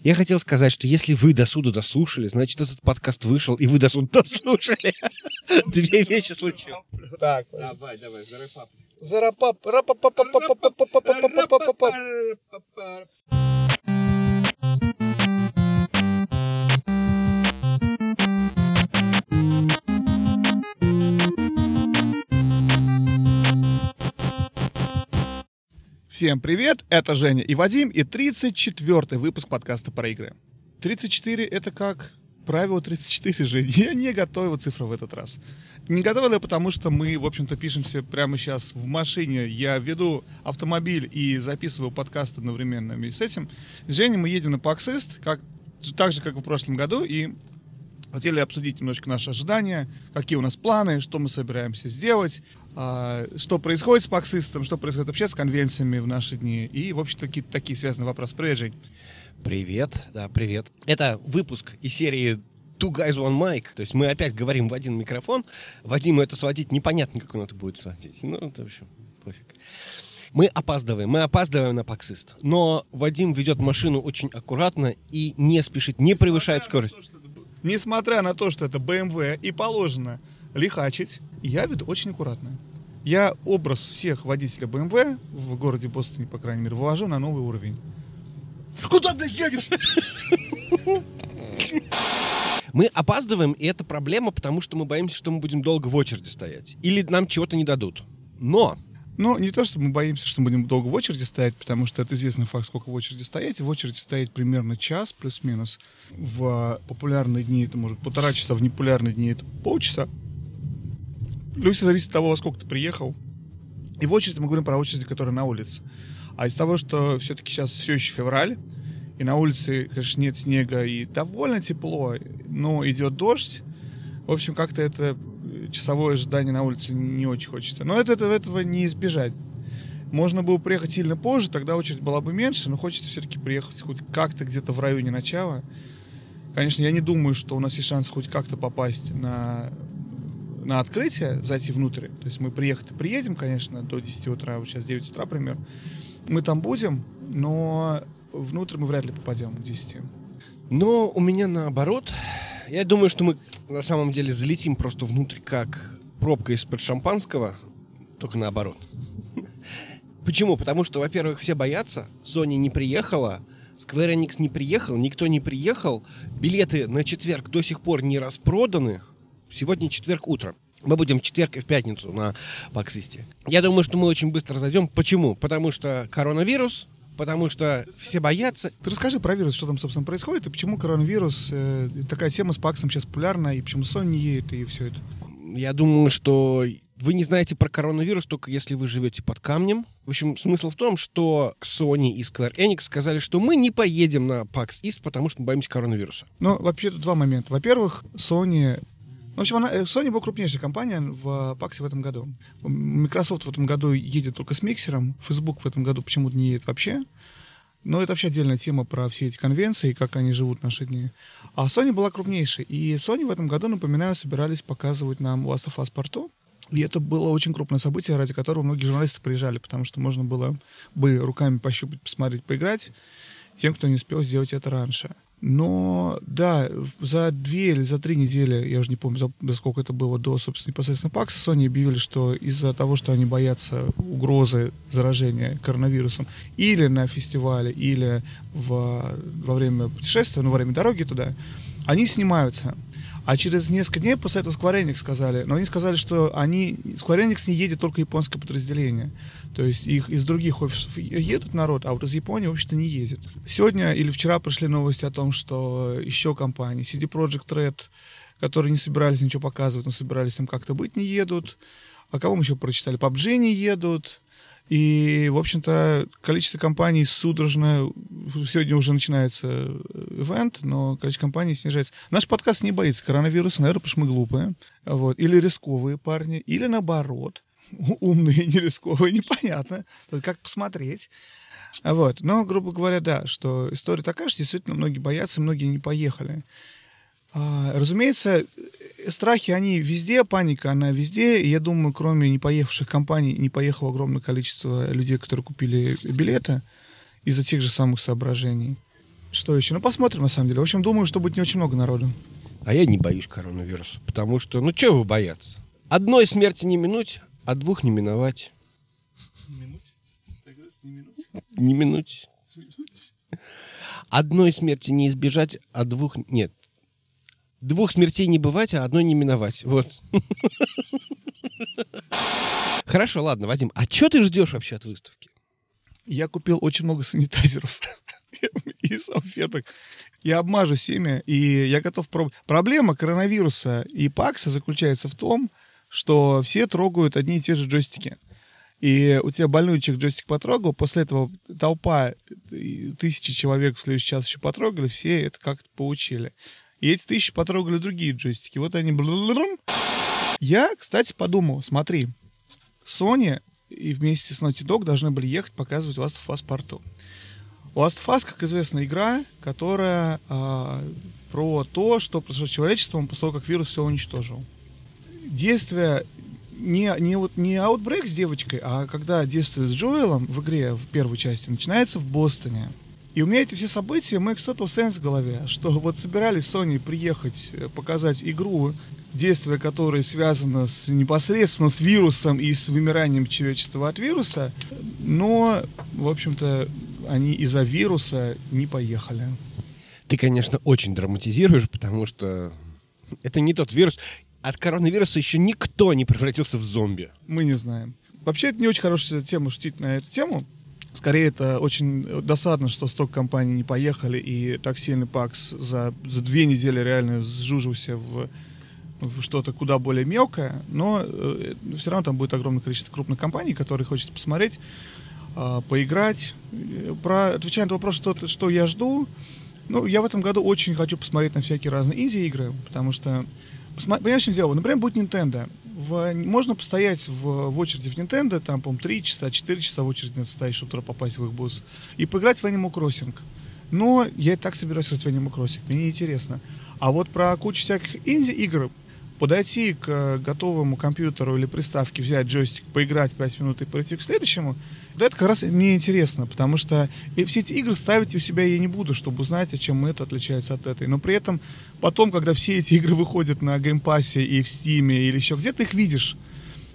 Я хотел сказать, что если вы до суда дослушали, значит, этот подкаст вышел, и вы до суда дослушали. Две вещи случилось. Так. Давай, давай, зарапап. Зарапап. Всем привет, это Женя и Вадим, и 34-й выпуск подкаста про игры. 34 — это как правило 34 же. Я не готовил цифру в этот раз. Не готовил я, потому что мы, в общем-то, пишемся прямо сейчас в машине. Я веду автомобиль и записываю подкаст одновременно вместе с этим. С Женей мы едем на Паксист, как, так же, как в прошлом году, и хотели обсудить немножко наши ожидания, какие у нас планы, что мы собираемся сделать, что происходит с Паксистом, что происходит вообще с конвенциями в наши дни, и, в общем-то, какие-то такие связанные вопросы. Привет, Жень. Привет, да, привет. Это выпуск из серии Two Guys One Mic. То есть мы опять говорим в один микрофон. Вадиму это сводить непонятно, как он это будет сводить. Ну, это в общем, пофиг. Мы опаздываем, мы опаздываем на Паксист. Но Вадим ведет машину очень аккуратно и не спешит, не превышает скорость. Несмотря на то, что это BMW и положено лихачить, я веду очень аккуратно. Я образ всех водителей BMW в городе Бостоне, по крайней мере, вывожу на новый уровень. Куда, блядь, едешь? Мы опаздываем, и это проблема, потому что мы боимся, что мы будем долго в очереди стоять. Или нам чего-то не дадут. Но Ну, не то, что мы боимся, что мы будем долго в очереди стоять, потому что это известный факт, сколько в очереди стоять. В очереди стоять примерно час, плюс-минус. В популярные дни это может полтора часа, в непопулярные дни это полчаса. Плюс зависит от того, во сколько ты приехал. И в очереди мы говорим про очереди, которые на улице. А из того, что все-таки сейчас все еще февраль, и на улице, конечно, нет снега, и довольно тепло, но идет дождь, в общем, как-то это э, часовое ожидание на улице не очень хочется. Но это, это- этого не избежать. Можно было приехать сильно позже, тогда очередь была бы меньше, но хочется все-таки приехать хоть как-то где-то в районе начала. Конечно, я не думаю, что у нас есть шанс хоть как-то попасть на, на открытие, зайти внутрь. То есть мы приехать приедем, конечно, до 10 утра, вот сейчас 9 утра примерно. Мы там будем, но внутрь мы вряд ли попадем к 10. Но у меня наоборот. Я думаю, что мы на самом деле залетим просто внутрь, как пробка из-под шампанского, только наоборот. Почему? Потому что, во-первых, все боятся, Sony не приехала, Square Enix не приехал, никто не приехал, билеты на четверг до сих пор не распроданы. Сегодня четверг утром. Мы будем в четверг и в пятницу на Паксисте. Я думаю, что мы очень быстро зайдем. Почему? Потому что коронавирус, потому что все боятся, Ты расскажи про вирус, что там, собственно, происходит, и почему коронавирус, э, такая тема с Паксом сейчас популярна, и почему Sony не едет, и все это. Я думаю, что вы не знаете про коронавирус только если вы живете под камнем. В общем, смысл в том, что Sony и Square Enix сказали, что мы не поедем на PAX East, потому что мы боимся коронавируса. Ну, вообще, тут два момента. Во-первых, Sony... В общем, она, э, Sony была крупнейшая компания в Паксе в этом году. Microsoft в этом году едет только с миксером, Facebook в этом году почему-то не едет вообще. Но это вообще отдельная тема про все эти конвенции, как они живут в наши дни. А Sony была крупнейшей. И Sony в этом году, напоминаю, собирались показывать нам Last of Us Part 2. И это было очень крупное событие, ради которого многие журналисты приезжали, потому что можно было бы руками пощупать, посмотреть, поиграть тем, кто не успел сделать это раньше. Но, да, за две или за три недели, я уже не помню, за, за сколько это было до, собственно, непосредственно ПАКСа, Sony объявили, что из-за того, что они боятся угрозы заражения коронавирусом или на фестивале, или в, во время путешествия, ну, во время дороги туда, они снимаются. А через несколько дней после этого Square сказали, но они сказали, что они, Square Enix не едет только японское подразделение. То есть их из других офисов едут народ, а вот из Японии, в общем-то, не едет. Сегодня или вчера пришли новости о том, что еще компании, CD Projekt Red, которые не собирались ничего показывать, но собирались там как-то быть, не едут. А кого мы еще прочитали? PUBG не едут. И, в общем-то, количество компаний судорожно... Сегодня уже начинается э, ивент, но количество компаний снижается. Наш подкаст не боится коронавируса, наверное, потому что мы глупые. Вот. Или рисковые парни, или наоборот. Умные, не рисковые, непонятно. Как посмотреть. Вот. Но, грубо говоря, да, что история такая, что действительно многие боятся, многие не поехали. А, разумеется, страхи, они везде, паника, она везде. И я думаю, кроме не поехавших компаний, не поехало огромное количество людей, которые купили билеты из-за тех же самых соображений. Что еще? Ну, посмотрим, на самом деле. В общем, думаю, что будет не очень много народу. А я не боюсь коронавируса, потому что, ну, чего вы бояться? Одной смерти не минуть, а двух не миновать. Не минуть. Одной смерти не избежать, а двух... Нет. Двух смертей не бывать, а одной не миновать. Вот. Хорошо, ладно, Вадим, а что ты ждешь вообще от выставки? Я купил очень много санитайзеров и салфеток. Я обмажу семя, и я готов пробовать. Проблема коронавируса и пакса заключается в том, что все трогают одни и те же джойстики. И у тебя больной человек джойстик потрогал, после этого толпа, тысячи человек в следующий час еще потрогали, все это как-то поучили. И эти тысячи потрогали другие джойстики. Вот они... Я, кстати, подумал, смотри, Sony и вместе с Naughty Dog должны были ехать показывать Last of Us Part 2. Last of Us, как известно, игра, которая э, про то, что произошло с человечеством после того, как вирус все уничтожил. Действие не, не, вот, не Outbreak с девочкой, а когда действие с Джоэлом в игре в первой части начинается в Бостоне. И у меня эти все события, make total sense в голове, что вот собирались Sony приехать э, показать игру, действие которой связано с, непосредственно с вирусом и с вымиранием человечества от вируса, но, в общем-то, они из-за вируса не поехали. Ты, конечно, очень драматизируешь, потому что это не тот вирус. От коронавируса еще никто не превратился в зомби. Мы не знаем. Вообще, это не очень хорошая тема шутить на эту тему. Скорее, это очень досадно, что столько компаний не поехали, и так сильный ПАКС за, за две недели реально сжужился в, в что-то куда более мелкое, но э, все равно там будет огромное количество крупных компаний, которые хочется посмотреть, э, поиграть. Про, отвечая на вопрос, что, что я жду, ну, я в этом году очень хочу посмотреть на всякие разные инди-игры, потому что, понимаешь, что дело? Например, будет Nintendo в, можно постоять в, в очереди в Nintendo, там, по 3 часа, 4 часа в очереди надо стоять, чтобы попасть в их бусс, и поиграть в Animal Crossing. Но я и так собираюсь играть в Animal Crossing, мне интересно. А вот про кучу всяких инди-игр, подойти к готовому компьютеру или приставке, взять джойстик, поиграть 5 минут и пройти к следующему, вот это как раз мне интересно, потому что и все эти игры ставить у себя я не буду, чтобы узнать, о чем это отличается от этой. Но при этом потом, когда все эти игры выходят на Game Pass е и в Стиме или еще где-то их видишь.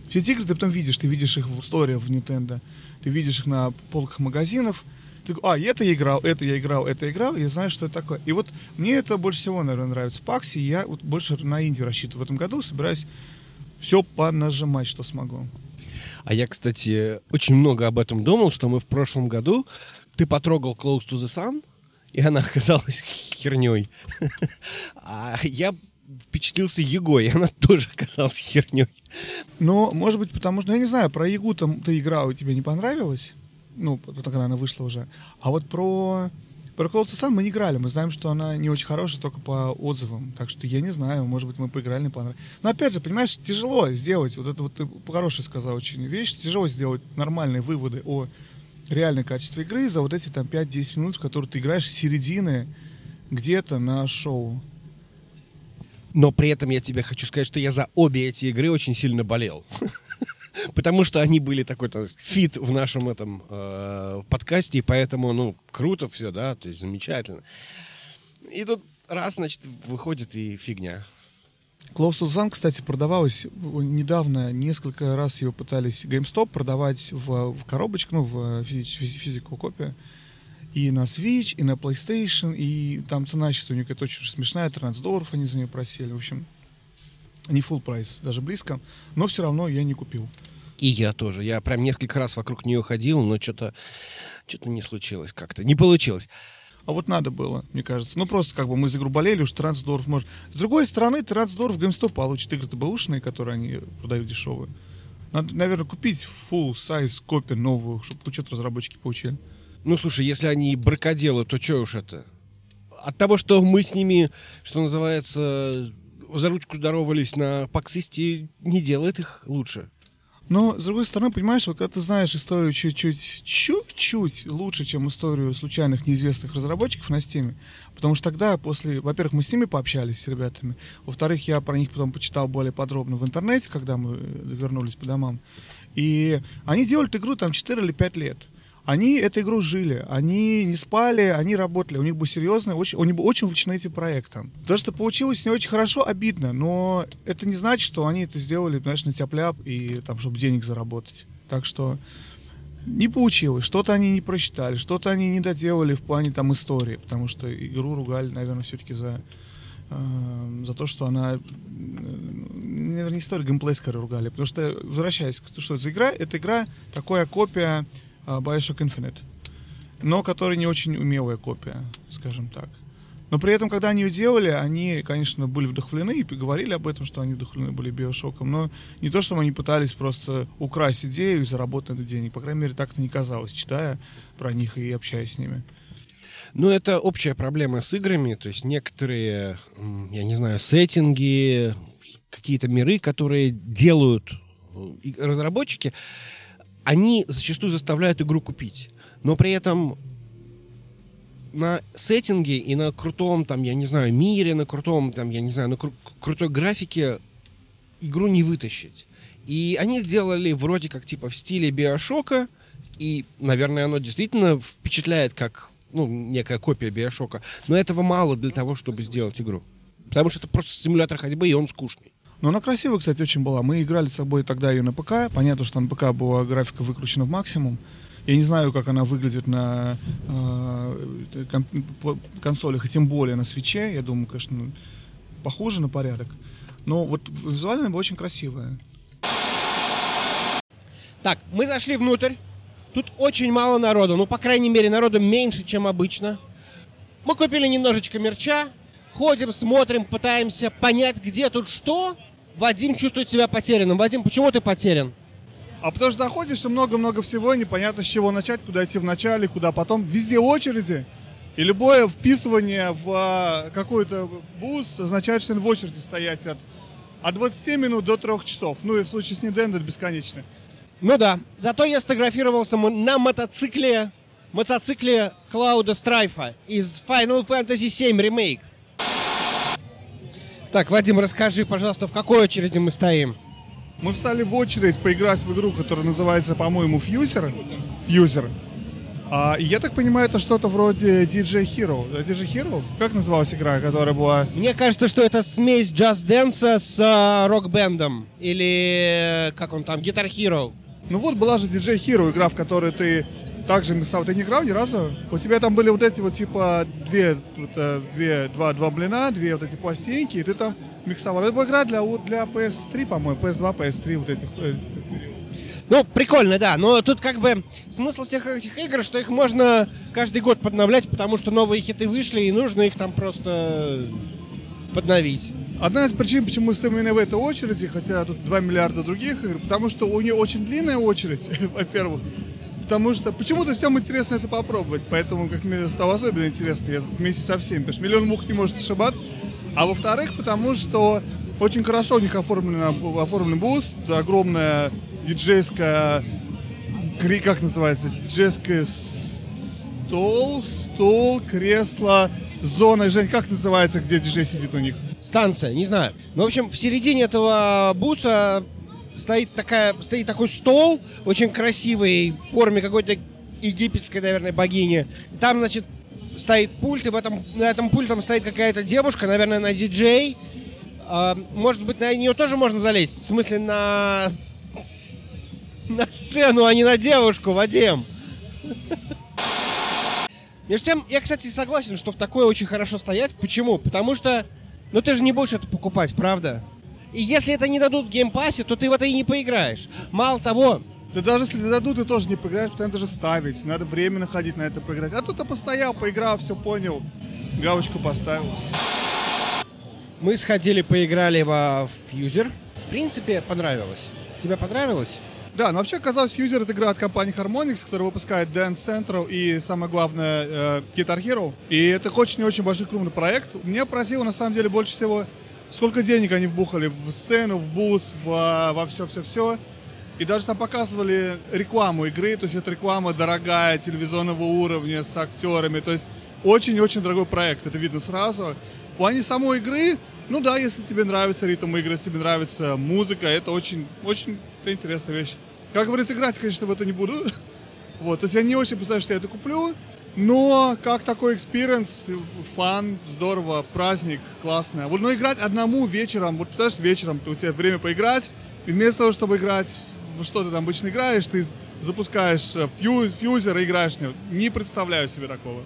Все эти игры ты потом видишь, ты видишь их в истории в Nintendo, ты видишь их на полках магазинов, ты, а, это я играл, это я играл, это я играл, и я знаю, что это такое. И вот мне это больше всего, наверное, нравится в Паксе, я вот больше на Инди рассчитываю в этом году, собираюсь все понажимать, что смогу. А я, кстати, очень много об этом думал, что мы в прошлом году ты потрогал Close to the Sun, и она оказалась херней. А я впечатлился Егой, и она тоже оказалась херней. Ну, может быть, потому что, ну, я не знаю, про Егу там ты играл, и тебе не понравилось? Ну, когда она вышла уже. А вот про про of Sun мы не играли, мы знаем, что она не очень хорошая только по отзывам, так что я не знаю, может быть, мы поиграли, не понравилось. Но опять же, понимаешь, тяжело сделать, вот это вот ты хороший сказал очень вещь, тяжело сделать нормальные выводы о реальном качестве игры за вот эти там 5-10 минут, в которые ты играешь середины где-то на шоу. Но при этом я тебе хочу сказать, что я за обе эти игры очень сильно болел. потому что они были такой-то фит в нашем этом э, подкасте, и поэтому, ну, круто все, да, то есть замечательно. И тут раз, значит, выходит и фигня. To Zone, кстати, продавалась недавно, несколько раз его пытались GameStop продавать в, в коробочку, ну, в физи- физику копию. И на Switch, и на PlayStation, и там цена сейчас у них это очень смешная, 13 долларов они за нее просили. В общем, не full прайс, даже близко, но все равно я не купил. И я тоже. Я прям несколько раз вокруг нее ходил, но что-то что не случилось как-то. Не получилось. А вот надо было, мне кажется. Ну, просто как бы мы за игру болели, уж 13 долларов может... С другой стороны, 13 долларов GameStop получит игры ТБУшные, которые они продают дешевые. Надо, наверное, купить full size копию новую, чтобы что-то разработчики получили. Ну, слушай, если они бракоделы, то что уж это? От того, что мы с ними, что называется, за ручку здоровались на Паксисте, не делает их лучше. Но, с другой стороны, понимаешь, вот когда ты знаешь историю чуть-чуть, чуть-чуть лучше, чем историю случайных неизвестных разработчиков на Стиме, потому что тогда после, во-первых, мы с ними пообщались, с ребятами, во-вторых, я про них потом почитал более подробно в интернете, когда мы вернулись по домам, и они делали эту игру там 4 или 5 лет. Они эту игру жили, они не спали, они работали, у них был серьезный, очень, они были очень увлечены этим проектом. То, что получилось не очень хорошо, обидно, но это не значит, что они это сделали, знаешь, на тяп и там, чтобы денег заработать. Так что не получилось. Что-то они не прочитали, что-то они не доделали в плане там истории, потому что игру ругали, наверное, все-таки за э, за то, что она, э, наверное, не история, геймплей скорее ругали, потому что, возвращаясь, что это за игра, это игра такая копия Bioshock Infinite, но которая не очень умелая копия, скажем так. Но при этом, когда они ее делали, они, конечно, были вдохновлены и говорили об этом, что они вдохновлены были биошоком, но не то, что они пытались просто украсть идею и заработать на денег. По крайней мере, так это не казалось, читая про них и общаясь с ними. Ну, это общая проблема с играми, то есть некоторые, я не знаю, сеттинги, какие-то миры, которые делают э, разработчики, они зачастую заставляют игру купить. Но при этом на сеттинге и на крутом, там, я не знаю, мире, на крутом, там, я не знаю, на кру- крутой графике игру не вытащить. И они сделали вроде как типа в стиле Биошока, и, наверное, оно действительно впечатляет как ну, некая копия Биошока. Но этого мало для того, чтобы сделать игру. Потому что это просто симулятор ходьбы, и он скучный. Но она красивая, кстати, очень была. Мы играли с собой тогда ее на ПК. Понятно, что на ПК была графика выкручена в максимум. Я не знаю, как она выглядит на э, консолях, и тем более на свече. Я думаю, конечно, похоже на порядок. Но вот визуально она была очень красивая. Так, мы зашли внутрь. Тут очень мало народу. Ну, по крайней мере, народу меньше, чем обычно. Мы купили немножечко мерча. Ходим, смотрим, пытаемся понять, где тут что. Вадим чувствует себя потерянным. Вадим, почему ты потерян? А потому что заходишь, и много-много всего, непонятно с чего начать, куда идти в начале, куда потом. Везде очереди. И любое вписывание в а, какой-то бус означает, что в очереди стоять от, от 20 минут до 3 часов. Ну и в случае с Nintendo это бесконечно. Ну да. Зато я сфотографировался на мотоцикле, мотоцикле Клауда Страйфа из Final Fantasy VII Remake. Так, Вадим, расскажи, пожалуйста, в какой очереди мы стоим? Мы встали в очередь поиграть в игру, которая называется, по-моему, Фьюзер. Фьюзер. А, я так понимаю, это что-то вроде DJ Hero. DJ Hero? Как называлась игра, которая была... Мне кажется, что это смесь Dance с uh, рок-бендом. Или, как он там, Guitar Hero. Ну вот была же DJ Hero, игра, в которой ты также миксовал. Ты не играл ни разу? У тебя там были вот эти вот типа две, вот, э, две два, два блина, две вот эти пластинки, и ты там миксовал. Это была игра для, для PS3, по-моему, PS2, PS3 вот этих. Э, ну, прикольно, да. Но тут как бы смысл всех этих игр, что их можно каждый год подновлять, потому что новые хиты вышли, и нужно их там просто подновить. Одна из причин, почему мы стоим именно в этой очереди, хотя тут 2 миллиарда других игр, потому что у нее очень длинная очередь, во-первых потому что почему-то всем интересно это попробовать, поэтому как мне стало особенно интересно, я тут вместе со всеми, потому что миллион мух не может ошибаться, а во-вторых, потому что очень хорошо у них оформлен, оформлен booth, огромная диджейская, как называется, диджейская стол, стол, кресло, зона, Жень, как называется, где диджей сидит у них? Станция, не знаю. Ну, в общем, в середине этого буса стоит, такая, стоит такой стол, очень красивый, в форме какой-то египетской, наверное, богини. Там, значит, стоит пульт, и в этом, на этом пультом стоит какая-то девушка, наверное, на диджей. А, может быть, на нее тоже можно залезть? В смысле, на... На сцену, а не на девушку, Вадим. Между тем, я, кстати, согласен, что в такое очень хорошо стоять. Почему? Потому что, ну ты же не будешь это покупать, правда? И если это не дадут в Game Pass е, то ты в это и не поиграешь. Мало того... Да даже если дадут, ты тоже не поиграешь, потому что даже ставить. Надо время находить на это поиграть. А тут ты постоял, поиграл, все понял. Галочку поставил. Мы сходили, поиграли во Fuser. В принципе, понравилось. Тебе понравилось? Да, но вообще оказалось, Fuser — это игра от компании Harmonix, которая выпускает Dance Central и, самое главное, э, Guitar Hero. И это очень-очень большой крупный проект. Мне поразило, на самом деле, больше всего сколько денег они вбухали в сцену, в бус, в, во все-все-все. И даже там показывали рекламу игры, то есть это реклама дорогая, телевизионного уровня, с актерами, то есть очень-очень дорогой проект, это видно сразу. В плане самой игры, ну да, если тебе нравится ритм игры, если тебе нравится музыка, это очень, очень это интересная вещь. Как говорится, играть, конечно, в это не буду, Вот, то есть я не очень представляю, что я это куплю, но как такой experience, fun, здорово, праздник, классно. Вот, но играть одному вечером, вот представляешь, вечером у тебя время поиграть, и вместо того, чтобы играть в что ты там обычно играешь, ты запускаешь э, Fuse, Fuser и играешь в него. Не представляю себе такого.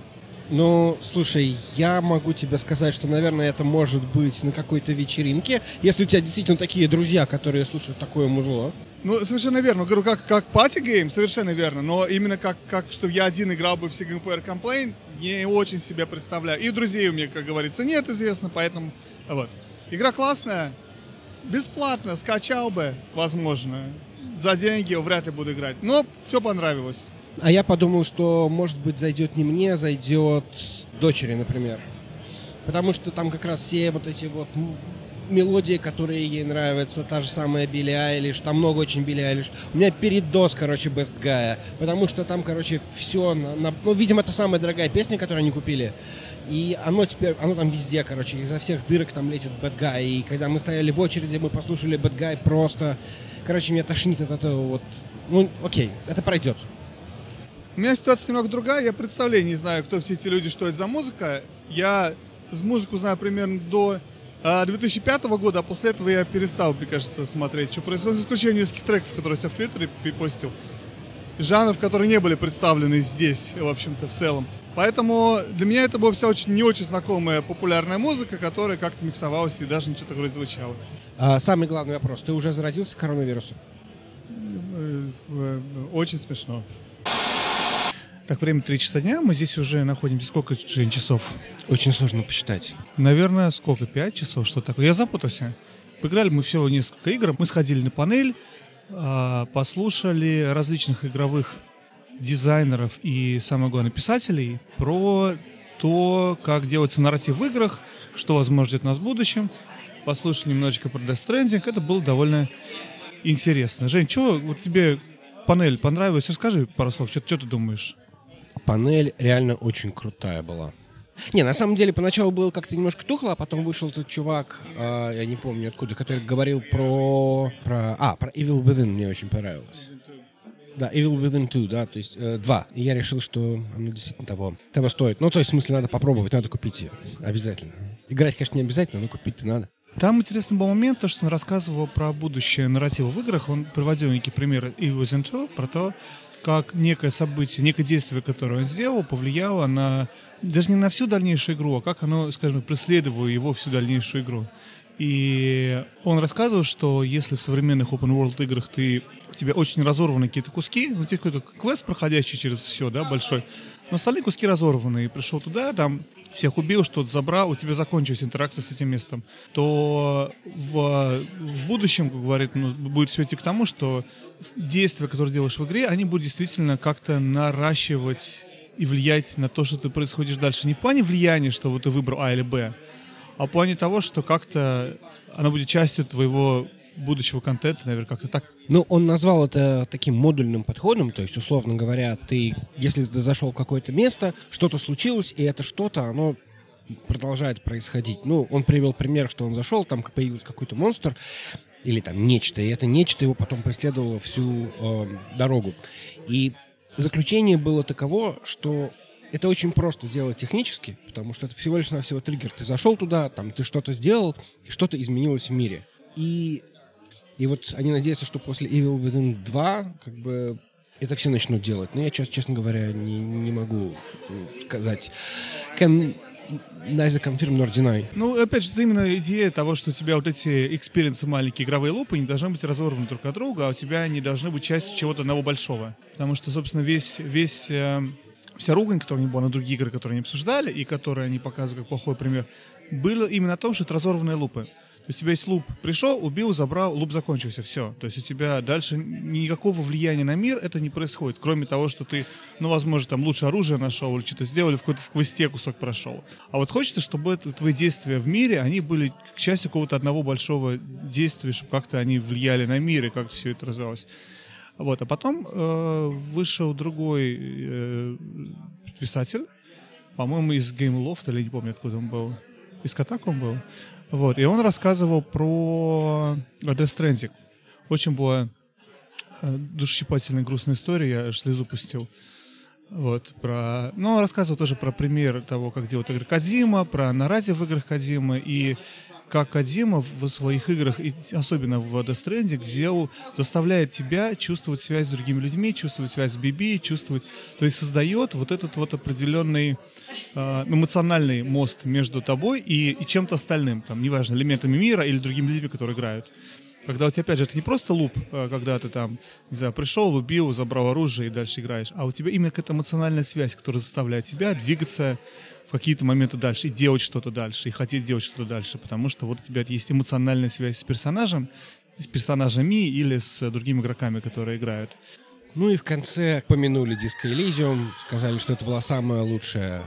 Ну, слушай, я могу тебе сказать, что, наверное, это может быть на какой-то вечеринке, если у тебя действительно такие друзья, которые слушают такое музло. Ну, совершенно верно. Говорю, как, как пати гейм, совершенно верно. Но именно как, как чтобы я один играл бы в Single Player Complaint, не очень себе представляю. И друзей у меня, как говорится, нет, известно, поэтому... Вот. Игра классная, бесплатно, скачал бы, возможно. За деньги вряд ли буду играть. Но все понравилось. А я подумал, что, может быть, зайдет не мне, зайдет дочери, например. Потому что там как раз все вот эти вот мелодии, которые ей нравятся, та же самая Билли Айлиш, там много очень Билли Айлиш. У меня передос, короче, Best Guy, потому что там, короче, все, на, на, ну, видимо, это самая дорогая песня, которую они купили. И оно теперь, оно там везде, короче, изо всех дырок там летит Bad Guy. И когда мы стояли в очереди, мы послушали Bad Guy просто... Короче, меня тошнит от этого вот... Ну, окей, это пройдет. У меня ситуация немного другая. Я представления не знаю, кто все эти люди, что это за музыка. Я музыку знаю примерно до 2005 а, года, а после этого я перестал, мне кажется, смотреть, что происходит, за исключением нескольких треков, которые я в Твиттере постил. Жанров, которые не были представлены здесь, в общем-то, в целом. Поэтому для меня это была вся очень не очень знакомая популярная музыка, которая как-то миксовалась и даже ничего такого не звучало. А, самый главный вопрос. Ты уже заразился коронавирусом? Э, э, очень смешно. Так, время 3 часа дня, мы здесь уже находимся. Сколько, Жень, часов? Очень сложно посчитать. Наверное, сколько? 5 часов, что такое? Я запутался. Поиграли мы всего несколько игр. Мы сходили на панель, а, послушали различных игровых дизайнеров и, самое главное, писателей про то, как делается нарратив в играх, что, возможно, ждет нас в будущем. Послушали немножечко про Death Stranding. Это было довольно интересно. Жень, что вот тебе панель понравилась? Расскажи пару слов, что, что ты думаешь? Панель реально очень крутая была. Не, на самом деле, поначалу было как-то немножко тухло, а потом вышел этот чувак, э, я не помню откуда, который говорил про... про а, про Evil Within мне очень понравилось. Да, Evil Within 2, да, то есть э, 2. И я решил, что оно действительно того, того стоит. Ну, то есть, в смысле, надо попробовать, надо купить ее. Обязательно. Играть, конечно, не обязательно, но купить-то надо. Там интересный был момент, то, что он рассказывал про будущее нарратива в играх. Он приводил некие примеры Evil Within 2, про то, как некое событие, некое действие, которое он сделал, повлияло на даже не на всю дальнейшую игру, а как оно, скажем, преследовало его всю дальнейшую игру. И он рассказывал, что если в современных open world играх ты, у тебя очень разорваны какие-то куски, ну, тебе какой-то квест, проходящий через все, да, большой, но остальные куски разорваны, и пришел туда, там всех убил, что-то забрал, у тебя закончилась интеракция с этим местом, то в, в будущем, как говорит, ну, будет все идти к тому, что действия, которые делаешь в игре, они будут действительно как-то наращивать и влиять на то, что ты происходишь дальше. Не в плане влияния, что вот ты выбрал А или Б, а в плане того, что как-то она будет частью твоего будущего контента, наверное, как-то так. Ну, он назвал это таким модульным подходом, то есть, условно говоря, ты, если зашел в какое-то место, что-то случилось, и это что-то, оно продолжает происходить. Ну, он привел пример, что он зашел, там появился какой-то монстр, или там нечто, и это нечто его потом преследовало всю э, дорогу. И заключение было таково, что это очень просто сделать технически, потому что это всего лишь навсего триггер. Ты зашел туда, там ты что-то сделал, и что-то изменилось в мире. И, и вот они надеются, что после Evil Within 2 как бы это все начнут делать. Но я, честно говоря, не, не могу сказать. Can, neither confirm nor deny. Ну, опять же, это именно идея того, что у тебя вот эти experience ы маленькие игровые loop ы не должны быть разорваны друг от друга, а у тебя они должны быть частью чего-то одного большого. Потому что, собственно, весь, весь э, вся ругань, которая была на другие игры, которые они обсуждали, и которые они показывают как плохой пример, было именно о том, что это разорванные loop ы. У тебя есть loop, пришел, убил, забрал, loop закончился, все. То есть у тебя дальше никакого влияния на мир это не происходит, кроме того, что ты, ну, возможно, там лучше оружие нашел или что-то сделали, в какой-то в квесте кусок прошел. А вот хочется, чтобы это, твои действия в мире, они были к частью какого-то одного большого действия, чтобы как-то они влияли на мир и как-то все это развивалось. Вот, а потом э, вышел другой э, писатель, по-моему, из Game Loft, или не помню, откуда он был. Из Катак он был. Вот, и он рассказывал про Death Stranding. Очень было э, душесчипательная грустная история, я аж слезу пустил. Вот, про... Ну, он рассказывал тоже про пример того, как делают игры Кадима, про нарратив в играх Кадима, и как Кадима в своих играх, и особенно в Death Stranding, делал, заставляет тебя чувствовать связь с другими людьми, чувствовать связь с Биби, чувствовать... То есть создает вот этот вот определенный э, эмоциональный мост между тобой и, и чем-то остальным, там, неважно, элементами мира или другими людьми, которые играют. Когда у тебя, опять же, это не просто луп, э, когда ты там, не знаю, пришел, убил, забрал оружие и дальше играешь, а у тебя именно какая-то эмоциональная связь, которая заставляет тебя двигаться в какие-то моменты дальше и делать что-то дальше, и хотеть делать что-то дальше, потому что вот у тебя есть эмоциональная связь с персонажем, с персонажами или с другими игроками, которые играют. Ну и в конце помянули Disco Elysium, сказали, что это была самая лучшая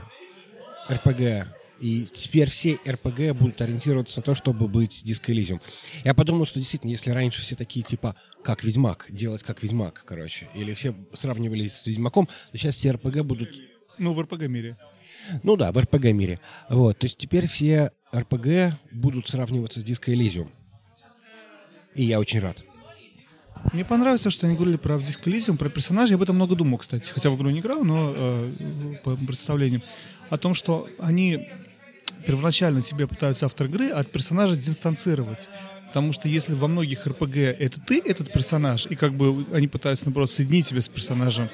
RPG и теперь все РПГ будут ориентироваться на то, чтобы быть Disco Elysium. Я подумал, что действительно, если раньше все такие типа как Ведьмак, делать как Ведьмак, короче, или все сравнивались с Ведьмаком, то сейчас все РПГ будут... Ну, в РПГ-мире. Ну да, в РПГ-мире. Вот, то есть теперь все РПГ будут сравниваться с Disco Elysium. И я очень рад. Мне понравилось, что они говорили про Disco Elysium, про персонажей. Я об этом много думал, кстати. Хотя в игру не играл, но э, по представлениям. О том, что они первоначально тебе пытаются автор игры от персонажа дистанцировать. Потому что если во многих РПГ это ты, этот персонаж, и как бы они пытаются, наоборот, соединить тебя с персонажем,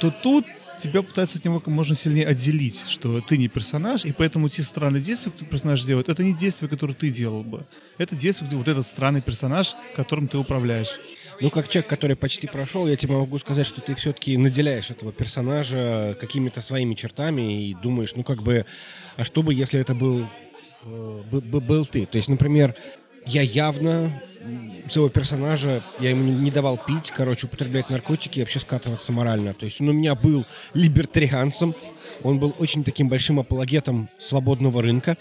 то тут тебя пытаются от него как можно сильнее отделить, что ты не персонаж, и поэтому те странные действия, которые персонаж делает, это не действия, которые ты делал бы. Это действия, где вот этот странный персонаж, которым ты управляешь. Ну, как человек, который почти прошел, я тебе могу сказать, что ты все-таки наделяешь этого персонажа какими-то своими чертами и думаешь, ну, как бы, а что бы, если это был, э, был ты? То есть, например, я явно своего персонажа, я ему не давал пить, короче, употреблять наркотики и вообще скатываться морально. То есть он у меня был либертарианцем, он был очень таким большим апологетом свободного рынка.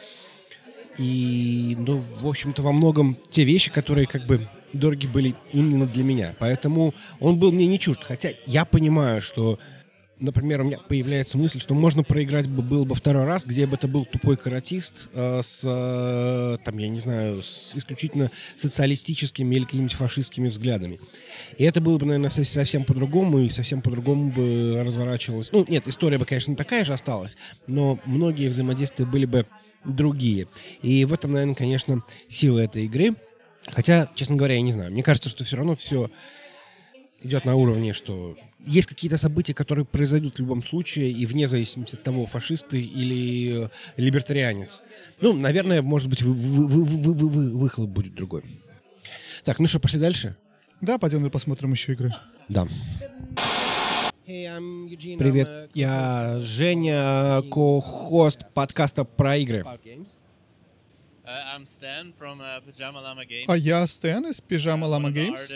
И, ну, в общем-то, во многом те вещи, которые как бы дороги были именно для меня. Поэтому он был мне не чужд. Хотя я понимаю, что например, у меня появляется мысль, что можно проиграть бы был бы второй раз, где бы это был тупой каратист э, с, э, там, я не знаю, с исключительно социалистическими или какими-нибудь фашистскими взглядами. И это было бы, наверное, совсем по-другому, и совсем по-другому бы разворачивалось. Ну, нет, история бы, конечно, такая же осталась, но многие взаимодействия были бы другие. И в этом, наверное, конечно, сила этой игры — Хотя, честно говоря, я не знаю. Мне кажется, что все равно все идет на уровне, что есть какие-то события, которые произойдут в любом случае, и вне зависимости от того, фашисты или э, либертарианец. Ну, наверное, может быть, вы, вы, вы, вы, вы, вы, выхлоп будет другой. Так, ну что, пошли дальше? Да, пойдем посмотрим еще игры. Да. Привет, я Женя, ко-хост подкаста про игры. Uh, а я Стэн из Пижама Лама Геймс,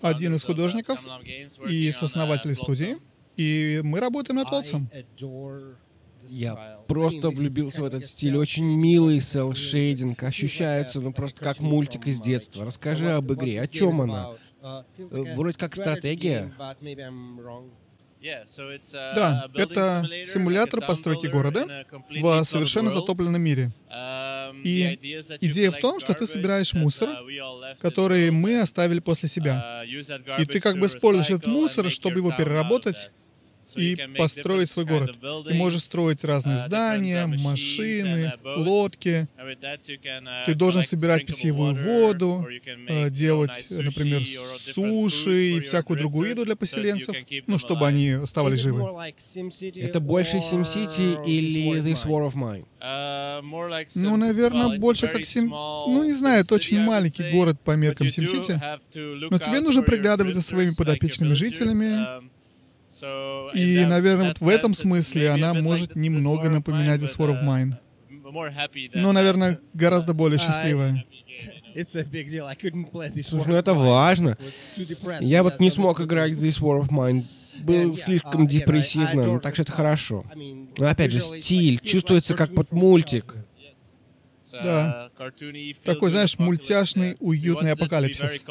один из художников и сооснователей студии. И мы работаем над Лотсом. Я просто влюбился в этот стиль. Очень милый селшейдинг. Ощущается, ну, просто как мультик из детства. Расскажи об игре. О чем она? Uh, э, вроде как стратегия. Да, это симулятор постройки города в совершенно затопленном мире. Um, И идея в том, что ты собираешь мусор, uh, который мы оставили после себя. Uh, И ты как бы используешь этот мусор, чтобы его переработать и построить свой город. Ты можешь строить разные uh, здания, машины, лодки. Uh, Ты должен собирать питьевую воду, э, делать, например, суши и всякую другую еду для поселенцев, ну, чтобы они оставались живы. Это больше SimCity или This War of Mine? Uh, ну, наверное, больше как Сим... Ну, не знаю, это очень маленький город по меркам SimCity. Но тебе нужно приглядывать за своими подопечными жителями, um, и, наверное, вот в этом смысле она может немного напоминать The Sword of Mine. Но, наверное, гораздо более счастливая. Слушай, ну это важно. Я вот не смог играть в This War of Mine. Был слишком депрессивным, так что это хорошо. Но опять же, стиль чувствуется как под мультик. Да. Такой, знаешь, мультяшный, уютный апокалипсис.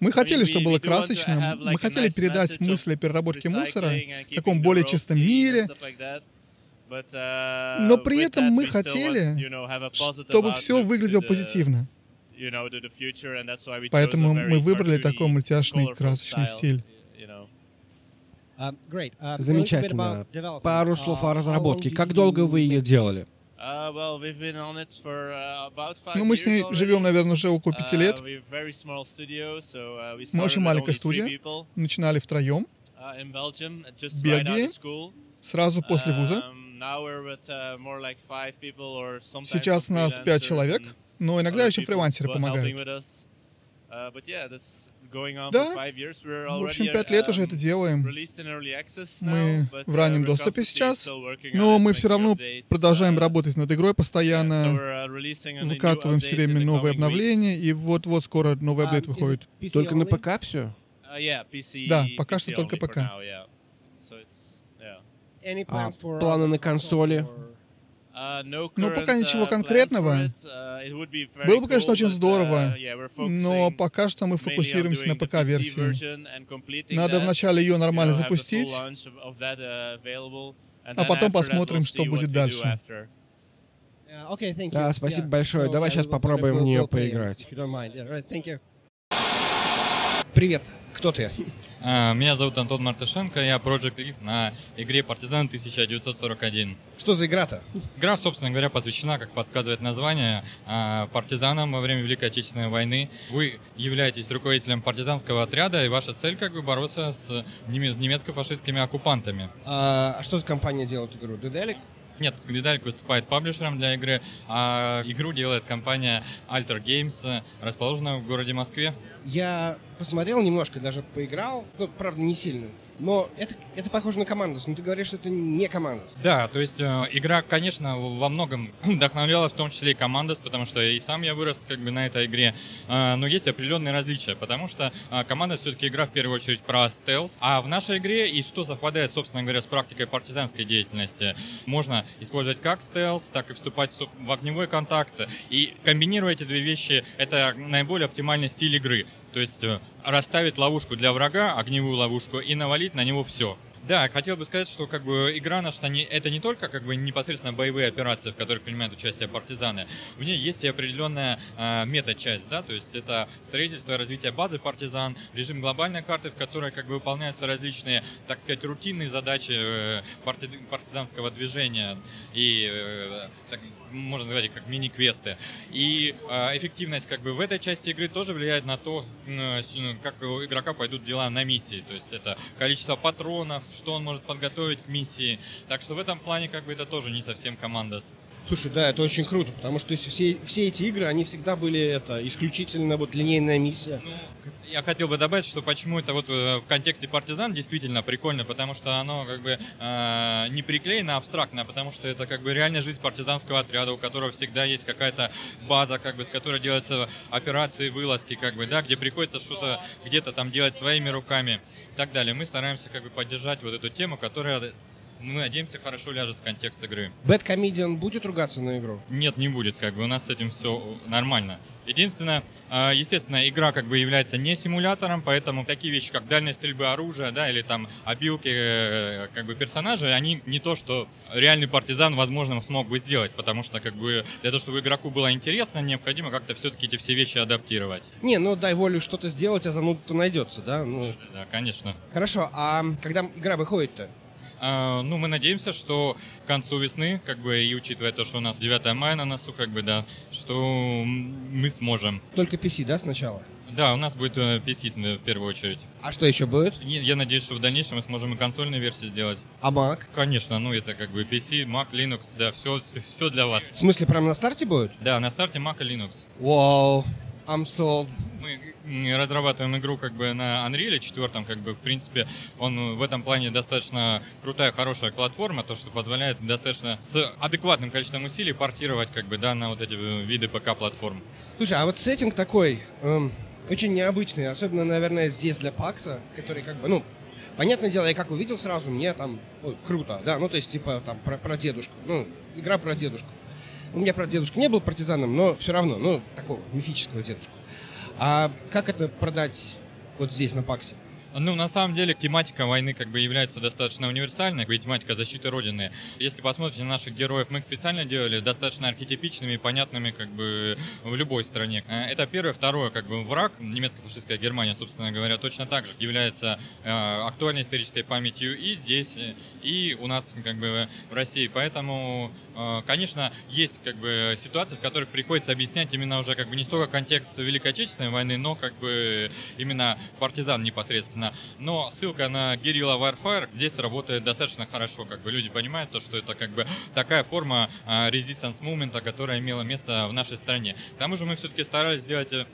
Мы хотели, чтобы было красочным. Мы хотели передать мысли о переработке мусора в таком более чистом мире. Но при этом мы хотели, чтобы все выглядело позитивно. Поэтому мы выбрали такой мультяшный красочный стиль. Great. Uh, Замечательно. Пару слов о разработке. Как долго вы ее делали? Uh, uh, Ну, мы с ней живем, наверное, уже около пяти Uh, лет. uh, Мы очень маленькая студия. Начинали втроем, uh, В Бельгии. сразу после вуза. Um, uh, Сейчас нас пять человек, но иногда еще фрилансеры помогают. Uh, Да. for five years. We're В общем, пять лет уже um, это делаем. Мы в uh, раннем доступе сейчас, но мы все равно продолжаем uh, работать над игрой постоянно, uh, выкатываем все время новые обновления, и вот-вот скоро новый апдейт выходит. Только на ПК все? Uh, Да, пока что только ПК. А планы на консоли? No Ну, current, пока ничего конкретного. Было бы, конечно, очень здорово, uh, Но пока что мы фокусируемся на ПК-версии. Надо вначале ее нормально запустить, uh, а потом посмотрим, что будет дальше. Да, спасибо большое. Давай сейчас попробуем в нее поиграть. Привет. Кто ты? А, Меня зовут Антон Мартышенко, я Project Lead на игре Партизан 1941. Что за игра-то? Игра, собственно говоря, посвящена, как подсказывает название, а, партизанам во время Великой Отечественной войны. Вы являетесь руководителем партизанского отряда, и ваша цель как бы бороться с неме- с немецко-фашистскими оккупантами. А что за компания делает игру? Деделик? Нет, Гдалик выступает паблишером для игры, а игру делает компания Alter Games, расположенная в городе Москве. Я посмотрел немножко, даже поиграл. Ну, правда, не сильно. Но это, это похоже на Командос. Но ты говоришь, что это не Командос. Да, то есть э, игра, конечно, во многом вдохновляла, в том числе и Командос, потому что и сам я вырос как бы на этой игре. Э, но есть определенные различия, потому что э, Командос все-таки игра в первую очередь про стелс, а в нашей игре, и что совпадает, собственно говоря, с практикой партизанской деятельности, можно использовать как стелс, так и вступать в огневой контакт. И комбинируя эти две вещи, это наиболее оптимальный стиль игры. То есть э, расставить ловушку для врага, огневую ловушку, и навалить на него все. Да, хотел бы сказать, что как бы игра наша это не только как бы непосредственно боевые операции, в которых принимают участие партизаны. В ней есть и определенная э, мета-часть, да, то есть это строительство и развитие базы партизан, режим глобальной карты, в которой как бы выполняются различные, так сказать, рутинные задачи э, парти- партизанского движения и, э, так, можно их как мини-квесты. И э, эффективность как бы в этой части игры тоже влияет на то, э, как у игрока пойдут дела на миссии. То есть это количество патронов, что он может подготовить к миссии. Так что в этом плане как бы это тоже не совсем командос. Слушай, да, это очень круто, потому что то есть, все, все эти игры, они всегда были это исключительно вот линейная миссия. Ну, я хотел бы добавить, что почему это вот э, в контексте партизан действительно прикольно, потому что оно как бы э, не приклеено абстрактно, а потому что это как бы реальная жизнь партизанского отряда, у которого всегда есть какая-то база, как бы, с которой делаются операции, вылазки, как бы, да, где приходится что-то где-то там делать своими руками и так далее. Мы стараемся как бы поддержать вот эту тему, которая мы надеемся, хорошо ляжет в контекст игры. Bad Comedian будет ругаться на игру? Нет, не будет, как бы у нас с этим все нормально. Единственное, э, естественно, игра как бы является не симулятором, поэтому такие вещи, как дальность стрельбы оружия, да, или там обилки э, как бы персонажей, они не то, что реальный партизан, возможно, смог бы сделать, потому что как бы для того, чтобы игроку было интересно, необходимо как-то все-таки эти все вещи адаптировать. Не, ну дай волю что-то сделать, а зануда-то найдется, да? Ну, Да, конечно. хорошо, а когда игра выходит-то? А, ну, мы надеемся, что к концу весны, как бы, и учитывая то, что у нас 9 мая на носу, как бы, да, что мы сможем. Только PC, да, сначала? Да, у нас будет э, PC в первую очередь. А что еще будет? Я надеюсь, что в дальнейшем мы сможем и консольные версии сделать. А Mac? Конечно, ну это как бы PC, Mac, Linux, да, все, все для вас. В смысле, прямо на старте будет? Да, на старте Mac и Linux. Вау, I'm sold. Разрабатываем игру как бы на Unreal 4, как бы, в принципе, он в этом плане достаточно крутая, хорошая платформа, то, что позволяет достаточно с адекватным количеством усилий портировать, как бы, да, на вот эти виды ПК-платформ. Слушай, а вот сеттинг такой, эм, очень необычный, особенно, наверное, здесь для Пакса, который как бы, ну, понятное дело, я как увидел сразу, мне там, ой, круто, да, ну, то есть, типа, там, про, про дедушку, ну, игра про дедушку. У меня, про дедушку не был партизаном, но все равно, ну, такого мифического дедушку. А как это продать вот здесь, на Паксе? Ну, на самом деле, тематика войны как бы является достаточно универсальной, и тематика защиты Родины. Если посмотрите на наших героев, мы их специально делали достаточно архетипичными и понятными как бы в любой стране. Э, Это первое. Второе, как бы враг, немецко-фашистская Германия, собственно говоря, точно так же является э, актуальной исторической памятью и здесь, э, и у нас как бы в России. Поэтому, конечно, есть как бы ситуации, в которых приходится объяснять именно уже как бы не столько контекст Великой Отечественной войны, но как бы именно партизан непосредственно. Но ссылка на Guerrilla Warfare здесь работает достаточно хорошо. Как бы люди понимают то, что это как бы такая форма а, resistance movement, которая имела место в нашей стране. К тому же мы все-таки старались сделать э,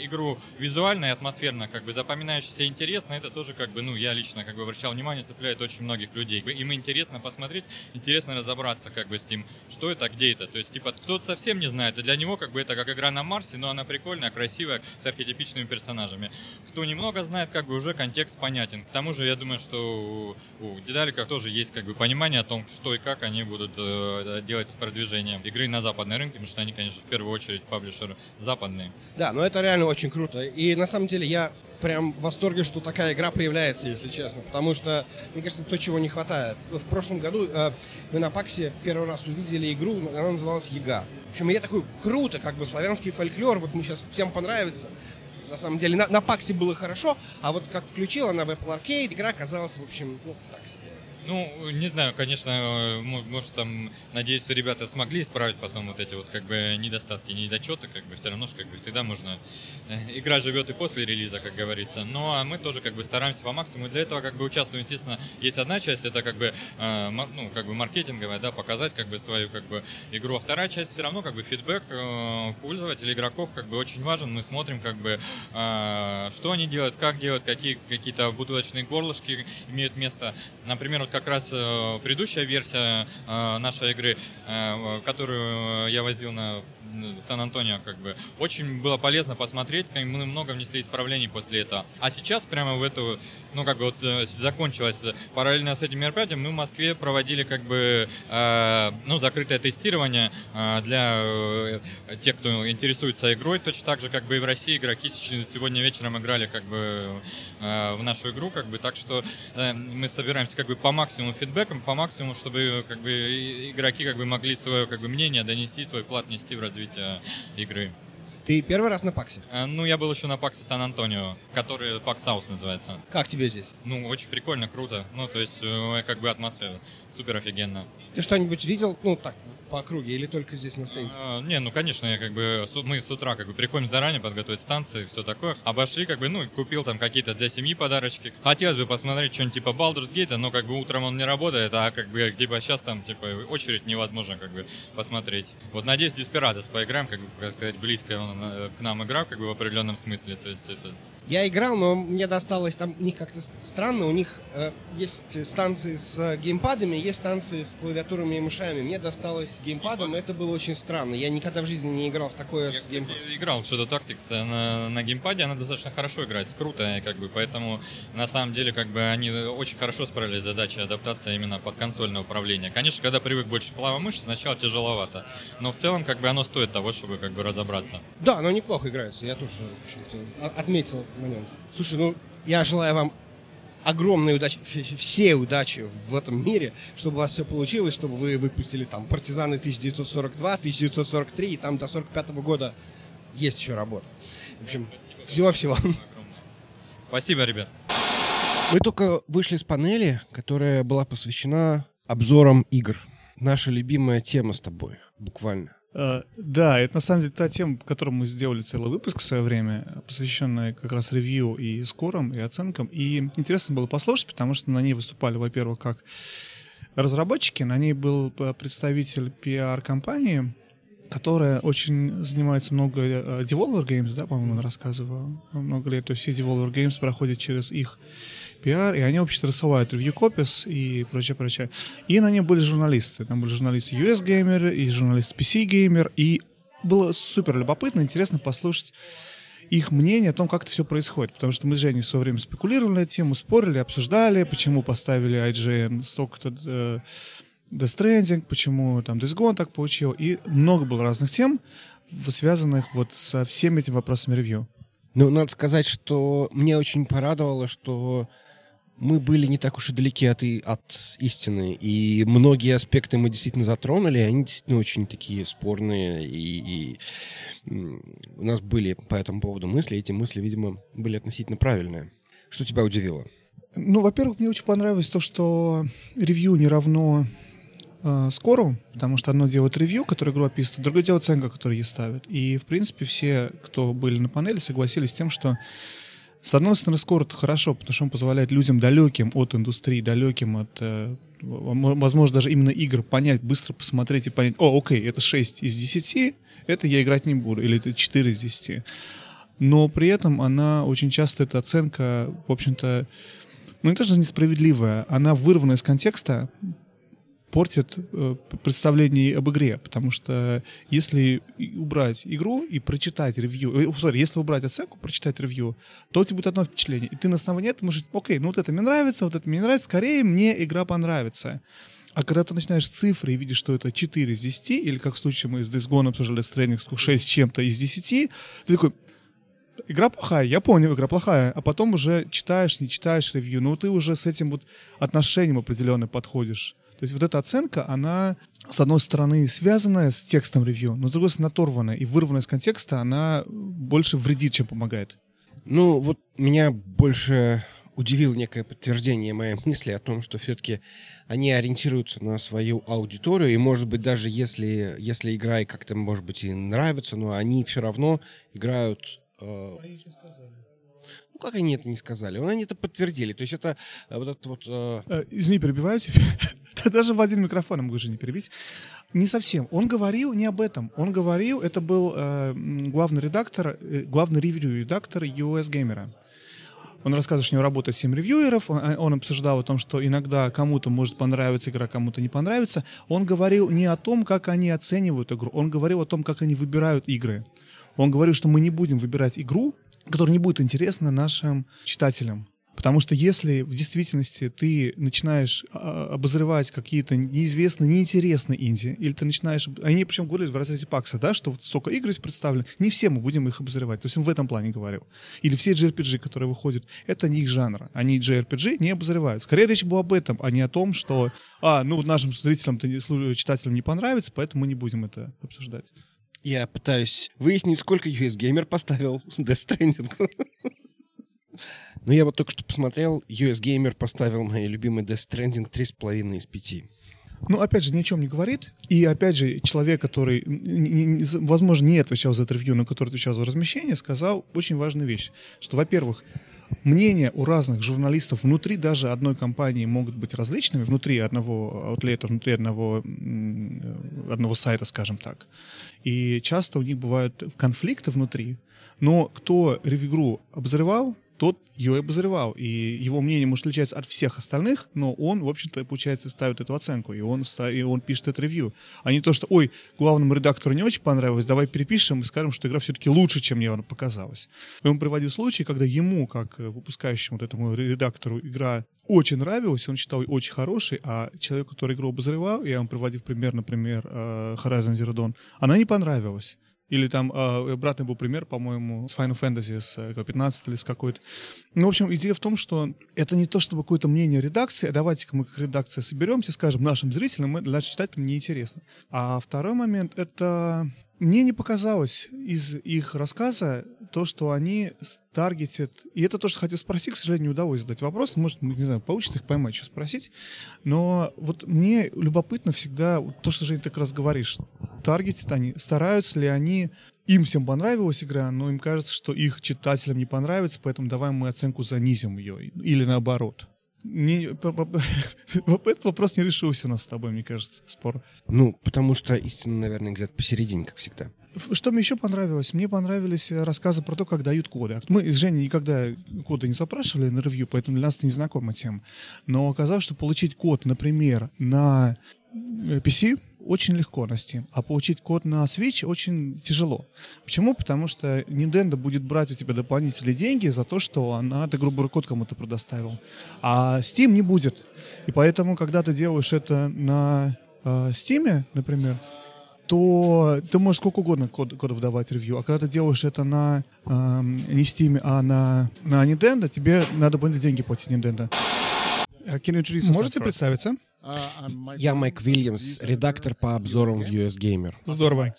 игру визуально и атмосферно, как бы запоминающейся и интересно. Это тоже как бы, ну, я лично как бы обращал внимание, цепляет очень многих людей. Им интересно посмотреть, интересно разобраться как бы с тем, что это, где это. То есть, типа, кто-то совсем не знает, и для него как бы это как игра на Марсе, но она прикольная, красивая, с архетипичными персонажами. Кто немного знает, как бы уже контекст понятен. К тому же, я думаю, что у, у Дедаликов тоже есть как бы понимание о том, что и как они будут э, делать с продвижением игры на западной рынке, потому что они, конечно, в первую очередь паблишер западные. Да, но это реально очень круто. И на самом деле я прям в восторге, что такая игра появляется, если честно. Потому что, мне кажется, то, чего не хватает. В прошлом году э, мы на Паксе первый раз увидели игру, она называлась Яга. В общем, я такой, круто, как бы славянский фольклор, вот мы сейчас всем понравится. На самом деле, на, на Паксе было хорошо, а вот как включила на в Apple Arcade, игра оказалась, в общем, ну, так себе. Ну, не знаю, конечно, э, мо- может там, надеюсь, что ребята смогли исправить потом вот эти вот как бы недостатки, недочеты, как бы все равно, что как бы всегда можно... э, Игра живет и после релиза, как говорится. Ну, а мы тоже как бы стараемся по максимуму. Для этого как бы участвуем, естественно, есть одна часть, это как бы, э, ну, как бы маркетинговая, да, показать как бы свою как бы игру. А вторая часть все равно как бы фидбэк э, пользователей, игроков как бы очень важен. Мы смотрим как бы, э, что они делают, как делают, какие какие-то бутылочные горлышки имеют место. Например, вот как раз э, предыдущая версия э, нашей игры, э, которую я возил на Сан-Антонио, как бы, очень было полезно посмотреть, как мы много внесли исправлений после этого. А сейчас прямо в эту, ну, как бы вот э, закончилось параллельно с этим мероприятием, мы в Москве проводили, как бы, э, ну, закрытое тестирование э, для э, тех, кто интересуется игрой, точно так же, как бы и в России игроки сегодня вечером играли, как бы, э, в нашу игру, как бы, так что э, мы собираемся, как бы, по максимуму фидбэком, по максимуму, чтобы, как бы, игроки, как бы, могли свое, как бы, мнение донести, свой вклад нести в развитие игры. Ты первый раз на Паксе. Э, Ну, я был еще на Паксе Сан-Антонио, который Пакс Саус называется. Как тебе здесь? Ну, очень прикольно, круто. Ну, то есть, э, как бы атмосфера супер офигенно. Ты что-нибудь видел, ну, так, по округе, или только здесь на стенде? А, Не, ну конечно, я как бы мы с утра как бы приходим заранее подготовить станции, все такое. Обошли, как бы, ну, купил там какие-то для семьи подарочки. Хотелось бы посмотреть что-нибудь типа Baldur's Gate, но как бы утром он не работает, а как бы типа сейчас там типа очередь невозможно как бы посмотреть. Вот надеюсь, Desperados поиграем, как бы, как сказать, близкая э, к нам игра, как бы в определенном смысле. То есть это Я играл, но мне досталось там у них как-то странно. У них э, есть станции с геймпадами, есть станции с клавиатурами и мышами. Мне досталось с геймпадом, и это было очень странно. Я никогда в жизни не играл в такое Я, с геймпадом. играл в Shadow Tactics э, на, на геймпаде, она достаточно хорошо играется, круто, как бы, поэтому на самом деле как бы они очень хорошо справились с задачей адаптации именно под консольное управление. Конечно, когда привык больше к клавомыши, сначала тяжеловато, но в целом как бы оно стоит того, чтобы как бы разобраться. Да, но неплохо играется. Я тоже, отметил момент. Слушай, ну, я желаю вам огромной удачи, вс- все удачи в этом мире, чтобы у вас все получилось, чтобы вы выпустили там «Партизаны 1942», 1943, и там до 45 года есть еще работа. В общем, всего-всего. Спасибо, ребят. Мы только вышли с панели, которая была посвящена обзорам игр. Наша любимая тема с тобой, буквально. Э, Да, это на самом деле та тема, по которой мы сделали целый выпуск в свое время, посвященный как раз ревью и скорам, и оценкам. И интересно было послушать, потому что на ней выступали, во-первых, как разработчики, на ней был э, представитель PR-компании, которая очень занимается много э, Devolver Games, да, по-моему, он рассказывал много лет. То есть все Devolver Games проходят через их PR, и они вообще-то рассылают review copies и прочее, прочее. И на ней были журналисты. Там были журналисты US Gamer и журналист PC Gamer, и было супер любопытно, интересно послушать их мнение о том, как это все происходит. Потому что мы с Женей в время спекулировали на эту тему, спорили, обсуждали, почему поставили IGN столько-то э, Death Stranding, почему там Days Gone так получил. И много было разных тем, связанных вот со всеми этими вопросами ревью. Ну, надо сказать, что мне очень порадовало, что мы были не так уж и далеки от, и, от истины. И многие аспекты мы действительно затронули, они действительно очень такие спорные. И, и у нас были по этому поводу мысли. Эти мысли, видимо, были относительно правильные. Что тебя удивило? Ну, во-первых, мне очень понравилось то, что ревью не равно э, скору, потому что одно делает ревью, которое игру описывает, другое дело оценка, которую ей ставят. И, в принципе, все, кто были на панели, согласились с тем, что с одной стороны, скоро это хорошо, потому что он позволяет людям далеким от индустрии, далеким от, э, возможно, даже именно игр понять, быстро посмотреть и понять, о, окей, это 6 из 10, это я играть не буду, или это 4 из 10. Но при этом она очень часто, эта оценка, в общем-то, ну, не даже несправедливая, она вырвана из контекста, портит э, представление об игре, потому что если убрать игру и прочитать ревью, э, sorry, если убрать оценку, прочитать ревью, то у тебя будет одно впечатление, и ты на основании этого можешь, окей, ну вот это мне нравится, вот это мне нравится, скорее мне игра понравится. А когда ты начинаешь цифры и видишь, что это 4 из 10, или как в случае мы с Days Gone обсуждали с тренингом 6 чем-то из 10, ты такой, игра плохая, я понял, игра плохая, а потом уже читаешь, не читаешь ревью, ну ты уже с этим вот отношением определенно подходишь. То есть вот эта оценка, она, с одной стороны, связанная с текстом ревью, но с другой стороны, оторванная и вырванная из контекста, она больше вредит, чем помогает. Ну, вот меня больше удивило некое подтверждение моей мысли о том, что все-таки они ориентируются на свою аудиторию, и, может быть, даже если, если игра как-то, может быть, и нравится, но они все равно играют... Э, ну, как они это не сказали? Они это подтвердили. То есть это э, вот этот вот... Э... э извини, перебиваю тебя. Даже в один микрофон могу же не перебить. Не совсем. Он говорил не об этом. Он говорил, это был э, главный редактор, э, главный ревью-редактор US Gamer. Он рассказывал, что у него работает 7 ревьюеров, он, он обсуждал о том, что иногда кому-то может понравиться игра, кому-то не понравится. Он говорил не о том, как они оценивают игру, он говорил о том, как они выбирают игры. Он говорил, что мы не будем выбирать игру, которая не будет интересна нашим читателям. Потому что если в действительности ты начинаешь а, обозревать какие-то неизвестные, неинтересные инди, или ты начинаешь... Они причем говорили в разрезе пакса, да, что вот столько игр здесь представлены, не все мы будем их обозревать. То есть он в этом плане говорил. Или все JRPG, которые выходят, это не их жанр. Они JRPG не обозревают. Скорее речь была об этом, а не о том, что, а, ну, нашим зрителям, читателям не понравится, поэтому мы не будем это обсуждать. Я пытаюсь выяснить, сколько US Gamer поставил Death Stranding. Ну, я вот только что посмотрел, US Gamer поставил моей любимый Death Stranding 3,5 из 5. Ну, опять же, ни о чем не говорит. И, опять же, человек, который, возможно, не отвечал за это ревью, но который отвечал за размещение, сказал очень важную вещь. Что, во-первых, мнения у разных журналистов внутри даже одной компании могут быть различными, внутри одного аутлета, внутри одного, одного сайта, скажем так. И часто у них бывают конфликты внутри. Но кто ревью обозревал, тот ее обозревал. И его мнение может отличаться от всех остальных, но он, в общем-то, получается, ставит эту оценку, и он, и он пишет это ревью. А не то, что, ой, главному редактору не очень понравилось, давай перепишем и скажем, что игра все-таки лучше, чем мне она показалась. И он приводил случаи, когда ему, как выпускающему вот этому редактору, игра очень нравилась, он считал ее очень хорошей, а человек, который игру обозревал, я вам приводил пример, например, э, Horizon Zero Dawn, она не понравилась. Или там э, обратный был пример, по-моему, с Final Fantasy, с 15 или с какой-то. Ну, в общем, идея в том, что это не то, чтобы какое-то мнение редакции, а давайте-ка мы как редакция соберемся, скажем нашим зрителям, мы, нашим читателям неинтересно. А второй момент — это мне не показалось из их рассказа то, что они таргетят... И это то, что хотел спросить, к сожалению, не удалось задать вопрос. Может, не знаю, получится их поймать, что спросить. Но вот мне любопытно всегда то, что, Жень, ты как раз говоришь. Таргетят они, стараются ли они им всем понравилась игра, но им кажется, что их читателям не понравится, поэтому давай мы оценку занизим ее. Или наоборот. Этот вопрос не решился у нас с тобой, мне кажется, спор. Ну, потому что истина, наверное, где-то посередине, как всегда. Что мне еще понравилось? Мне понравились э, рассказы про то, как дают коды. Мы с Женей никогда коды не запрашивали на ревью, поэтому для нас это незнакомая тема. Но оказалось, что получить код, например, на э, PC очень легко на Steam, а получить код на Switch очень тяжело. Почему? Потому что Nintendo будет брать у тебя дополнительные деньги за то, что она, ты, грубо код кому-то предоставил. А Steam не будет. И поэтому, когда ты делаешь это на э, Steam, например, то ты можешь сколько угодно код, кодов давать ревью, а когда ты делаешь это на эм, не Steam, а на, на Nintendo, тебе надо будет деньги платить Nintendo. Can you introduce yourself Можете представиться? Я Майк Вильямс, редактор по обзорам в US Gamer. Здорово.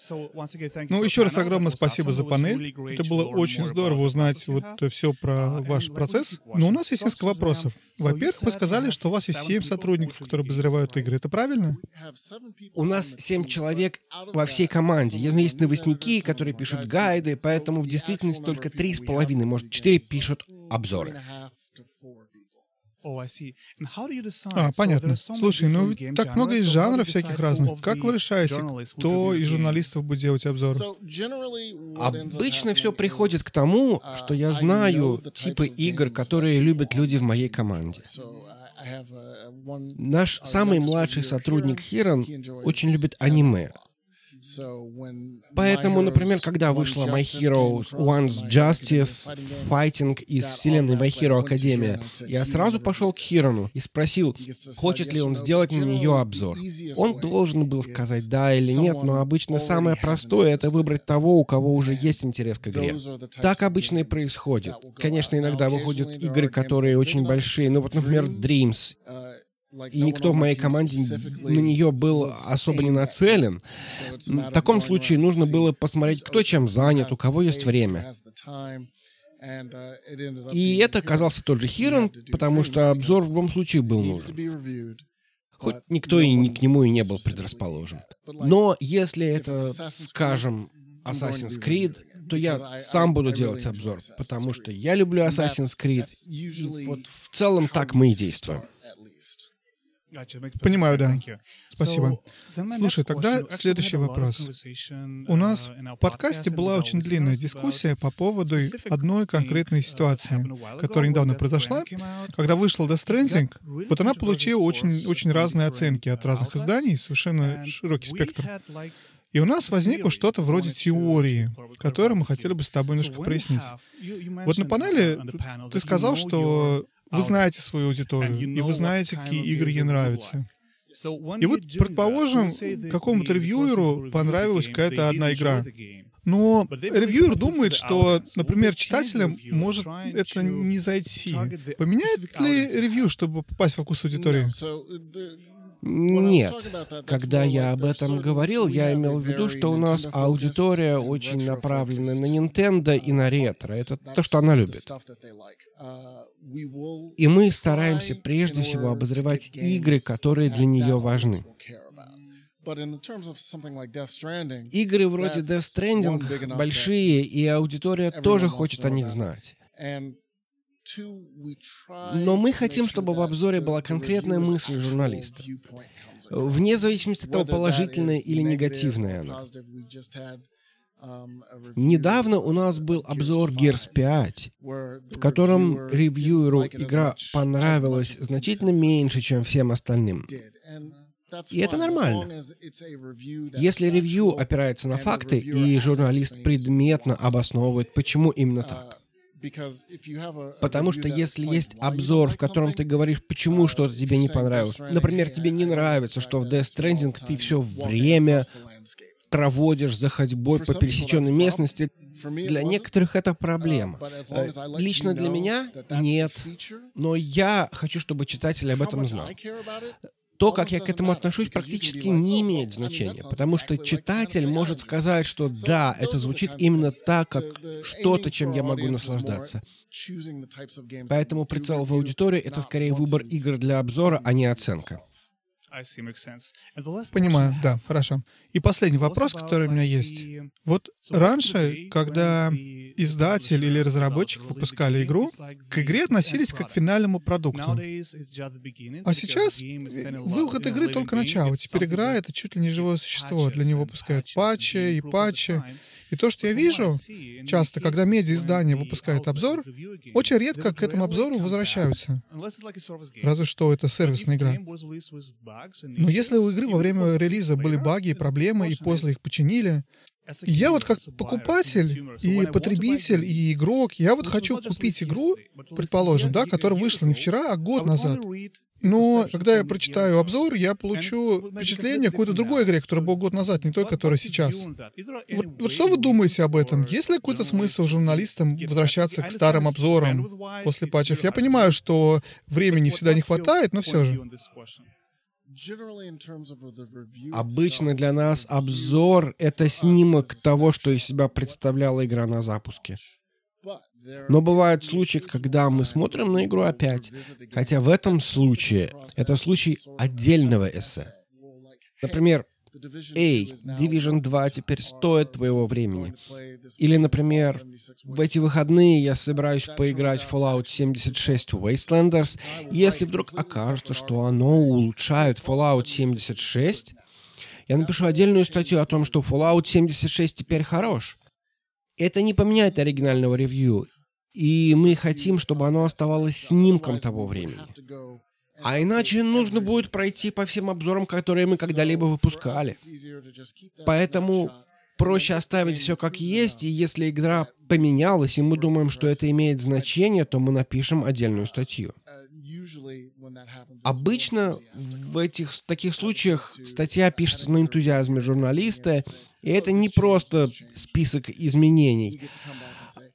Ну, еще раз огромное спасибо за панель. Это было очень здорово узнать вот все про Uh, ваш процесс. Но у нас есть несколько вопросов. Во-первых, вы сказали, что у вас есть семь сотрудников, которые обозревают игры. Это правильно? У нас семь человек во всей команде. Есть новостники, которые пишут гайды, поэтому в действительности только три с половиной, может, четыре пишут обзоры. А, So понятно. Слушай, ну ведь так много есть you жанров всяких разных. Как вы решаете, кто из журналистов будет делать обзор? Обычно все приходит к тому, что я знаю типы игр, которые любят люди в моей команде. Наш самый младший сотрудник Хирон очень любит аниме. Поэтому, например, когда вышла My Hero One's Justice Fighting из вселенной My Hero Academia, я сразу пошел к Хирону и спросил, хочет ли он сделать на нее обзор. Он должен был сказать да или нет, но обычно самое простое — это выбрать того, у кого уже есть интерес к игре. Так обычно и происходит. Конечно, иногда выходят игры, которые очень большие, ну вот, например, Dreams, и никто в моей команде на нее был особо не нацелен. В таком случае нужно было посмотреть, кто чем занят, у кого есть время. И это оказался тот же Хирон, потому что обзор в любом случае был нужен. Хоть никто и ни к нему и не был предрасположен. Но если это, скажем, Assassin's Creed, то я сам буду делать обзор, потому что я люблю Assassin's Creed. И вот в целом так мы и действуем. Понимаю, да. Спасибо. Слушай, тогда следующий вопрос. У нас uh, в подкасте была очень длинная дискуссия по поводу одной конкретной uh, ситуации, которая недавно произошла. Когда вышел Death Stranding, вот она получила очень, очень разные оценки от uh, разных изданий, совершенно широкий спектр. И у нас возникло что-то вроде теории, которую мы хотели бы с тобой немножко прояснить. Вот на панели uh, ты сказал, что вы audience, знаете свою аудиторию, и вы знаете, какие игры ей нравятся. И вот, предположим, какому-то ревьюеру понравилась какая-то одна игра. Но ревьюер думает, что, например, читателям может это не зайти. Поменяет ли ревью, чтобы попасть в вкус аудитории? Нет. Когда я об этом говорил, я имел в виду, что у нас аудитория очень направлена на Nintendo и на ретро. Это то, что она любит. И мы стараемся прежде всего обозревать игры, которые для нее важны. Игры вроде Death Stranding большие, и аудитория тоже хочет о них знать. Но мы хотим, чтобы в обзоре была конкретная мысль журналиста. Вне зависимости от того, положительная или негативная она. Недавно у нас был обзор Gears 5, в котором ревьюеру игра понравилась значительно меньше, чем всем остальным. И это нормально. Если ревью опирается на факты, и журналист предметно обосновывает, почему именно так. Потому что если есть обзор, в котором ты говоришь, почему что-то тебе не понравилось, например, тебе не нравится, что в Death Stranding ты все время проводишь за ходьбой по пересеченной местности, для некоторых это проблема. Э, Лично для меня нет, но я хочу, чтобы читатель об этом знал. То, как я к этому отношусь, практически не имеет значения, потому что читатель может сказать, что да, это звучит именно так, как что-то, чем я могу наслаждаться. Поэтому прицел в аудитории — это скорее выбор игр для обзора, а не оценка. Понимаю, да, хорошо. И последний вопрос, который у меня есть. Вот раньше, когда издатель или разработчик выпускали игру, к игре относились как к финальному продукту. А сейчас выход игры только начало. Теперь игра — это чуть ли не живое существо. Для него выпускают патчи и патчи. И то, что я вижу, часто, когда выпускают outlet обзор, очень редко к этому обзору возвращаются. Разве что это сервисная игра. Но если у игры во время релиза были баги и проблемы, и после их починили, я вот как покупатель и потребитель, и игрок, я вот хочу купить игру, предположим, да, которая вышла не вчера, а год назад. Но когда я прочитаю обзор, я получу впечатление о какой-то другой игре, которая была год назад, не той, которая сейчас. Вот, вот что вы думаете об этом? Есть ли какой-то смысл журналистам возвращаться к старым обзорам после патчев? Я понимаю, что времени всегда не хватает, но все же. Обычно для нас обзор — это снимок того, что из себя представляла игра на запуске. Но бывают случаи, когда мы смотрим на игру опять, хотя в этом случае это случай отдельного эссе. Например, Эй, Division 2 теперь стоит твоего времени. Или, например, в эти выходные я собираюсь поиграть в Fallout 76 Wastelanders, и если вдруг окажется, что оно улучшает Fallout 76, я напишу отдельную статью о том, что Fallout 76 теперь хорош. Это не поменяет оригинального ревью, и мы хотим, чтобы оно оставалось снимком того времени. А иначе нужно будет пройти по всем обзорам, которые мы когда-либо выпускали. Поэтому проще оставить все как есть, и если игра поменялась, и мы думаем, что это имеет значение, то мы напишем отдельную статью. Обычно в этих таких случаях статья пишется на энтузиазме журналиста, и это не просто список изменений,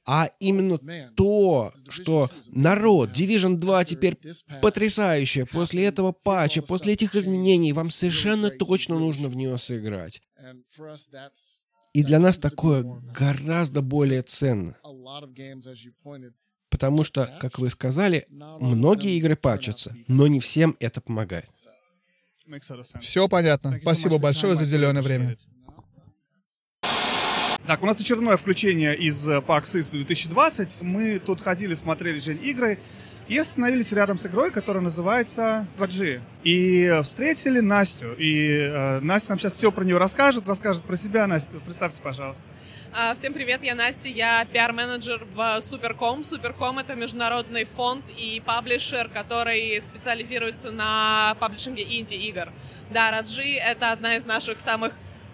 а именно то, что народ, Division 2 теперь потрясающая. После этого патча, после этих изменений вам совершенно точно нужно в нее сыграть. И для нас такое гораздо более ценно. Потому что, как вы сказали, многие игры патчатся, но не всем это помогает. Все понятно. Спасибо большое за уделенное время. Так, у нас очередное включение из э, PAX East 2020. Мы тут ходили, смотрели Жень игры и остановились рядом с игрой, которая называется Раджи. И встретили Настю. И э, Настя нам сейчас все про нее расскажет, расскажет про себя. Настя, представьте, пожалуйста. А, Всем привет, я Настя, я пиар-менеджер в Суперком. Суперком — это международный фонд и паблишер, который специализируется на паблишинге инди-игр. Да, Раджи — это одна из наших самых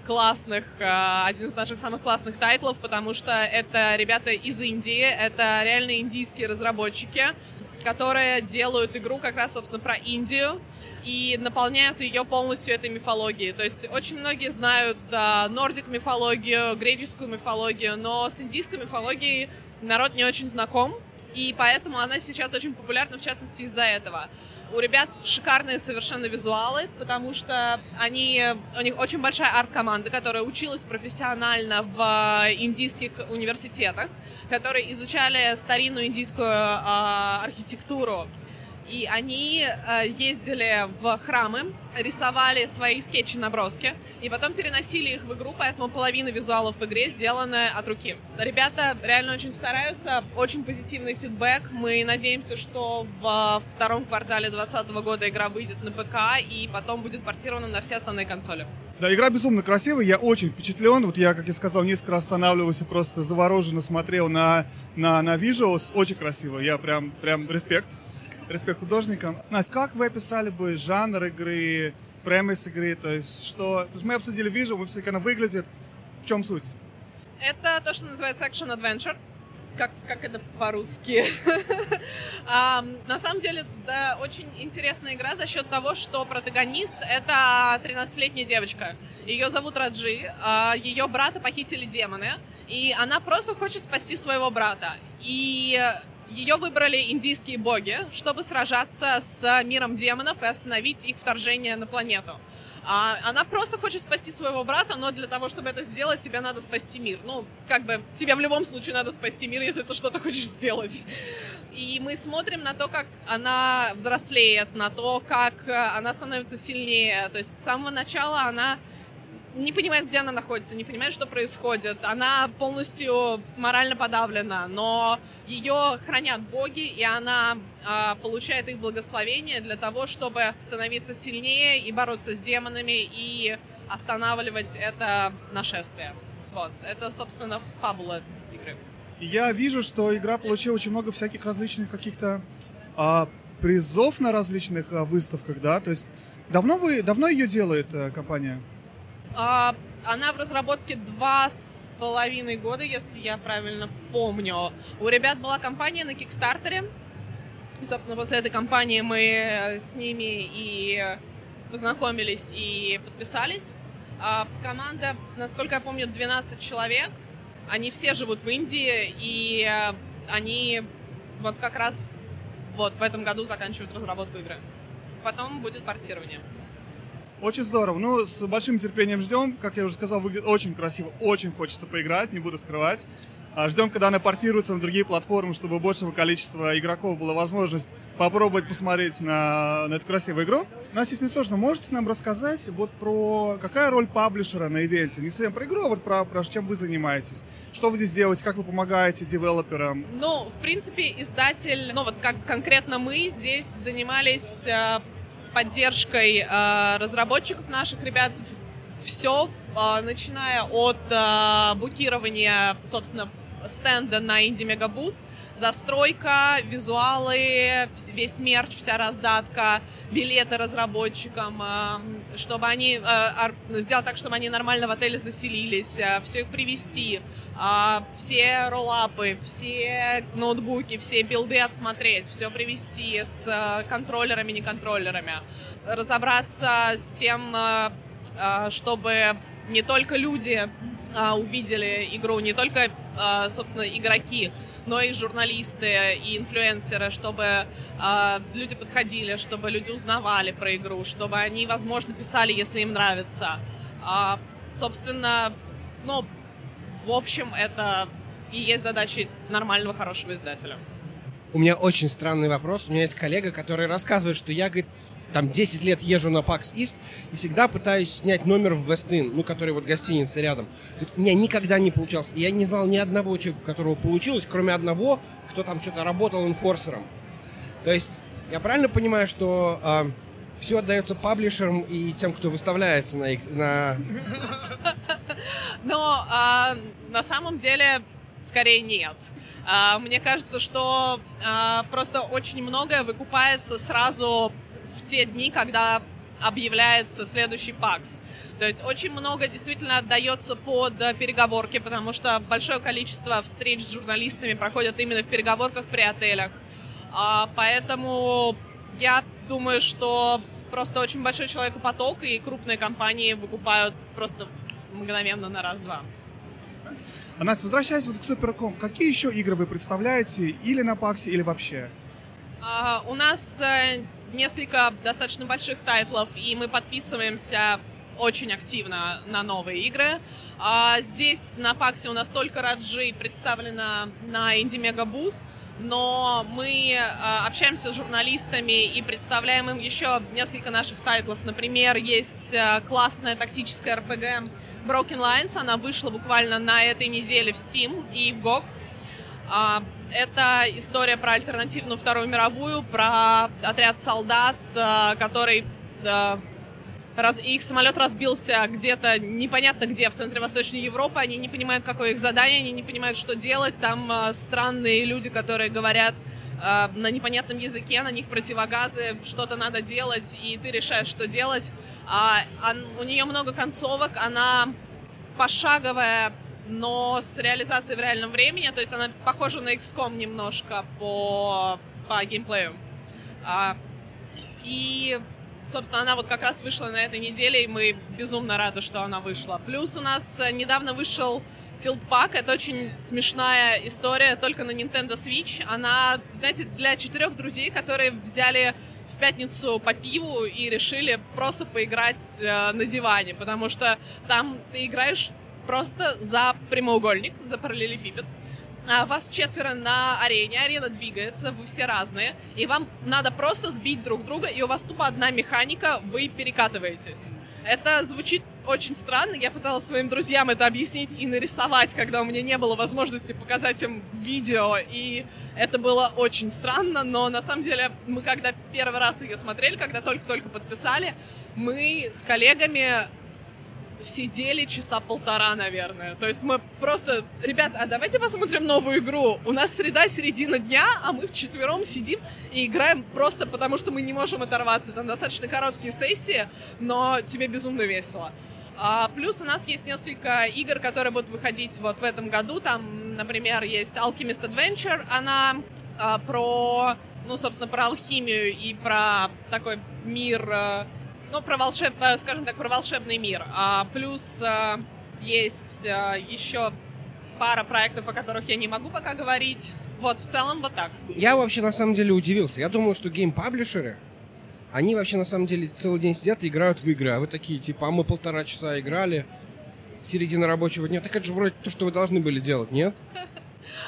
классных, э, один из наших самых классных тайтлов, потому что это ребята из Индии, это реально индийские разработчики, которые делают игру как раз, собственно, про Индию и наполняют ее полностью этой мифологией. То есть очень многие знают э, нордик мифологию, греческую мифологию, но с индийской мифологией народ не очень знаком, и поэтому она сейчас очень популярна, в частности, из-за этого. У ребят шикарные совершенно визуалы, потому что они, у них очень большая арт-команда, которая училась профессионально в э, индийских университетах, которые изучали старинную индийскую э, архитектуру. И они э, ездили в храмы, рисовали свои скетчи-наброски, и потом переносили их в игру, поэтому половина визуалов в игре сделаны от руки. Ребята реально очень стараются, очень позитивный фидбэк. Мы надеемся, что в втором квартале 2020 года игра выйдет на ПК и потом будет портирована на все основные консоли. Да, игра безумно красивая, я очень впечатлен. Вот я, как я сказал, несколько раз останавливался, просто завороженно смотрел на, на, на visuals. Очень красиво, я прям, прям респект. Респект художникам. Настя, как вы описали бы жанр игры, премис игры? То есть, что... то есть Мы обсудили visual, мы обсудили, как она выглядит. В чем суть? Это то, что называется action adventure. Как, как это по-русски? А, на самом деле, да, очень интересная игра за счет того, что протагонист — это 13-летняя девочка. Ее зовут Раджи, а ее брата похитили демоны, и она просто хочет спасти своего брата. И ее выбрали индийские боги, чтобы сражаться с миром демонов и остановить их вторжение на планету. А она просто хочет спасти своего брата, но для того, чтобы это сделать, тебе надо спасти мир. Ну, как бы, тебе в любом случае надо спасти мир, если ты что-то хочешь сделать. И мы смотрим на то, как она взрослеет, на то, как э, она становится сильнее. То есть с самого начала она не понимает, где она находится, не понимает, что происходит. Она полностью морально подавлена, но ее хранят боги, и она а, получает их благословение для того, чтобы становиться сильнее и бороться с демонами и останавливать это нашествие. Вот, это, собственно, фабула игры. Я вижу, что игра получила очень много всяких различных каких-то а, призов на различных а, выставках, да? То есть давно вы, давно ее делает а, компания? А, она в разработке два с половиной года, если я правильно помню. У ребят была компания на Кикстартере, И, собственно, после этой кампании мы с ними и познакомились и подписались. А, команда, насколько я помню, 12 человек. Они все живут в Индии, и э, они вот как раз вот в этом году заканчивают разработку игры. Потом будет портирование. Очень здорово. Ну, с большим терпением ждем. Как я уже сказал, выглядит очень красиво. Очень хочется поиграть, не буду скрывать. А, Ждем, когда она портируется на другие платформы, чтобы большего количества игроков была возможность попробовать посмотреть на, на эту красивую игру. У нас, если не сложно, можете нам рассказать вот про какая роль паблишера на ивенте? Не совсем про игру, а вот про, про чем вы занимаетесь. Что вы здесь делаете, как вы помогаете девелоперам? Ну, в принципе, издатель, ну вот как конкретно мы здесь занимались э, поддержкой э, разработчиков наших ребят. Все, э, начиная от э, букирования, собственно, стенда на Инди Мегабут, застройка, визуалы, весь мерч, вся раздатка, билеты разработчикам, э, чтобы они э, ну, сделать так, чтобы они нормально в отеле заселились, все их привести, а, все роллапы, все ноутбуки, все билды отсмотреть, все привести с э, контроллерами, не контроллерами, разобраться с тем, э, э, чтобы не только люди увидели игру, не только, а, собственно, игроки, но и журналисты, и инфлюенсеры, чтобы а, люди подходили, чтобы люди узнавали про игру, чтобы они, возможно, писали, если им нравится. А, Собственно, ну, в общем, это и есть задачи нормального, хорошего издателя. У меня очень странный вопрос. У меня есть коллега, который рассказывает, что я, говорит, там 10 лет езжу на PAX East и всегда пытаюсь снять номер в Inn, ну, который вот гостиница рядом. У меня никогда не получалось. Я не знал ни одного человека, у которого получилось, кроме одного, кто там что-то работал инфорсером. То есть, я правильно понимаю, что все отдается паблишерам и тем, кто выставляется на, на... Но а, на самом деле скорее нет. А, мне кажется, что а, просто очень многое выкупается сразу те дни, когда объявляется следующий ПАКС. То есть очень много действительно отдается под переговорки, потому что большое количество встреч с журналистами проходят именно в переговорках при отелях. А, поэтому я думаю, что просто очень большой человекопоток, и крупные компании выкупают просто мгновенно на раз-два. А Настя, возвращаясь вот к Суперком, какие еще игры вы представляете или на Паксе, или вообще? А, у нас э, несколько достаточно больших тайтлов, и мы подписываемся очень активно на новые игры. А, здесь на Паксе у нас только Раджи представлена на Инди Мега Буз, но мы э, общаемся с журналистами и представляем им еще несколько наших тайтлов. Например, есть э, классная тактическая RPG Broken Lines, она вышла буквально на этой неделе в Steam и в GOG. А, Это история про альтернативную Вторую мировую, про отряд солдат, а, который... да, раз- их самолет разбился где-то непонятно где, в центре Восточной Европы. Они не понимают, какое их задание, они не понимают, что делать. Там а, странные люди, которые говорят а, на непонятном языке, на них противогазы, что-то надо делать, и ты решаешь, что делать. А, ан- у нее много концовок, она пошаговая, но с реализацией в реальном времени, то есть она похожа на XCOM немножко по, по геймплею. А, и, собственно, она вот как раз вышла на этой неделе, и мы безумно рады, что она вышла. Плюс у нас э, недавно вышел Pack, это очень смешная история, только на Nintendo Switch. Она, знаете, для четырех друзей, которые взяли в пятницу по пиву и решили просто поиграть э, на диване, потому что там ты играешь просто за прямоугольник, за параллелепипед. А вас четверо на арене, арена двигается, вы все разные, и вам надо просто сбить друг друга, и у вас тупо одна механика, вы перекатываетесь. Это звучит очень странно, я пыталась своим друзьям это объяснить и нарисовать, когда у меня не было возможности показать им видео, и это было очень странно, но на самом деле мы когда первый раз ее смотрели, когда только-только подписали, мы с коллегами сидели часа полтора, наверное. То есть мы просто, ребят, а давайте посмотрим новую игру. У нас среда, середина дня, а мы вчетвером сидим и играем просто потому, что мы не можем оторваться. Там достаточно короткие сессии, но тебе безумно весело. А, плюс у нас есть несколько игр, которые будут выходить вот в этом году. Там, например, есть Alchemist Adventure. Она а, про ну, собственно, про алхимию и про такой мир, э, ну, про волшеб, э, скажем так, про волшебный мир. А плюс э, есть э, еще пара проектов, о которых я не могу пока говорить. Вот, в целом, вот так. Я вообще на самом деле удивился. Я думал, что гейм-паблишеры, они вообще на самом деле целый день сидят и играют в игры. А вы такие, типа, а мы полтора часа играли, середина рабочего дня. Так это же вроде то, что вы должны были делать, нет?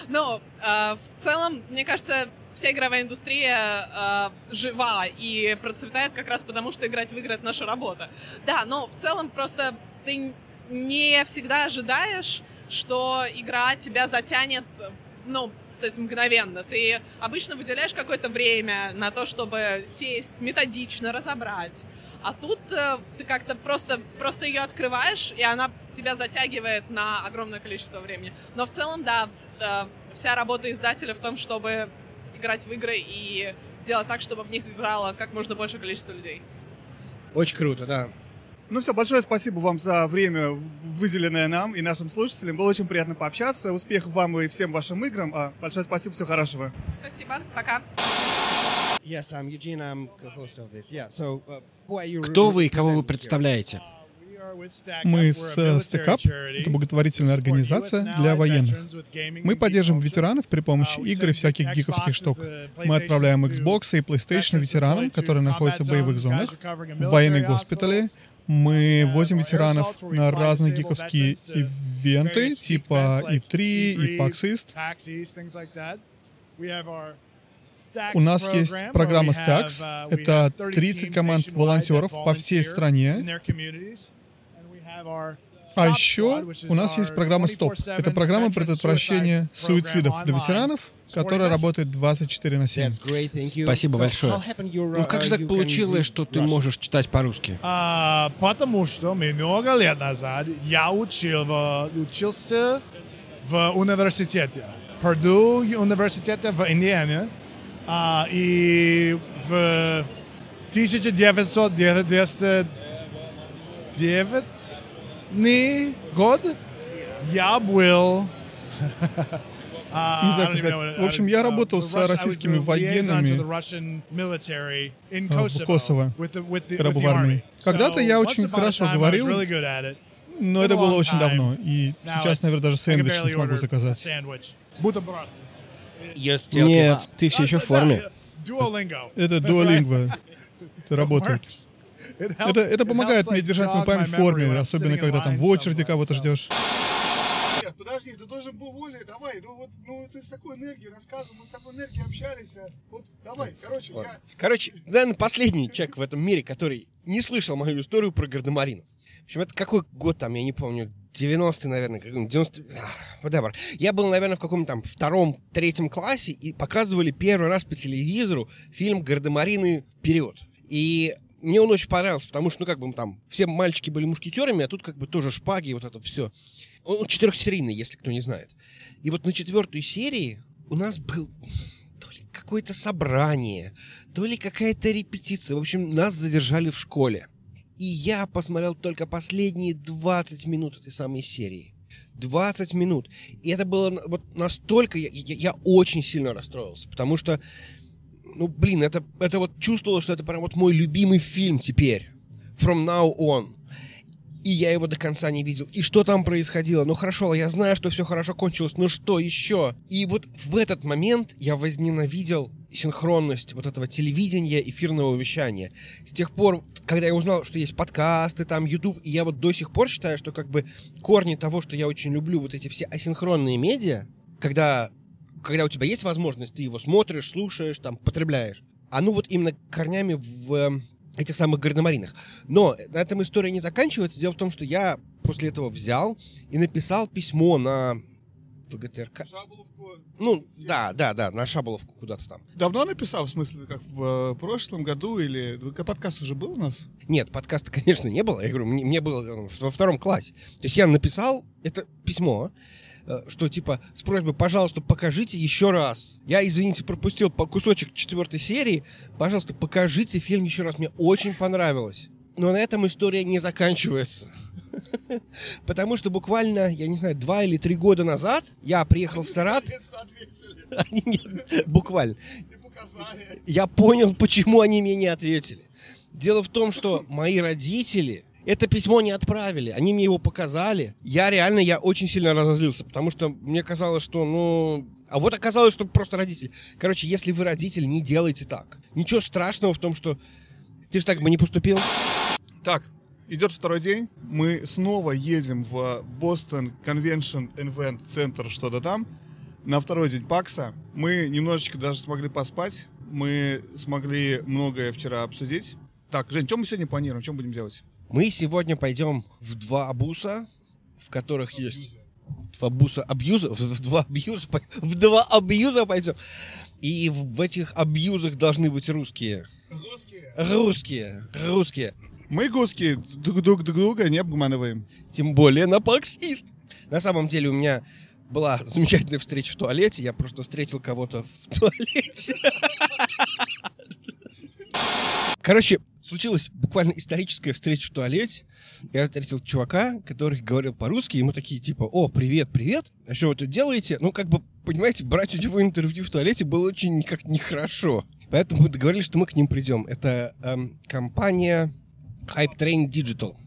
Ну, э, в целом, мне кажется, вся игровая индустрия э, жива и процветает как раз потому, что играть в игры — это наша работа. Да, но в целом просто ты не всегда ожидаешь, что игра тебя затянет, ну, то есть мгновенно. Ты обычно выделяешь какое-то время на то, чтобы сесть, методично разобрать. А тут э, ты как-то просто, просто ее открываешь, и она тебя затягивает на огромное количество времени. Но в целом, да, э, вся работа издателя в том, чтобы играть в игры и делать так, чтобы в них играло как можно больше количество людей. Очень круто, да. Ну все, большое спасибо вам за время, выделенное нам и нашим слушателям. Было очень приятно пообщаться. Успехов вам и всем вашим играм. А большое спасибо, всего хорошего. Спасибо, пока. Yes, I'm Eugene. I'm co-host of this. Yeah. So, uh, who are you Кто вы и кого вы представляете? Мы с э, Stack Up, это благотворительная организация для военных. Мы поддерживаем ветеранов при помощи игр и всяких гиковских штук. Мы отправляем Xbox и PlayStation ветеранам, которые находятся в боевых зонах, в военные госпитали. Мы возим ветеранов на разные гиковские ивенты, типа E3 и PAX East. У нас есть программа Stacks. Это 30 команд волонтеров по всей стране. А еще у нас есть программа СТОП. Это программа предотвращения суицидов для ветеранов, которая работает 24 на 7. That's great, thank you. Спасибо большое. Ну как же так получилось, что ты можешь читать по-русски? А, потому что много лет назад я учил учился в университете. Перду университете в Индиане. А, и в 1999 год я был... а, Не знаю, как сказать. В общем, я работал с российскими военными э, в Kosovo Косово, когда был в армии. Когда-то я очень хорошо говорил, но это было очень давно. И сейчас, наверное, даже сэндвич не смогу заказать. Нет, ты все еще в форме. Duolingo. Это дуолингва. Это работает. Это, это помогает мне держать мою память в форме, особенно когда там в очереди кого-то ждешь. Нет, подожди, ты должен был более, давай, ну вот, ну ты с такой энергией рассказывал, мы с такой энергией общались, а вот, давай, короче, я... Короче, наверное, последний человек в этом мире, который не слышал мою историю про гардемаринов. В общем, это какой год там, я не помню, 90-й, наверное, какой-нибудь, 90 ах, whatever. Я был, наверное, в каком-то там втором, третьем классе, и показывали первый раз по телевизору фильм «Гардемарины. Вперед». И мне он очень понравился, потому что, ну, как бы там все мальчики были мушкетерами, а тут как бы тоже шпаги, вот это все. Он четырехсерийный, если кто не знает. И вот на четвертой серии у нас был то ли какое-то собрание, то ли какая-то репетиция. В общем, нас задержали в школе. И я посмотрел только последние 20 минут этой самой серии. 20 минут. И это было вот настолько... Я, я- я очень сильно расстроился, потому что... Ну, блин, это, это вот чувствовало, что это прям вот мой любимый фильм теперь. From now on. И я его до конца не видел. И что там происходило? Ну хорошо, я знаю, что все хорошо кончилось, но что еще? И вот в этот момент я возненавидел синхронность вот этого телевидения, эфирного вещания. С тех пор, когда я узнал, что есть подкасты, там, YouTube, и я вот до сих пор считаю, что как бы корни того, что я очень люблю, вот эти все асинхронные медиа, когда, когда у тебя есть возможность, ты его смотришь, слушаешь, там, потребляешь. А ну вот именно корнями в э, этих самых гардемаринах. Но на этом история не заканчивается. Дело в том, что я после этого взял и написал письмо на ВГТРК. Ну, да, да, да, на Шаболовку куда-то там. Давно написал, в смысле, как в э, прошлом году, или подкаст уже был у нас? Нет, подкаста, конечно, не было. Я говорю, мне, мне было э, во втором классе. То есть я написал это письмо, что типа с просьбой, пожалуйста, покажите еще раз. Я, извините, пропустил по кусочек четвертой серии. Пожалуйста, покажите фильм еще раз. Мне очень понравилось. Но на этом история не заканчивается. Потому что буквально, я не знаю, два или три года назад я приехал в Саратов. Они мне- Буквально. Я понял, почему они мне не ответили. Дело в том, что мои родители это письмо не отправили, они мне его показали. Я реально, я очень сильно разозлился, потому что мне казалось, что, ну... А вот оказалось, что просто родитель. Короче, если вы родитель, не делайте так. Ничего страшного в том, что ты же так бы не поступил. Так, идет второй день. Мы снова едем в Бостон Convention Event Center, что-то там. На второй день ПАКСа. Мы немножечко даже смогли поспать. Мы смогли многое вчера обсудить. Так, Жень, что мы сегодня планируем? Что будем делать? Мы сегодня пойдем в два абуса, в которых есть два абуса абьюза, в два абьюза, в два абьюза пойдем. И в этих абьюзах должны быть русские. Русские. Русские. Русские. Мы русские друг, друг друга не обманываем. Тем более на Паксист. На самом деле у меня была замечательная встреча в туалете. Я просто встретил кого-то в туалете. Короче, случилась буквально историческая встреча в туалете. Я встретил чувака, который говорил по-русски, мы такие, типа, о, привет, привет, а что вы тут делаете? Ну, как бы, понимаете, брать у него интервью в туалете было очень как нехорошо. Поэтому мы договорились, что мы к ним придем. Это эм, компания Hype Train Digital.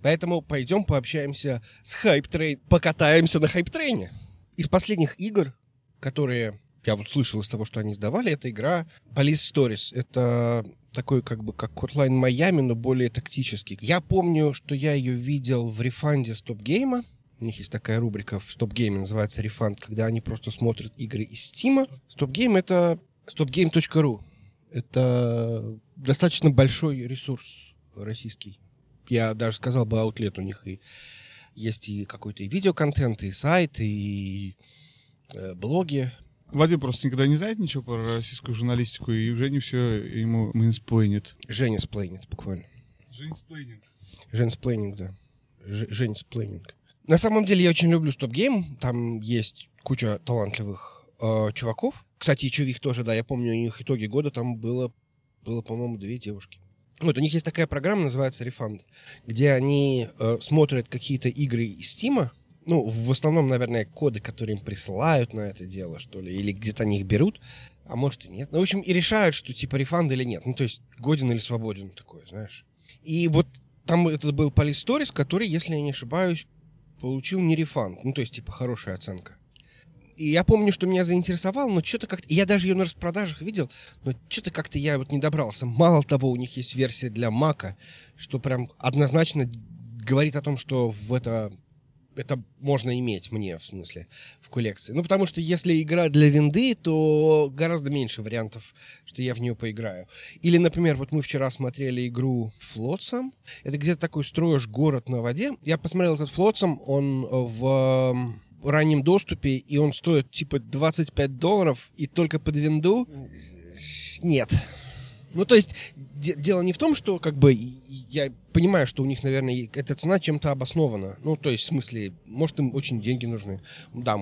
Поэтому пойдем пообщаемся с Hype Train, покатаемся на Hype Train. Из последних игр, которые я вот слышал из того, что они сдавали, это игра Police Stories. Это такой как бы как Hotline Miami, но более тактический. Я помню, что я ее видел в refund е StopGame а. У них есть такая рубрика в StopGame е, называется refund, когда они просто смотрят игры из Стима. Стоп-гейм — это stopgame.ru. Это достаточно большой ресурс российский. Я даже сказал бы, аутлет у них и есть и какой-то и видеоконтент, и сайт, и э, блоги. Вадим просто никогда не знает ничего про российскую журналистику, и Женя все ему мэнсплейнит. Женя сплейнит, буквально. Женсплейнинг. Женсплейнинг, да. Ж- Женсплейнинг. На самом деле я очень люблю StopGame. Там есть куча талантливых э, чуваков. Кстати, и Чувих тоже, да, я помню, у них итоги года там было, было по-моему, две девушки. Вот, у них есть такая программа, называется Refund, где они э, смотрят какие-то игры из Стима, ну, в основном, наверное, коды, которые им присылают на это дело, что ли, или где-то они их берут, а может и нет. Ну, в общем, и решают, что типа рефанд или нет. Ну, то есть годен или свободен такое, знаешь. И вот там это был Stories, который, если я не ошибаюсь, получил не рефанд. Ну, то есть, типа, хорошая оценка. И я помню, что меня заинтересовало, но что-то как-то... Я даже ее на распродажах видел, но что-то как-то я вот не добрался. Мало того, у них есть версия для Мака, что прям однозначно говорит о том, что в это это можно иметь мне, в смысле, в коллекции. Ну, потому что если игра для винды, то гораздо меньше вариантов, что я в нее поиграю. Или, например, вот мы вчера смотрели игру Flotsam. Это где-то такой строишь город на воде. Я посмотрел этот Flotsam, он в раннем доступе, и он стоит типа 25 долларов, и только под винду нет. Ну, то есть, де- дело не в том, что, как бы, я понимаю, что у них, наверное, эта цена чем-то обоснована. Ну, то есть, в смысле, может, им очень деньги нужны. Да,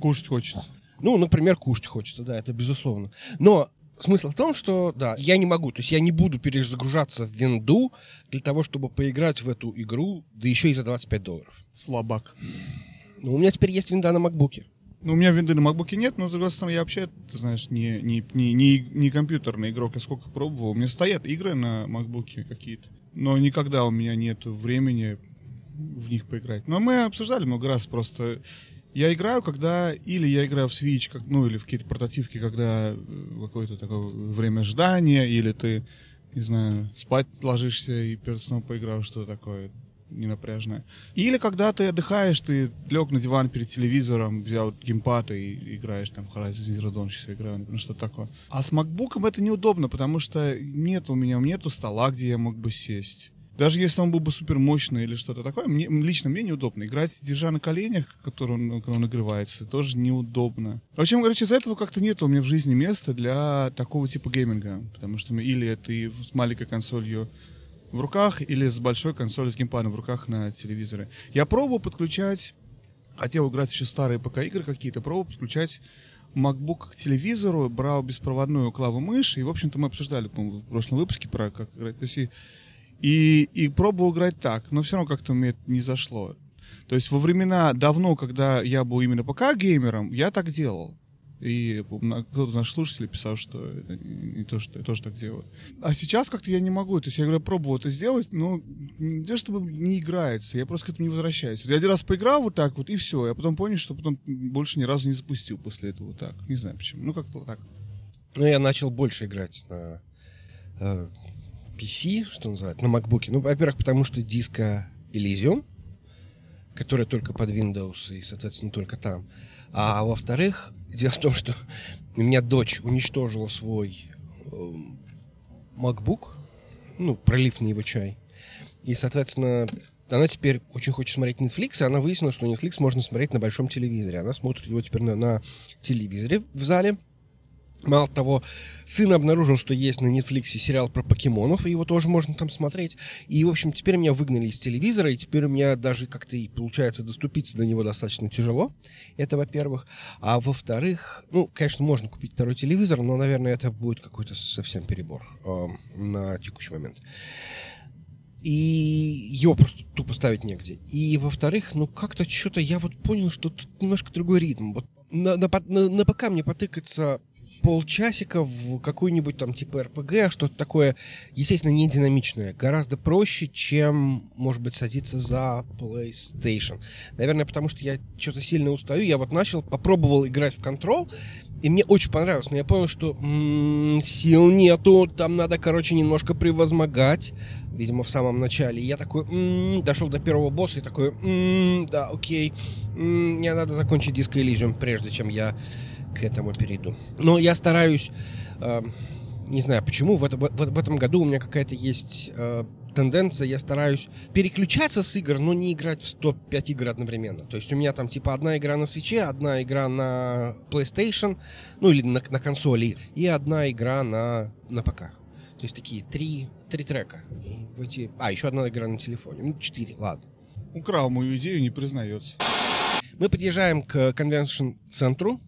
Кушать хочется. ну, например, кушать хочется, да, это безусловно. Но смысл в том, что, да, я не могу, то есть я не буду перезагружаться в винду для того, чтобы поиграть в эту игру, да еще и за 25 долларов. Слабак. Ну, у меня теперь есть винда на макбуке. Ну, у меня винды на макбуке нет, но, с другой стороны, я вообще, ты знаешь, не, не, не, не, не компьютерный игрок. Я сколько пробовал. У меня стоят игры на макбуке какие-то. Но никогда у меня нет времени в них поиграть. Но мы обсуждали много раз просто. Я играю, когда... Или я играю в Switch, как, ну, или в какие-то портативки, когда э, какое-то такое время ожидания, или ты, не знаю, спать ложишься и перед сном поиграл, что такое ненапряжное. Или когда ты отдыхаешь, ты лег на диван перед телевизором, взял геймпад и играешь там Horizon Zero Dawn, сейчас играю, например, что такое. А с макбуком это неудобно, потому что нет у меня, нету стола, где я мог бы сесть. Даже если он был бы супер мощный или что-то такое, мне, лично мне неудобно. Играть, держа на коленях, который он, он нагревается, тоже неудобно. В общем, короче, из-за этого как-то нет у меня в жизни места для такого типа гейминга. Потому что или ты с маленькой консолью в руках, или с большой консолью с геймпадом в руках на телевизоре. Я пробовал подключать, хотел играть еще старые ПК-игры какие-то, пробовал подключать MacBook к телевизору, брал беспроводную клаву мыши, и, в общем-то, мы обсуждали, по-моему, в прошлом выпуске про как играть. То есть и, и, и пробовал играть так, но все равно как-то мне это не зашло. То есть во времена давно, когда я был именно ПК-геймером, я так делал. И кто-то из наших слушателей писал, что не то, что я тоже так делаю. А сейчас как-то я не могу. То есть я говорю, пробовал это сделать, но не то чтобы не играется, я просто к этому не возвращаюсь. Я один раз поиграл вот так вот, и все. Я потом понял, что потом больше ни разу не запустил после этого вот так. Не знаю почему. Ну, как-то так. Ну, я начал больше играть на э, PC, что называется, на MacBook. Ну, во-первых, потому что диска Elysium, которая только под Windows и, соответственно, только там. А во-вторых, дело в том, что у меня дочь уничтожила свой э, MacBook, ну, пролив на его чай. И, соответственно, она теперь очень хочет смотреть Netflix, и она выяснила, что Netflix можно смотреть на большом телевизоре. Она смотрит его теперь на, на телевизоре в зале. Мало того, сын обнаружил, что есть на Netflix сериал про покемонов, и его тоже можно там смотреть. И, в общем, теперь меня выгнали из телевизора, и теперь у меня даже как-то и получается доступиться до него достаточно тяжело. Это, во-первых. А во-вторых, ну, конечно, можно купить второй телевизор, но, наверное, это будет какой-то совсем перебор э, на текущий момент. И его просто тупо ставить негде. И, во-вторых, ну, как-то что-то я вот понял, что тут немножко другой ритм. Вот на, на, на, на ПК мне потыкаться полчасика в какой-нибудь там типа РПГ, что-то такое, естественно, не динамичное. Гораздо проще, чем, может быть, садиться за PlayStation. Наверное, потому что я что-то сильно устаю. Я вот начал, попробовал играть в Control, и мне очень понравилось, но я понял, что м-м, сил нету, там надо, короче, немножко превозмогать, видимо, в самом начале. И я такой м-м, дошел до первого босса и такой, м-м, да, окей, м-м, мне надо закончить диско Elysium, прежде чем я к этому перейду. Но я стараюсь, э, не знаю почему, в, это, в, в этом году у меня какая-то есть э, тенденция, я стараюсь переключаться с игр, но не играть в 105 игр одновременно. То есть у меня там типа одна игра на свече, одна игра на PlayStation, ну или на, на консоли, и одна игра на, на ПК. То есть такие три, три трека. в эти... А, еще одна игра на телефоне. Ну, четыре, ладно. Украл мою идею, не признается. Мы подъезжаем к конвеншн-центру,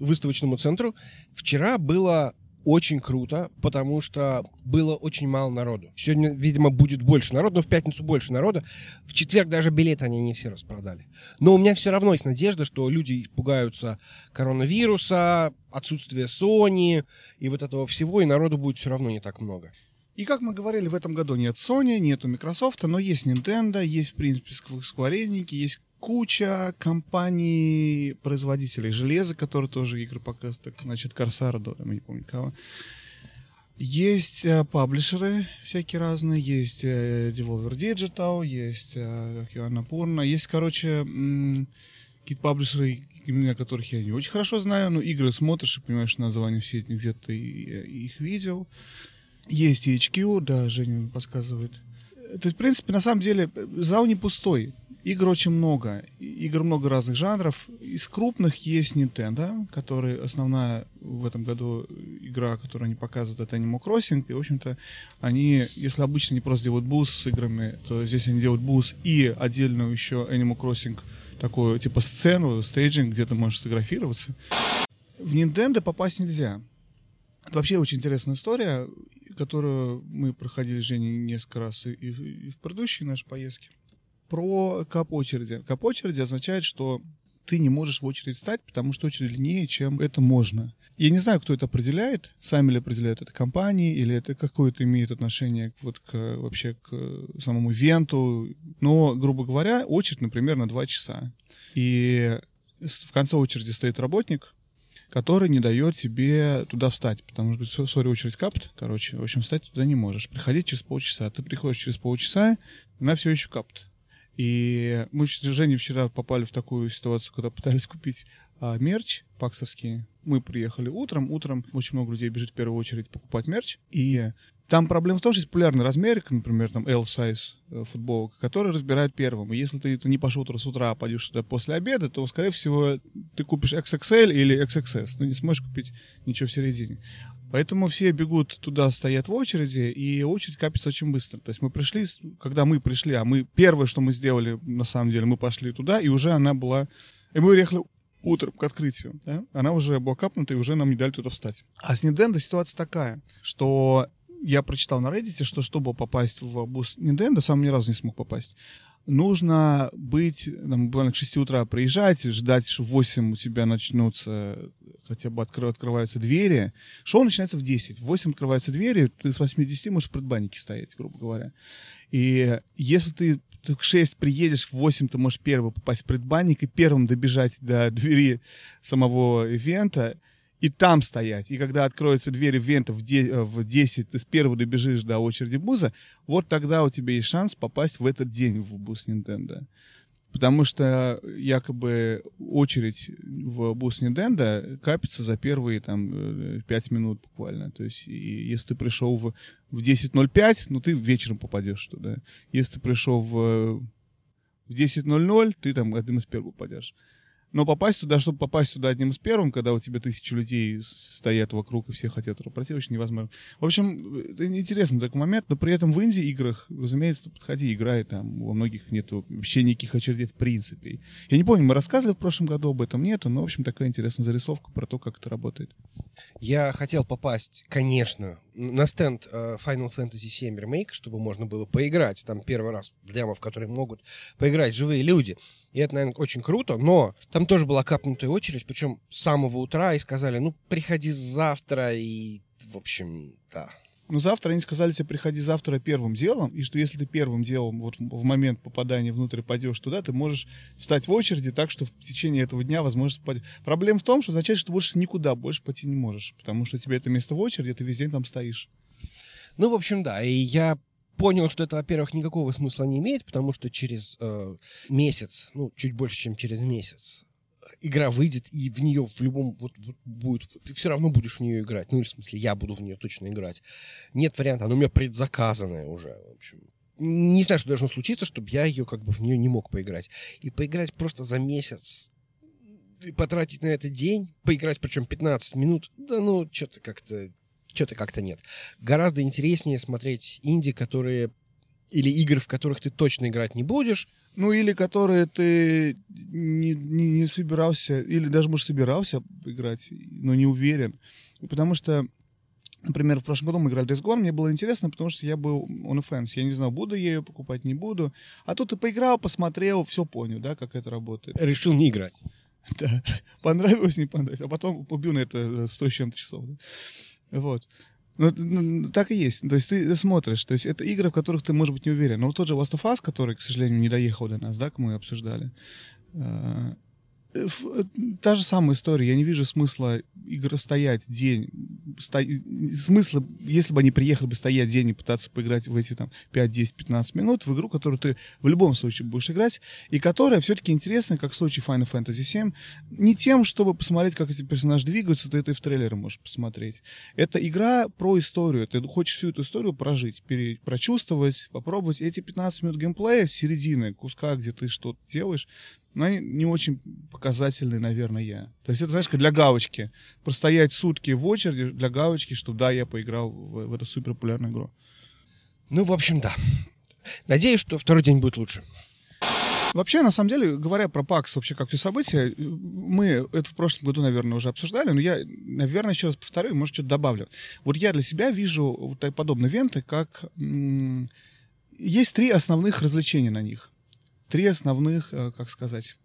выставочному центру. Вчера было очень круто, потому что было очень мало народу. Сегодня, видимо, будет больше народу, но в пятницу больше народа. В четверг даже билеты они не все распродали. Но у меня все равно есть надежда, что люди пугаются коронавируса, отсутствия Sony и вот этого всего, и народу будет все равно не так много. И как мы говорили, в этом году нет Sony, нету Microsoft, но есть Nintendo, есть, в принципе, Enix, есть куча компаний, производителей железа, которые тоже игры показывают, значит, Корсара, я не помню кого. Есть э, паблишеры всякие разные, есть э, Devolver Digital, есть э, Annapurna, есть, короче, какие-то паблишеры, имена которых я не очень хорошо знаю, но игры смотришь и понимаешь название все эти где-то и, их видел. Есть HQ, да, Женя подсказывает. То есть, в принципе, на самом деле, зал не пустой. Игр очень много. Игр много разных жанров. Из крупных есть Nintendo, который основная в этом году игра, которую они показывают, это Animal Crossing. И, в общем-то, они, если обычно не просто делают буз с играми, то здесь они делают буз и отдельную еще Animal Crossing такую, типа, сцену, стейджинг, где ты можешь сфотографироваться. В Nintendo попасть нельзя. Это вообще очень интересная история, которую мы проходили с Женей несколько раз и, и в предыдущей нашей поездке про кап очереди. Кап очереди означает, что ты не можешь в очередь встать, потому что очередь длиннее, чем это можно. Я не знаю, кто это определяет, сами ли определяют это компании, или это какое-то имеет отношение вот к, вообще к самому ивенту. Но, грубо говоря, очередь, например, на два часа. И в конце очереди стоит работник, который не дает тебе туда встать, потому что, сори, очередь капт, короче, в общем, встать туда не можешь. Приходить через полчаса. Ты приходишь через полчаса, она все еще капт. И мы с Женей вчера попали в такую ситуацию, когда пытались купить а, мерч паксовский. Мы приехали утром. Утром очень много людей бежит в первую очередь покупать мерч. И там проблема в том, что есть популярный размер, например, там L-size э, футболка, который разбирают первым. И если ты, ты не пошел с утра, а пойдешь туда после обеда, то, скорее всего, ты купишь XXL или XXS. Ну, не сможешь купить ничего в середине. Поэтому все бегут туда, стоят в очереди, и очередь капится очень быстро. То есть мы пришли, когда мы пришли, а мы первое, что мы сделали, на самом деле, мы пошли туда, и уже она была... И мы уехали утром к открытию. Да? Она уже была капнута, и уже нам не дали туда встать. А с Nintendo ситуация такая, что я прочитал на Reddit, что чтобы попасть в бус Nintendo, сам ни разу не смог попасть нужно быть, там, буквально к 6 утра приезжать, ждать, что в 8 у тебя начнутся хотя бы откры- открываются двери. Шоу начинается в 10. В 8 открываются двери, ты с 8 до 10 можешь в предбаннике стоять, грубо говоря. И если ты ты в 6 приедешь, в 8 ты можешь первым попасть в предбанник и первым добежать до двери самого ивента, и там стоять. И когда откроются двери в, де- э, в 10, ты с первого добежишь до очереди буза, вот тогда у тебя есть шанс попасть в этот день в бус Nintendo. Потому что якобы очередь в бус Nintendo капится за первые там э, 5 минут буквально. То есть если ты пришел в, в 10.05, ну ты вечером попадешь туда. Если ты пришел в, в 10.00, ты там одним из первых попадешь. Но попасть туда, чтобы попасть туда одним из первым, когда у тебя тысячи людей стоят вокруг и все хотят пройти, очень невозможно. В общем, это интересный такой момент, но при этом в инди-играх, разумеется, подходи, играй, там во многих нет вообще никаких очередей в принципе. Я не помню, мы рассказывали в прошлом году об этом, нету, но, в общем, такая интересная зарисовка про то, как это работает. Я хотел попасть, конечно, на стенд э, Final Fantasy VII Remake, чтобы можно было поиграть. Там первый раз демо, в который могут поиграть живые люди. И это, наверное, очень круто, но там тоже была капнутая очередь, причем с самого утра, и сказали, ну, приходи завтра, и, в общем, да. Но завтра они сказали тебе, приходи завтра первым делом, и что если ты первым делом вот в, момент попадания внутрь пойдешь туда, ты можешь встать в очереди так, что в течение этого дня возможно попадешь. Проблема в том, что означает, что больше никуда больше пойти не можешь, потому что тебе это место в очереди, ты весь день там стоишь. Ну, в общем, да, и я понял, что это, во-первых, никакого смысла не имеет, потому что через э, месяц, ну, чуть больше, чем через месяц, игра выйдет, и в нее в любом вот, вот будет, ты все равно будешь в нее играть. Ну, или в смысле, я буду в нее точно играть. Нет варианта, она у меня предзаказанная уже, в общем. Не знаю, что должно случиться, чтобы я ее как бы в нее не мог поиграть. И поиграть просто за месяц, и потратить на это день, поиграть причем 15 минут, да ну, что-то как-то что-то как-то нет. Гораздо интереснее смотреть инди, которые или игры, в которых ты точно играть не будешь. Ну, или которые ты не, не, не собирался, или даже, может, собирался играть, но не уверен. Потому что, например, в прошлом году мы играли Days Gone, мне было интересно, потому что я был on offense. Я не знал, буду я ее покупать, не буду. А тут ты поиграл, посмотрел, все понял, да, как это работает. Решил не играть. Да. Понравилось, не понравилось. А потом убил на это 100 с чем-то часов. Да? Вот. Ну, ну, так и есть. То есть ты смотришь. То есть это игры, в которых ты, может быть, не уверен. Но вот тот же Last of Us, который, к сожалению, не доехал до нас, да, мы обсуждали, э, та же самая история. Я не вижу смысла игры стоять день. сто- Смысла, если бы они приехали бы стоять день и пытаться поиграть в эти там 5, 10, 15 минут в игру, которую ты в любом случае будешь играть, и которая все-таки интересна, как в случае Final Fantasy VII, не тем, чтобы посмотреть, как эти персонажи двигаются, ты это и в трейлере можешь посмотреть. Это игра про историю. Ты хочешь всю эту историю прожить, пере- прочувствовать, попробовать. Эти 15 минут геймплея, середины, куска, где ты что-то делаешь, но они не очень показательные, наверное. То есть это, знаешь, как для галочки. Простоять сутки в очереди для галочки, что да, я поиграл в, в эту супер популярную игру. Ну, в общем, да. Надеюсь, что второй день будет лучше. Вообще, на самом деле, говоря про ПАКС, вообще как все события, мы это в прошлом году, наверное, уже обсуждали, но я, наверное, еще раз повторю, и, может, что-то добавлю. Вот я для себя вижу вот подобные ивенты, как... м, Есть три основных развлечения на них. Три основных, э, как сказать,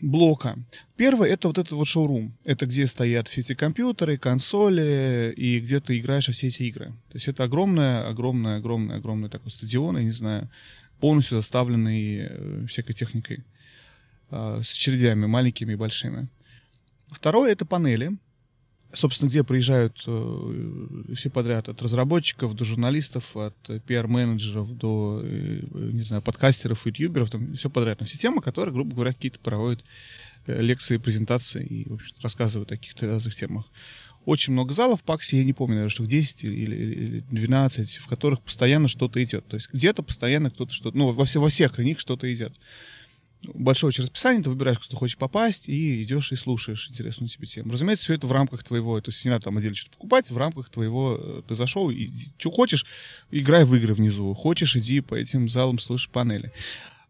блока. Первое — это вот этот вот шоурум. Это где стоят все эти компьютеры, консоли, и где ты играешь все эти игры. То есть это огромное, огромное, огромное, огромное такой стадион, я не знаю, полностью заставленный э, всякой техникой, э, с очередями маленькими и большими. Второе — это панели, собственно, где приезжают э, все подряд, от разработчиков до журналистов, от э, пиар-менеджеров до, э, не знаю, подкастеров, ютуберов, там все подряд, на все темы, которые, грубо говоря, какие-то проводят э, лекции, презентации и, в общем рассказывают о каких-то разных темах. Очень много залов в ПАКСе, я не помню, наверное, штук 10 или, или, или 12, в которых постоянно что-то идет. То есть где-то постоянно кто-то что-то, ну, во, все, во всех них что-то идет. Большое очень расписание, ты выбираешь, куда ты хочешь попасть, и идешь и слушаешь интересную тебе тему. Разумеется, все это в рамках твоего, то есть не надо там отдельно что-то покупать, в рамках твоего, э, ты зашел, и что хочешь, играй в игры внизу, хочешь, иди по этим залам, слушай панели.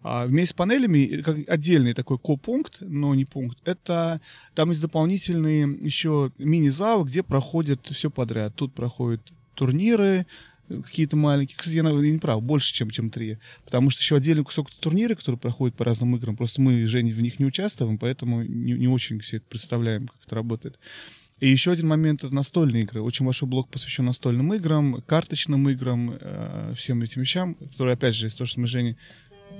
А вместе с панелями, э, как отдельный такой ко-пункт, но не пункт, это там есть дополнительные еще мини-залы, где проходят все подряд. Тут проходят турниры, какие-то маленькие. Кстати, я, наверное, не прав, больше, чем, чем три. Потому что еще отдельный кусок турнира, который проходит по разным играм. Просто мы, Женя, в них не участвуем, поэтому не, не очень себе представляем, как это работает. И еще один момент — это настольные игры. Очень большой блок посвящен настольным играм, карточным играм, э, всем этим вещам, которые, опять же, из-за того, что мы, Женя,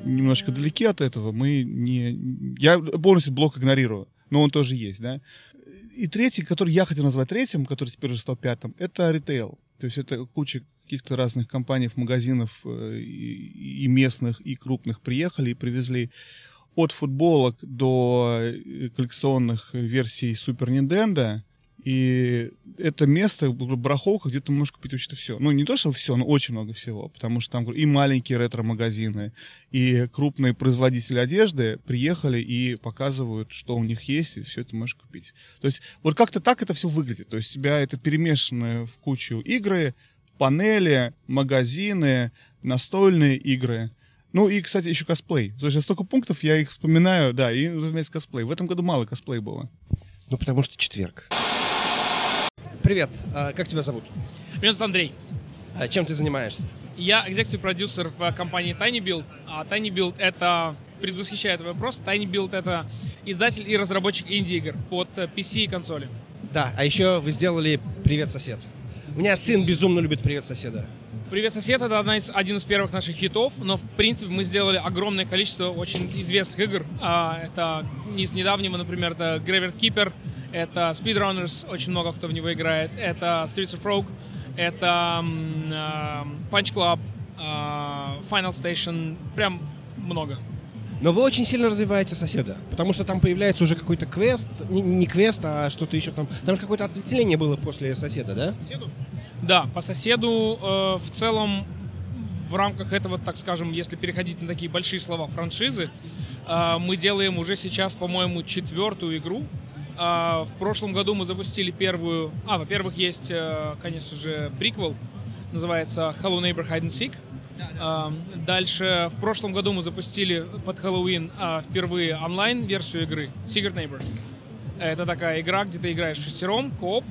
немножечко далеки от этого, мы не... Я полностью блок игнорирую, но он тоже есть, да. И третий, который я хотел назвать третьим, который теперь уже стал пятым, это ритейл. То есть это куча каких-то разных компаний, магазинов э, и местных, и крупных приехали и привезли от футболок до э, коллекционных версий Super Nintendo — и это место, барахолка, где ты можешь купить вообще все. Ну, не то, что все, но очень много всего. Потому что там и маленькие ретро-магазины, и крупные производители одежды приехали и показывают, что у них есть, и все это можешь купить. То есть вот как-то так это все выглядит. То есть у тебя это перемешанное в кучу игры, панели, магазины, настольные игры. Ну и, кстати, еще косплей. Есть столько пунктов, я их вспоминаю, да, и, разумеется, косплей. В этом году мало косплей было. Ну, потому что четверг. Привет, а, как тебя зовут? Меня зовут Андрей. А чем ты занимаешься? Я экзекутив продюсер в компании Tiny Build. А Tiny Build это, предвосхищает вопрос, Tiny Build это издатель и разработчик инди-игр под PC и консоли. Да, а еще вы сделали «Привет, сосед». У меня сын безумно любит «Привет, соседа». «Привет, сосед» — это одна из, один из первых наших хитов, но, в принципе, мы сделали огромное количество очень известных игр. А, это из недавнего, например, это Graveyard Keeper, это Speedrunners, очень много кто в него играет, это Streets of Rogue, это э, Punch Club, э, Final Station, прям много. Но вы очень сильно развиваете соседа, потому что там появляется уже какой-то квест, не, не квест, а что-то еще там. Там же какое-то ответвление было после соседа, да? Соседу? Да, по соседу э, в целом в рамках этого, так скажем, если переходить на такие большие слова франшизы, э, мы делаем уже сейчас, по-моему, четвертую игру. А, в прошлом году мы запустили первую... А, во-первых, есть, э, конечно же, приквел. Называется Hello Neighbor Hide and Seek. А, дальше, в прошлом году мы запустили под Хэллоуин а, впервые онлайн-версию игры Secret Neighbor. Это такая игра, где ты играешь шестером, кооп.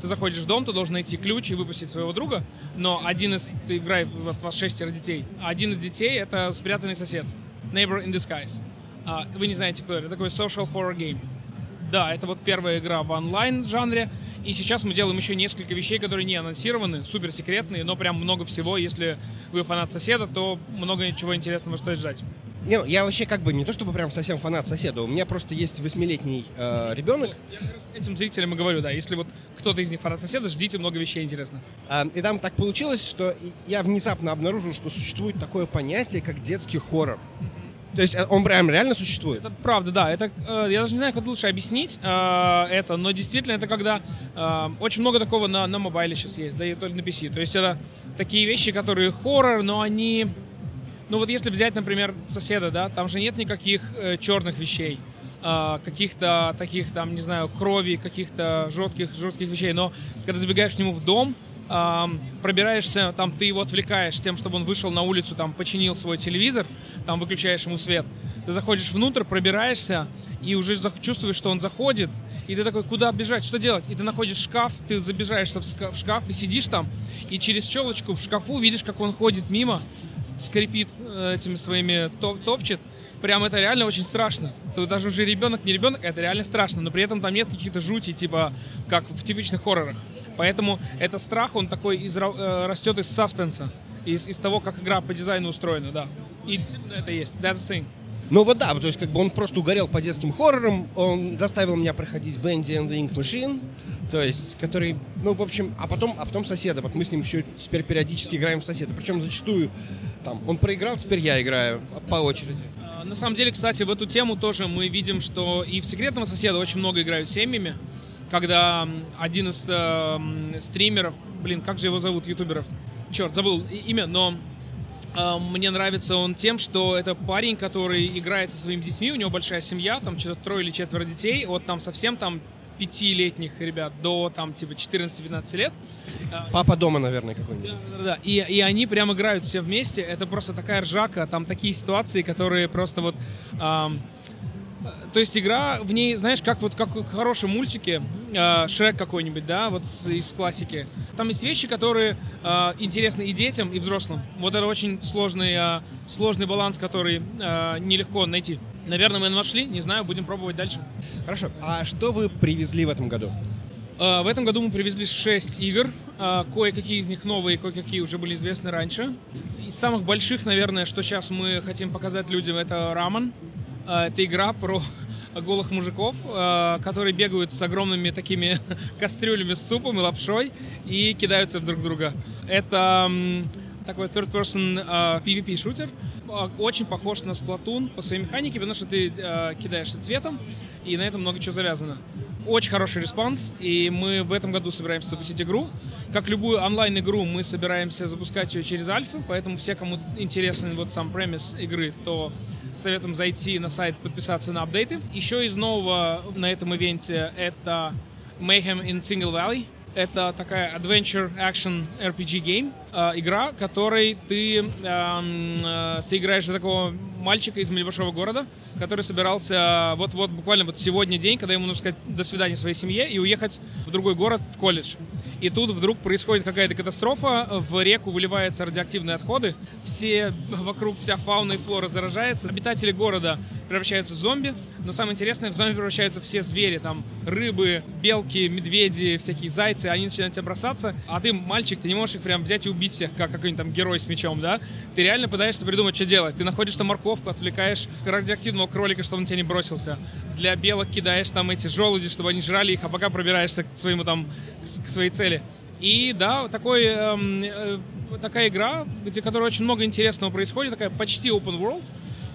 Ты заходишь в дом, ты должен найти ключ и выпустить своего друга. Но один из... Ты играешь, вот вас шестеро детей. один из детей — это спрятанный сосед. Neighbor in Disguise. Вы не знаете, кто это. Это такой social horror game. Да, это вот первая игра в онлайн-жанре. И сейчас мы делаем еще несколько вещей, которые не анонсированы, супер секретные, но прям много всего. Если вы фанат соседа, то много чего интересного стоит ждать. Не, ну, я вообще как бы не то чтобы прям совсем фанат соседа. У меня просто есть восьмилетний э, ребенок. Я как раз этим зрителям и говорю, да. Если вот кто-то из них фанат соседа, ждите много вещей интересных. А, и там так получилось, что я внезапно обнаружил, что существует такое понятие, как детский хоррор. То есть э, он прям реально существует? Это правда, да. Это, э, я даже не знаю, как лучше объяснить э, это, но действительно это когда э, очень много такого на, на мобайле сейчас есть, да и только на PC. То есть это такие вещи, которые хоррор, но они... Ну вот если взять, например, соседа, да, там же нет никаких э, черных вещей э, каких-то таких там, не знаю, крови, каких-то жестких, жестких вещей. Но когда забегаешь к нему в дом, пробираешься, там ты его отвлекаешь тем, чтобы он вышел на улицу, там починил свой телевизор, там выключаешь ему свет. Ты заходишь внутрь, пробираешься и уже чувствуешь, что он заходит, и ты такой, куда бежать, что делать? И ты находишь шкаф, ты забежаешься в шкаф и сидишь там, и через щелочку в шкафу видишь, как он ходит мимо, скрипит э, этими своими топ топчет, прям это реально очень страшно. Тут даже уже ребенок, не ребенок, это реально страшно, но при этом там нет каких-то жути, типа, как в типичных хоррорах. Поэтому это страх, он такой из, э, растет из саспенса, из, из того, как игра по дизайну устроена, да. И действительно это есть. That's the thing. Ну вот да, то есть как бы он просто угорел по детским хоррорам, он заставил меня проходить Bendy and the Ink Machine, то есть, который, ну, в общем, а потом, а потом соседа, вот мы с ним еще теперь периодически играем в соседа, причем зачастую, там, он проиграл, теперь я играю по очереди. А, на самом деле, кстати, в эту тему тоже мы видим, что и в «Секретного соседа» очень много играют семьями, когда один из э, стримеров, блин, как же его зовут, ютуберов, черт, забыл имя, но э, мне нравится он тем, что это парень, который играет со своими детьми, у него большая семья, там что-то трое или четверо детей, вот там совсем там пятилетних ребят до там типа 14-15 лет. Папа дома, наверное, какой-нибудь. Да, да, да. И, и они прям играют все вместе. Это просто такая ржака, там такие ситуации, которые просто вот... Эм, То есть игра в ней, знаешь, как вот как в хорошем мультике, э, Шрек какой-нибудь, да, вот с- из классики. Там есть вещи, которые э, интересны и детям, и взрослым. Вот это очень сложный, э, сложный баланс, который э, нелегко найти. Наверное, мы нашли, не знаю, будем пробовать дальше. Хорошо. А что вы привезли в этом году? В этом году мы привезли 6 игр. Кое-какие из них новые, кое-какие уже были известны раньше. Из самых больших, наверное, что сейчас мы хотим показать людям, это Раман. Э, Это игра про голых мужиков, э, которые бегают с огромными такими кастрюлями с супом и лапшой и кидаются друг в друга. Это такой third-person э, PvP-шутер. Очень похож на Splatoon по своей механике, потому что ты кидаешься цветом, и на этом много чего завязано. Очень хороший response, и мы в этом году собираемся запустить игру. Как любую онлайн-игру, мы собираемся запускать ее через альфы, поэтому все, кому интересен вот сам premise игры, то советуем зайти на сайт, подписаться на апдейты. Еще из нового на этом ивенте это Mayhem in Single Valley. Это такая adventure action RPG game, э, игра, которой ты, эм, э, ты играешь за такого мальчика из небольшого города, который собирался вот-вот буквально вот сегодня день, когда ему нужно сказать до свидания своей семье и уехать в другой город, в колледж. И тут вдруг происходит какая-то катастрофа, в реку выливаются радиоактивные отходы, все вокруг, вся фауна и флора заражается, обитатели города превращаются в зомби, но самое интересное, в зомби превращаются все звери, там рыбы, белки, медведи, всякие зайцы, они начинают тебя бросаться, а ты мальчик, ты не можешь их прям взять и убить всех, как какой-нибудь там герой с мечом, да? Ты реально пытаешься придумать, что делать. Ты находишь там морковку, отвлекаешь радиоактивного кролика, чтобы он тебя не бросился. Для белок кидаешь там эти желуди, чтобы они жрали их, а пока пробираешься к своему там, к своей цели. И да, такой, эм, э, такая игра, где которой очень много интересного происходит, такая почти open world,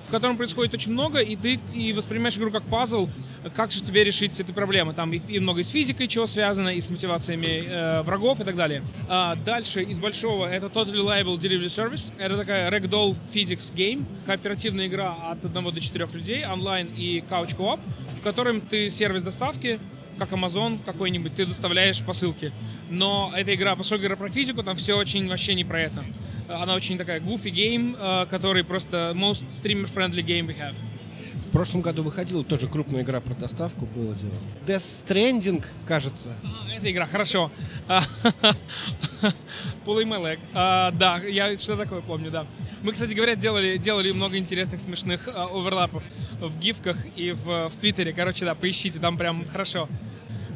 в котором происходит очень много, и ты и воспринимаешь игру как пазл, как же тебе решить эту проблему. Там и, и много с физикой чего связано, и с мотивациями э, врагов и так далее. А дальше из большого это Totally Reliable Delivery Service. Это такая Ragdoll Physics Game, кооперативная игра от одного до четырех людей, онлайн и couch co-op, в котором ты сервис доставки, как Amazon какой-нибудь, ты доставляешь посылки. Но эта игра, поскольку игра про физику, там все очень вообще не про это. Она очень такая goofy game, э, который просто most streamer-friendly game we have. Прошлом году выходила тоже крупная игра про доставку, было дело. Death Stranding, кажется. А, Эта игра, хорошо. My leg. А, Да, я что такое помню, да. Мы, кстати говоря, делали, делали много интересных, смешных а, оверлапов в гифках и в, в Твиттере. Короче, да, поищите, там прям хорошо.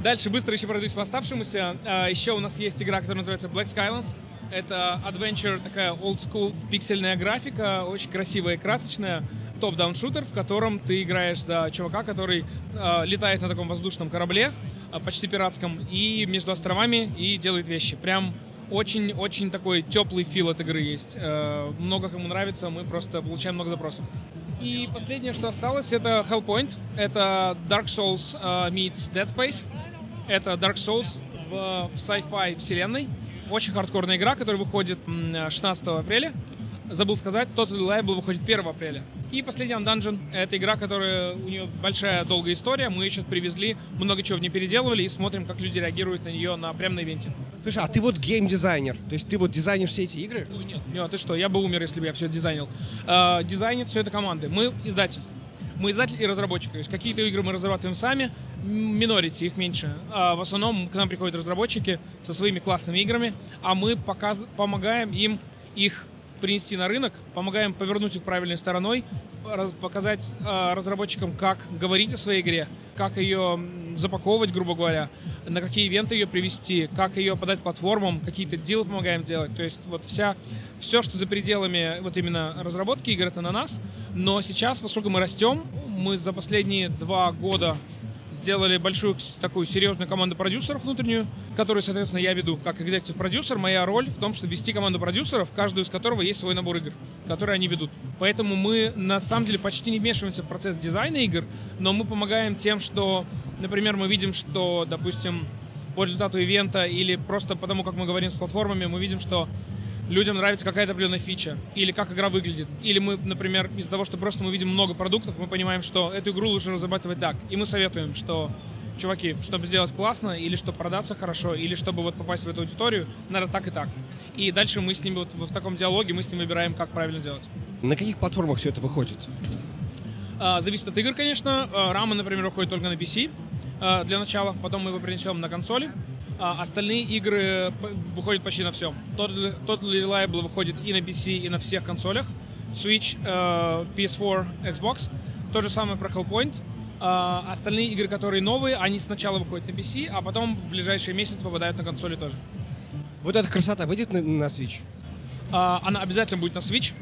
Дальше быстро еще пройдусь по оставшемуся. А, Еще у нас есть игра, которая называется Black Skylands. Это adventure, такая old school пиксельная графика, очень красивая и красочная. Топ-даун шутер, в котором ты играешь за чувака, который э, летает на таком воздушном корабле, э, почти пиратском, и между островами и делает вещи. Прям очень-очень такой теплый фил от игры есть. Э, много кому нравится, мы просто получаем много запросов. И последнее, что осталось, это Hellpoint. Это Dark Souls э, meets Dead Space. Это Dark Souls в, в sci-fi вселенной. Очень хардкорная игра, которая выходит м, 16 апреля. Забыл сказать, Total Reliable выходит 1 апреля. И последний Undaungeon. Это игра, которая у нее большая долгая история. Мы ее сейчас привезли, много чего в ней переделывали и смотрим, как люди реагируют на нее на, прямо на ивенте. Слушай, а ты вот геймдизайнер, то есть ты вот дизайнишь все эти игры? Ну, нет, нет, ты что, я бы умер, если бы я все дизайнил. Э, дизайнит все это команды. Мы издатель. Мы издатель и разработчик. То есть какие-то игры мы разрабатываем сами, минорити, их меньше. А в основном к нам приходят разработчики со своими классными играми, а мы показ... помогаем им их принести на рынок, помогаем повернуть их правильной стороной, раз- показать э, разработчикам, как говорить о своей игре, как ее запаковывать, грубо говоря, на какие ивенты ее привести, как ее подать платформам, какие-то дилы помогаем делать. То есть вот вся, все, что за пределами вот именно разработки игр, это на нас. Но сейчас, поскольку мы растем, мы за последние два года сделали большую такую серьезную команду продюсеров внутреннюю, которую, соответственно, я веду как экзекутив продюсер. Моя роль в том, чтобы вести команду продюсеров, каждую из которого есть свой набор игр, которые они ведут. Поэтому мы, на самом деле, почти не вмешиваемся в процесс дизайна игр, но мы помогаем тем, что, например, мы видим, что, допустим, по результату ивента или просто потому, как мы говорим с платформами, мы видим, что людям нравится какая-то определенная фича, или как игра выглядит. Или мы, например, из-за того, что просто мы видим много продуктов, мы понимаем, что эту игру лучше разрабатывать так. И мы советуем, что, чуваки, чтобы сделать классно, или чтобы продаться хорошо, или чтобы вот попасть в эту аудиторию, надо так и так. И дальше мы с ними вот в таком диалоге, мы с ними выбираем, как правильно делать. На каких платформах все это выходит? А, зависит от игр, конечно. Рама, например, уходит только на PC а, для начала, потом мы его перенесем на консоли. А остальные игры выходят почти на всем. Total, Total Reliable выходит и на PC, и на всех консолях. Switch, э, PS4, Xbox. То же самое про Hellpoint. А остальные игры, которые новые, они сначала выходят на PC, а потом в ближайшие месяцы попадают на консоли тоже. Вот эта красота выйдет на, на Switch? А, она обязательно будет на Switch.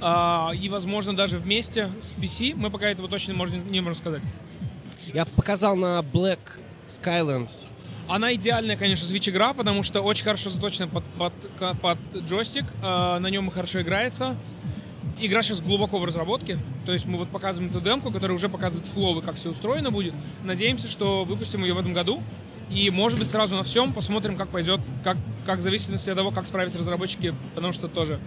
А, и, возможно, даже вместе с PC. Мы пока этого точно не можем, не можем сказать. Я показал на Black Skylands. Она идеальная, конечно, Switch игра, потому что очень хорошо заточена под, под, под джойстик. а, на нем хорошо играется. Игра сейчас глубоко в разработке. То есть мы вот показываем эту демку, которая уже показывает флоу и как все устроено будет. Надеемся, что выпустим ее в этом году. И, может быть, сразу на всем посмотрим, как пойдет, как, как зависимости от того, как справятся разработчики, потому что тоже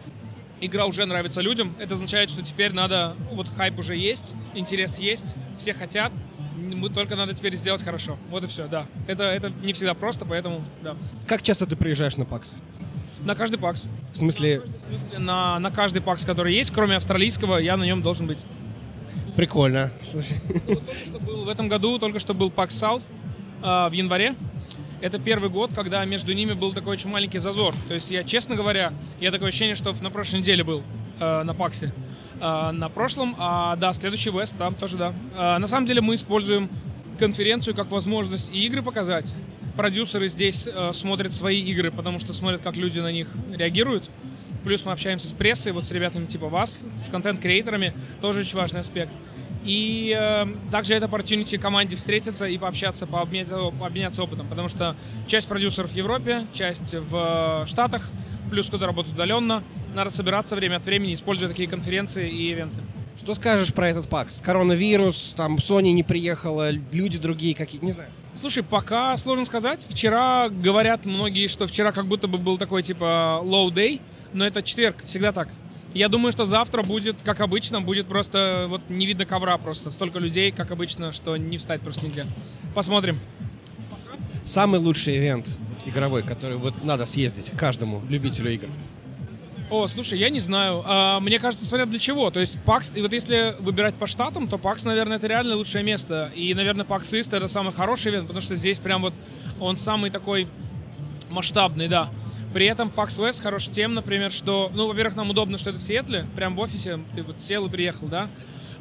игра уже нравится людям. Это означает, что теперь надо, вот хайп уже есть, интерес есть, все хотят, мы только надо теперь сделать хорошо. Вот и все, да. Это, это не всегда просто, поэтому, да. Как часто ты приезжаешь на PAX? На каждый пакс. В смысле, В смысле, на, на каждый пакс, который есть, кроме австралийского, я на нем должен быть. прикольно. Слушай. Только что был в этом году, только что был PAX South а, в январе. Это первый год, когда между ними был такой очень маленький зазор. То есть я, честно говоря, я такое ощущение, что на прошлой неделе был э, на Паксе. Э, на прошлом, а да, следующий Вест, там тоже да. Э, на самом деле мы используем конференцию как возможность и игры показать. Продюсеры здесь э, смотрят свои игры, потому что смотрят, как люди на них реагируют. Плюс мы общаемся с прессой, вот с ребятами типа вас, с контент-креаторами, тоже очень важный аспект. И э, также это opportunity команде встретиться и пообщаться, пообменяться, пообменяться опытом, потому что часть продюсеров в Европе, часть в Штатах, плюс кто-то работает удаленно. Надо собираться время от времени, используя такие конференции и ивенты. Что скажешь про этот PAX? Коронавирус, там Sony не приехала, люди другие какие, не знаю. Слушай, пока сложно сказать. Вчера говорят многие, что вчера как будто бы был такой типа low day, но это четверг, всегда так. Я думаю, что завтра будет, как обычно, будет просто вот не видно ковра просто. Столько людей, как обычно, что не встать просто нигде. Посмотрим. Самый лучший ивент игровой, который вот надо съездить каждому любителю игр. О, слушай, я не знаю. А, мне кажется, смотря для чего. То есть PAX, и вот если выбирать по штатам, то PAX, наверное, это реально лучшее место. И, наверное, East это самый хороший ивент, потому что здесь прям вот он самый такой масштабный, да. При этом PAX West хорош тем, например, что, ну, во-первых, нам удобно, что это в Сиэтле, прям в офисе, ты вот сел и приехал, да.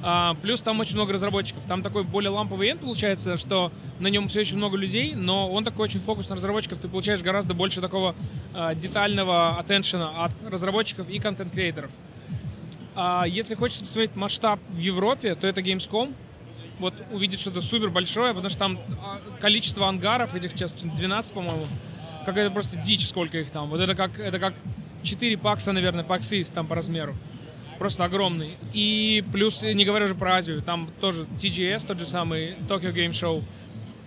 А, плюс там очень много разработчиков. Там такой более ламповый ивент получается, что на нем все очень много людей, но он такой очень фокус на разработчиков. Ты получаешь гораздо больше такого а, детального атtention от разработчиков и контент-креаторов. А, если хочешь посмотреть масштаб в Европе, то это Gamescom. Вот увидеть что-то супер большое, потому что там количество ангаров, этих сейчас 12, по-моему, какая-то просто дичь, сколько их там. Вот это как, это как 4 пакса, наверное, паксы там по размеру. Просто огромный. И плюс, не говоря уже про Азию, там тоже TGS, тот же самый Tokyo Game Show.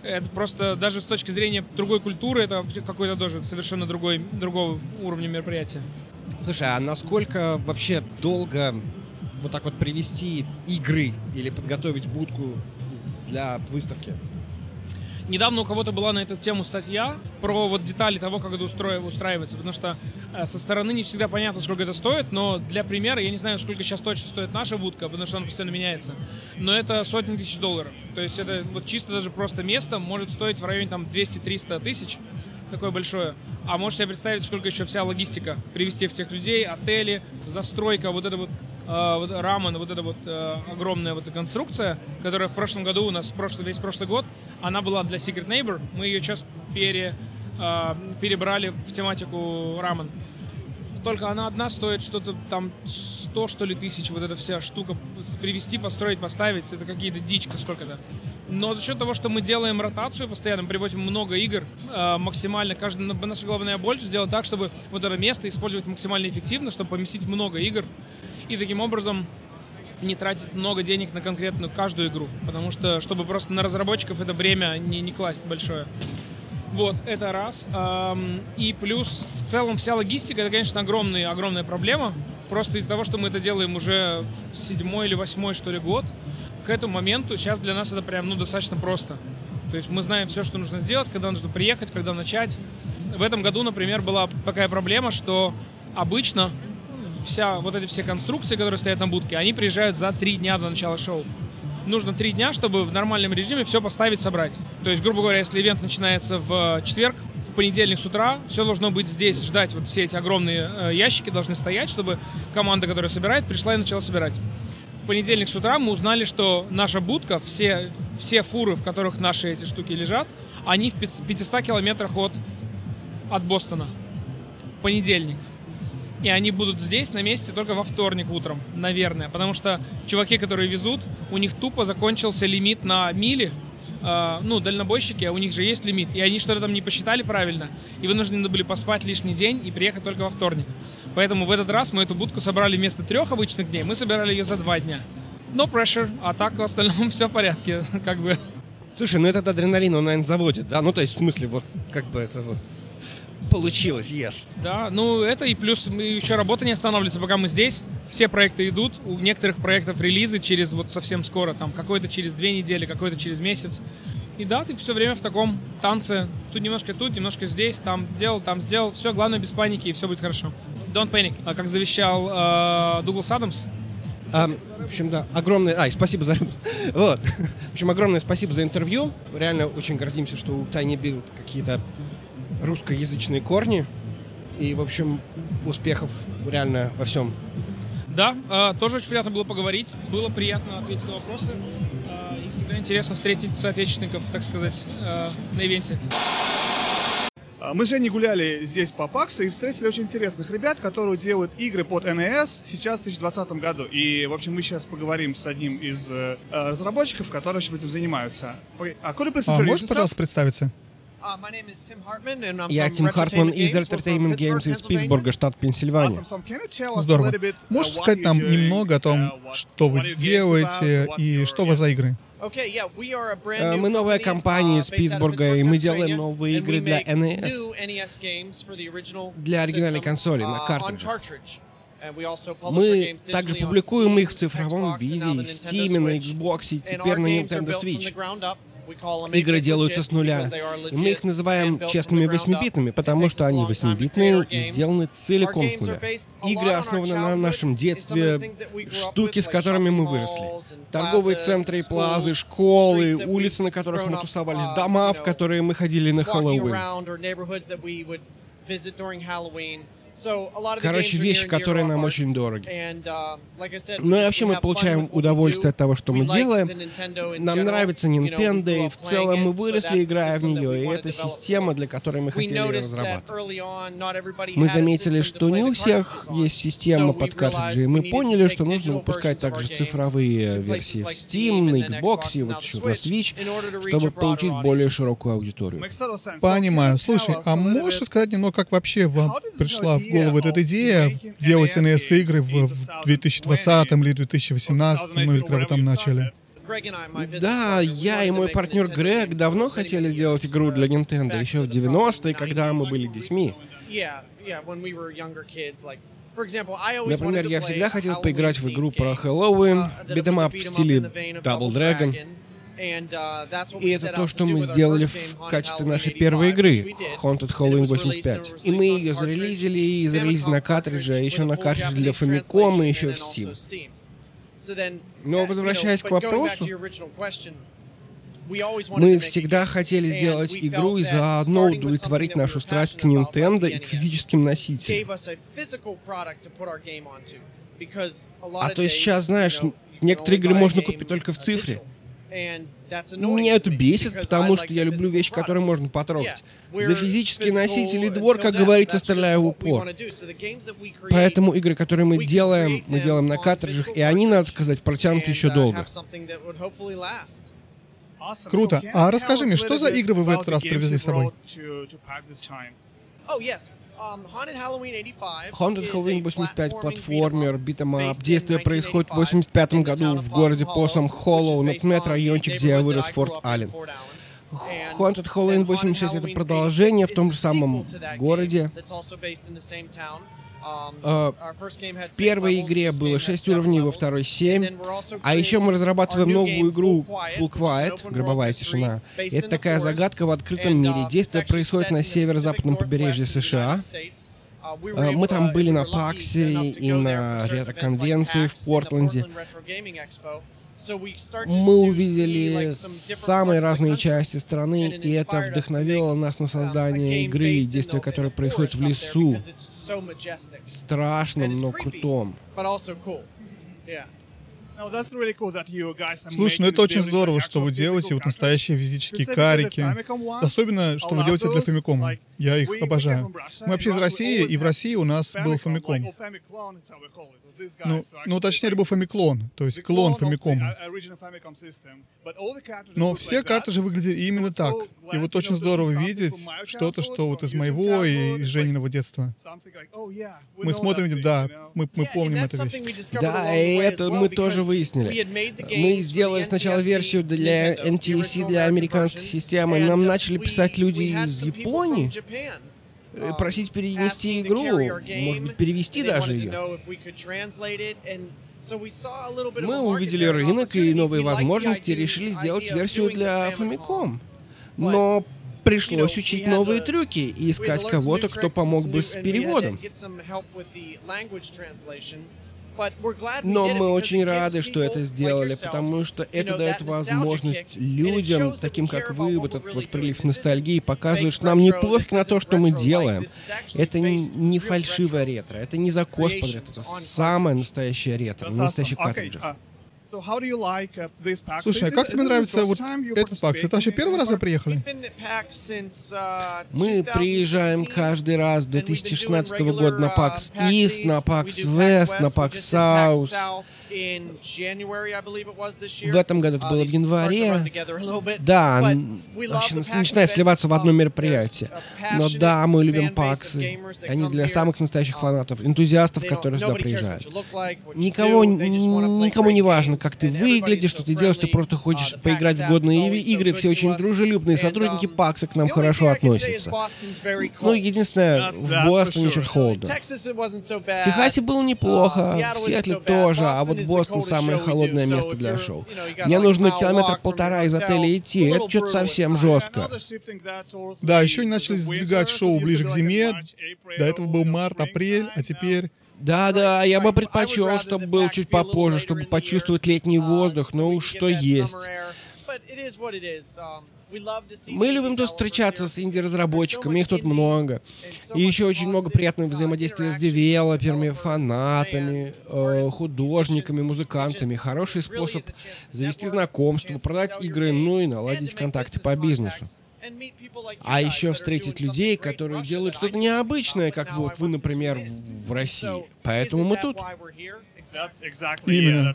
Это просто даже с точки зрения другой культуры, это какой-то тоже совершенно другой, другого уровня мероприятия. Слушай, а насколько вообще долго вот так вот привести игры или подготовить будку для выставки? Недавно у кого-то была на эту тему статья про вот детали того, как это устро- устраивается, потому что э, со стороны не всегда понятно, сколько это стоит, но для примера, я не знаю, сколько сейчас точно стоит наша будка, потому что она постоянно меняется, но это сотни тысяч долларов. То есть это вот чисто даже просто место может стоить в районе там 200-300 тысяч, такое большое. А можете себе представить, сколько еще вся логистика, привести всех людей, отели, застройка, вот это вот э, вот рамен, вот эта вот э, огромная вот эта конструкция, которая в прошлом году у нас прошлый, весь прошлый год, она была для Secret Neighbor, мы ее сейчас пере, э, перебрали в тематику рамен. Только она одна стоит что-то там 100, что ли, тысяч, вот эта вся штука привезти, построить, поставить, это какие-то дичка сколько-то. Но за счет того, что мы делаем ротацию постоянно, приводим много игр, э, максимально, каждый, наша главная боль сделать так, чтобы вот это место использовать максимально эффективно, чтобы поместить много игр, и таким образом не тратить много денег на конкретную каждую игру, потому что, чтобы просто на разработчиков это бремя не, не класть большое. Вот, это раз. И плюс, в целом, вся логистика, это, конечно, огромная, огромная проблема. Просто из-за того, что мы это делаем уже седьмой или восьмой, что ли, год, к этому моменту сейчас для нас это прям, ну, достаточно просто. То есть мы знаем все, что нужно сделать, когда нужно приехать, когда начать. В этом году, например, была такая проблема, что обычно вся, вот эти все конструкции, которые стоят на будке, они приезжают за три дня до начала шоу. нужно три дня, чтобы в нормальном режиме все поставить, собрать. То есть, грубо говоря, если ивент начинается в четверг, в понедельник с утра все должно быть здесь, ждать вот все эти огромные э, ящики должны стоять, чтобы команда, которая собирает, пришла и начала собирать. В понедельник с утра мы узнали, что наша будка, все, все фуры, в которых наши эти штуки лежат, они в 500 километрах от, от Бостона. В понедельник. И они будут здесь на месте только во вторник утром, наверное. Потому что чуваки, которые везут, у них тупо закончился лимит на мили. Э, ну, дальнобойщики, а у них же есть лимит. И они что-то там не посчитали правильно. И вынуждены были поспать лишний день и приехать только во вторник. Поэтому в этот раз мы эту будку собрали вместо трех обычных дней. Мы собирали ее за два дня. No pressure, а так в остальном все в порядке, как бы. Слушай, ну этот адреналин, он, наверное, заводит, да? Ну, то есть, в смысле, вот, как бы это вот получилось, yes. Да, ну это и плюс еще работа не останавливается, пока мы здесь. Все проекты идут. У некоторых проектов релизы через вот совсем скоро, там какой-то через две недели, какой-то через месяц. И да, ты все время в таком танце. Тут немножко тут, немножко здесь, там сделал, там сделал. Все, главное без паники, и все будет хорошо. Don't panic. А как завещал э, Дуглас Адамс, а, в общем, да, огромное... Ай, спасибо за... вот. В общем, огромное спасибо за интервью. Реально очень гордимся, что у Тайни Билд какие-то русскоязычные корни. И, в общем, успехов реально во всем. Да, э, тоже очень приятно было поговорить. Было приятно ответить на вопросы. Э, и всегда интересно встретить соотечественников, так сказать, э, на ивенте. Мы с Женей гуляли здесь по Паксу и встретили очень интересных ребят, которые делают игры под NES сейчас в 2020 году. И, в общем, мы сейчас поговорим с одним из э, разработчиков, которые, в общем, этим занимаются. А, а можешь, пожалуйста, представиться? Я Тим Хартман из Entertainment Games из Питтсбурга, штат Пенсильвания. Здорово. Можешь сказать нам немного о том, что вы делаете и что у вас за игры? Э, мы новая компания из Питтсбурга, и мы делаем новые игры для NES. E для оригинальной консоли, на uh, картриджах. Мы также публикуем их в цифровом виде, в Steam, на Xbox, и теперь на Nintendo Switch. Игры делаются с нуля. И мы их называем честными восьмибитными, потому что они восьмибитные и сделаны целиком с нуля. Игры основаны на нашем детстве, штуки, с которыми мы выросли. Торговые центры и плазы, школы, улицы, на которых мы тусовались, дома, в которые мы ходили на Хэллоуин. Короче, вещи, которые нам очень дороги. Uh, ну и вообще мы получаем удовольствие от того, что мы делаем. Нам нравится Nintendo, и в целом мы выросли, играя в нее, и это система, для которой мы хотели разрабатывать. Мы заметили, что не у всех есть система под картриджи, и мы поняли, что нужно выпускать также цифровые версии в Steam, на Xbox и вот еще на Switch, чтобы получить более широкую аудиторию. Понимаю. Слушай, а можешь сказать немного, как вообще вам пришла в голову эта идея делать NES-игры в 2020 или 2018, ну или когда вы там начали? Да, я и мой партнер Грег давно хотели сделать игру для Nintendo, еще в 90-е, когда мы были детьми. Например, я всегда хотел поиграть в игру про Хэллоуин, beat 'em up в стиле Double Dragon, и это то, что мы сделали в качестве нашей первой игры, Haunted Halloween 85. И мы ее зарелизили, и зарелизили на картридже, а еще на картридже для Famicom, и еще в Steam. Но возвращаясь к вопросу, мы всегда хотели сделать игру и заодно удовлетворить нашу страсть к Nintendo и к физическим носителям. А то сейчас, знаешь, некоторые игры можно купить только в цифре. Меня это бесит, потому что я люблю вещи, которые можно потрогать. За физические носители двор, как говорится, стреляю в упор. Поэтому игры, которые мы делаем, мы делаем на картриджах, и они, надо сказать, протянут еще uh, долго. Круто. А расскажи мне, что за игры вы в этот раз привезли с собой? Um, Haunted Halloween 85 платформер, beat 'em up. Действие происходит в 85 году в городе Possum Hollow, например, райончик, где я вырос, Fort Allen. Haunted Halloween 86 — это продолжение в том же самом городе. Uh, в первой игре было 6 уровней, во второй 7. А еще мы разрабатываем новую игру Full Quiet, гробовая тишина. Это такая загадка в открытом мире. Действие происходит на северо-западном побережье США. Мы там были на Паксе и на ретро-конвенции в Портленде. Мы увидели самые разные части страны, и это вдохновило нас на создание игры действия, которые происходят в лесу. Страшном, но крутом. Слушай, ну это очень здорово, что вы делаете вот настоящие физические карики. Особенно, что вы делаете для Famicom. Я их обожаю. Мы вообще из России, и в России у нас был Famicom. Ну, ну точнее, это был Famiclone, то есть клон Famicom. Но все карты же выглядели именно так. И вот очень здорово видеть что-то, что вот из моего и из Жениного детства. Мы смотрим, да, мы, мы помним эту вещь. Да, и это мы тоже выяснили. Мы сделали сначала версию для NTSC, для американской системы, нам начали писать люди из Японии, э, просить перенести игру, может быть, перевести даже ее. Мы увидели рынок и новые возможности решили сделать версию для Famicom. Но пришлось учить новые трюки и искать кого-то, кто помог бы с переводом. Но мы очень рады, что это сделали, потому что это дает возможность людям, таким как вы, вот этот вот прилив ностальгии, показывает, что нам не пофиг на то, что мы делаем. Это не, не фальшивое ретро, это не закос под ретро, это самое настоящее ретро, на настоящих картриджах. Uh, Слушай, а как тебе нравится вот этот пакс? Это вообще первый раз вы приехали? Uh, Мы приезжаем каждый раз 2016 года на PAX East, на PAX West, на PAX South. В этом году это было в январе. Да, вообще начинает сливаться в одно мероприятие. Но да, мы любим паксы. Они для самых настоящих фанатов, энтузиастов, которые сюда приезжают. Никого, никому не важно, как ты выглядишь, что ты делаешь, ты просто хочешь поиграть в годные игры, все очень дружелюбные, сотрудники пакса к нам хорошо относятся. Ну, единственное, в Бостоне чуть холодно. В Техасе было неплохо, в Сиэтле тоже, а вот Бостон самое холодное место для шоу. Мне нужно километр полтора из отеля идти. Это что-то совсем жестко. Да, еще они начали сдвигать шоу ближе к зиме. До этого был март, апрель, а теперь... Да-да, я бы предпочел, чтобы был чуть попозже, чтобы почувствовать летний воздух, ну что есть. Мы любим тут встречаться с инди-разработчиками, их тут много. И еще очень много приятного взаимодействия с девелоперами, фанатами, э, художниками, музыкантами. Хороший способ завести знакомство, продать игры, ну и наладить контакты по бизнесу. А еще встретить людей, которые делают что-то необычное, как вот вы, например, в России. Поэтому мы тут. Именно.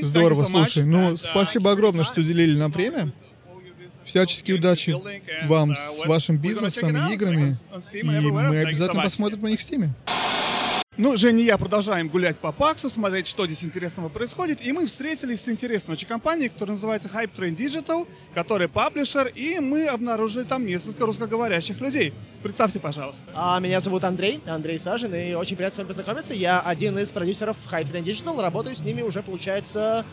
Здорово, слушай. Ну, спасибо огромное, что уделили нам время. Всяческие удачи вам с вашим бизнесом и играми. И мы обязательно посмотрим на них в Стиме. Ну, Женя и я продолжаем гулять по Паксу, смотреть, что здесь интересного происходит. И мы встретились с интересной очень компанией, которая называется Hype Train Digital, который паблишер, и мы обнаружили там несколько русскоговорящих людей. Представьте, пожалуйста. А, меня зовут Андрей, Андрей Сажин, и очень приятно с вами познакомиться. Я один из продюсеров Hype Train Digital, работаю с ними уже, получается,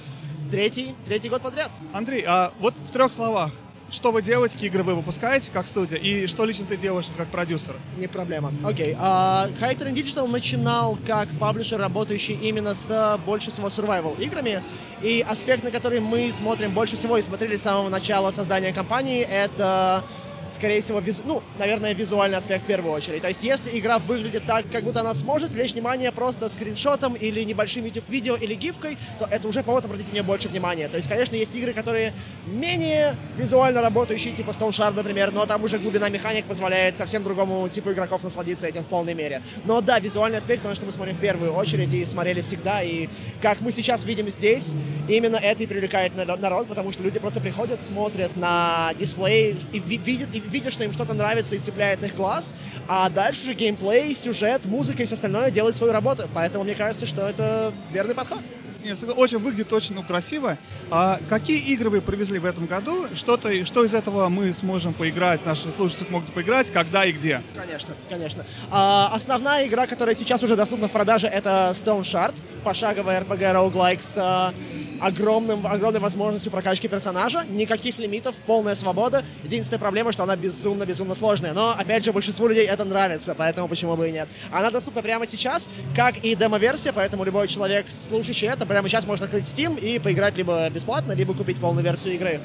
третий, третий год подряд. Андрей, а вот в трех словах, что вы делаете, какие игры вы выпускаете как студия, и что лично ты делаешь как продюсер? Не проблема. Окей. Okay. Uh, Hyper Digital начинал как паблишер, работающий именно с больше всего survival играми, и аспект, на который мы смотрим больше всего и смотрели с самого начала создания компании, это скорее всего, визу... ну, наверное, визуальный аспект в первую очередь. То есть, если игра выглядит так, как будто она сможет привлечь внимание просто скриншотом или небольшим YouTube-видео или гифкой, то это уже повод обратить на нее больше внимания. То есть, конечно, есть игры, которые менее визуально работающие, типа Stone Shard, например, но там уже глубина механик позволяет совсем другому типу игроков насладиться этим в полной мере. Но да, визуальный аспект, то, что мы смотрим в первую очередь и смотрели всегда, и как мы сейчас видим здесь, именно это и привлекает народ, потому что люди просто приходят, смотрят на дисплей и видят, и видят, что им что-то нравится и цепляет их глаз, а дальше уже геймплей, сюжет, музыка и все остальное делает свою работу. Поэтому мне кажется, что это верный подход. Очень выглядит очень ну, красиво. А какие игры вы привезли в этом году? Что-то, что из этого мы сможем поиграть, наши слушатели смогут поиграть, когда и где? Конечно, конечно. А, основная игра, которая сейчас уже доступна в продаже, это Stone Shard, пошаговая RPG roguelike с огромным, огромной возможностью прокачки персонажа, никаких лимитов, полная свобода. Единственная проблема, что она безумно-безумно сложная. Но, опять же, большинству людей это нравится, поэтому почему бы и нет. Она доступна прямо сейчас, как и демо-версия, поэтому любой человек, слушающий это, прямо сейчас может открыть Steam и поиграть либо бесплатно, либо купить полную версию игры.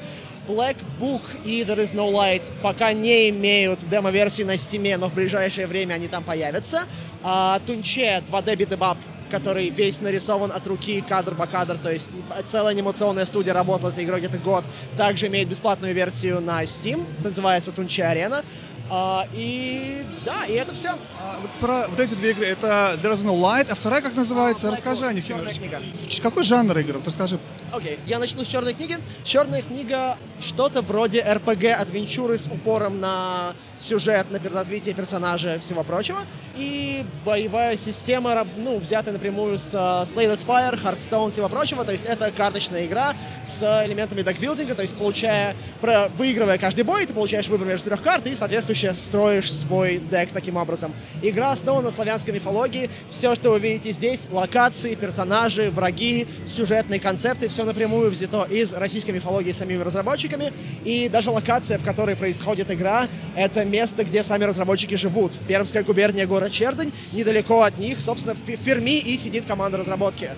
Black Book и There Is No Light пока не имеют демо-версии на Steam, но в ближайшее время они там появятся. А, Тунче 2D битэбап который весь нарисован от руки кадр по кадр, то есть целая анимационная студия работала этой игрой где-то год, также имеет бесплатную версию на Steam, называется Тунче Арена. А, и да, и это все. А, вот про вот эти две игры, это There is no Light, а вторая как называется? А, Расскажи о них немножечко. Книга. Какой жанр игр? Вот расскажи. Окей, okay. я начну с черной книги. Черная книга что-то вроде RPG адвенчуры с упором на сюжет, развитие персонажа и всего прочего. И боевая система, ну, взятая напрямую с uh, Slay the Spire, Hearthstone и всего прочего. То есть это карточная игра с элементами декбилдинга, то есть получая, про, выигрывая каждый бой, ты получаешь выбор между трех карт и, соответствующе, строишь свой дек таким образом. Игра основана на славянской мифологии. Все, что вы видите здесь, локации, персонажи, враги, сюжетные концепты, все напрямую взято из российской мифологии самими разработчиками. И даже локация, в которой происходит игра, это место, где сами разработчики живут. Пермская губерния, город Чердань, недалеко от них, собственно, в Перми и сидит команда разработки.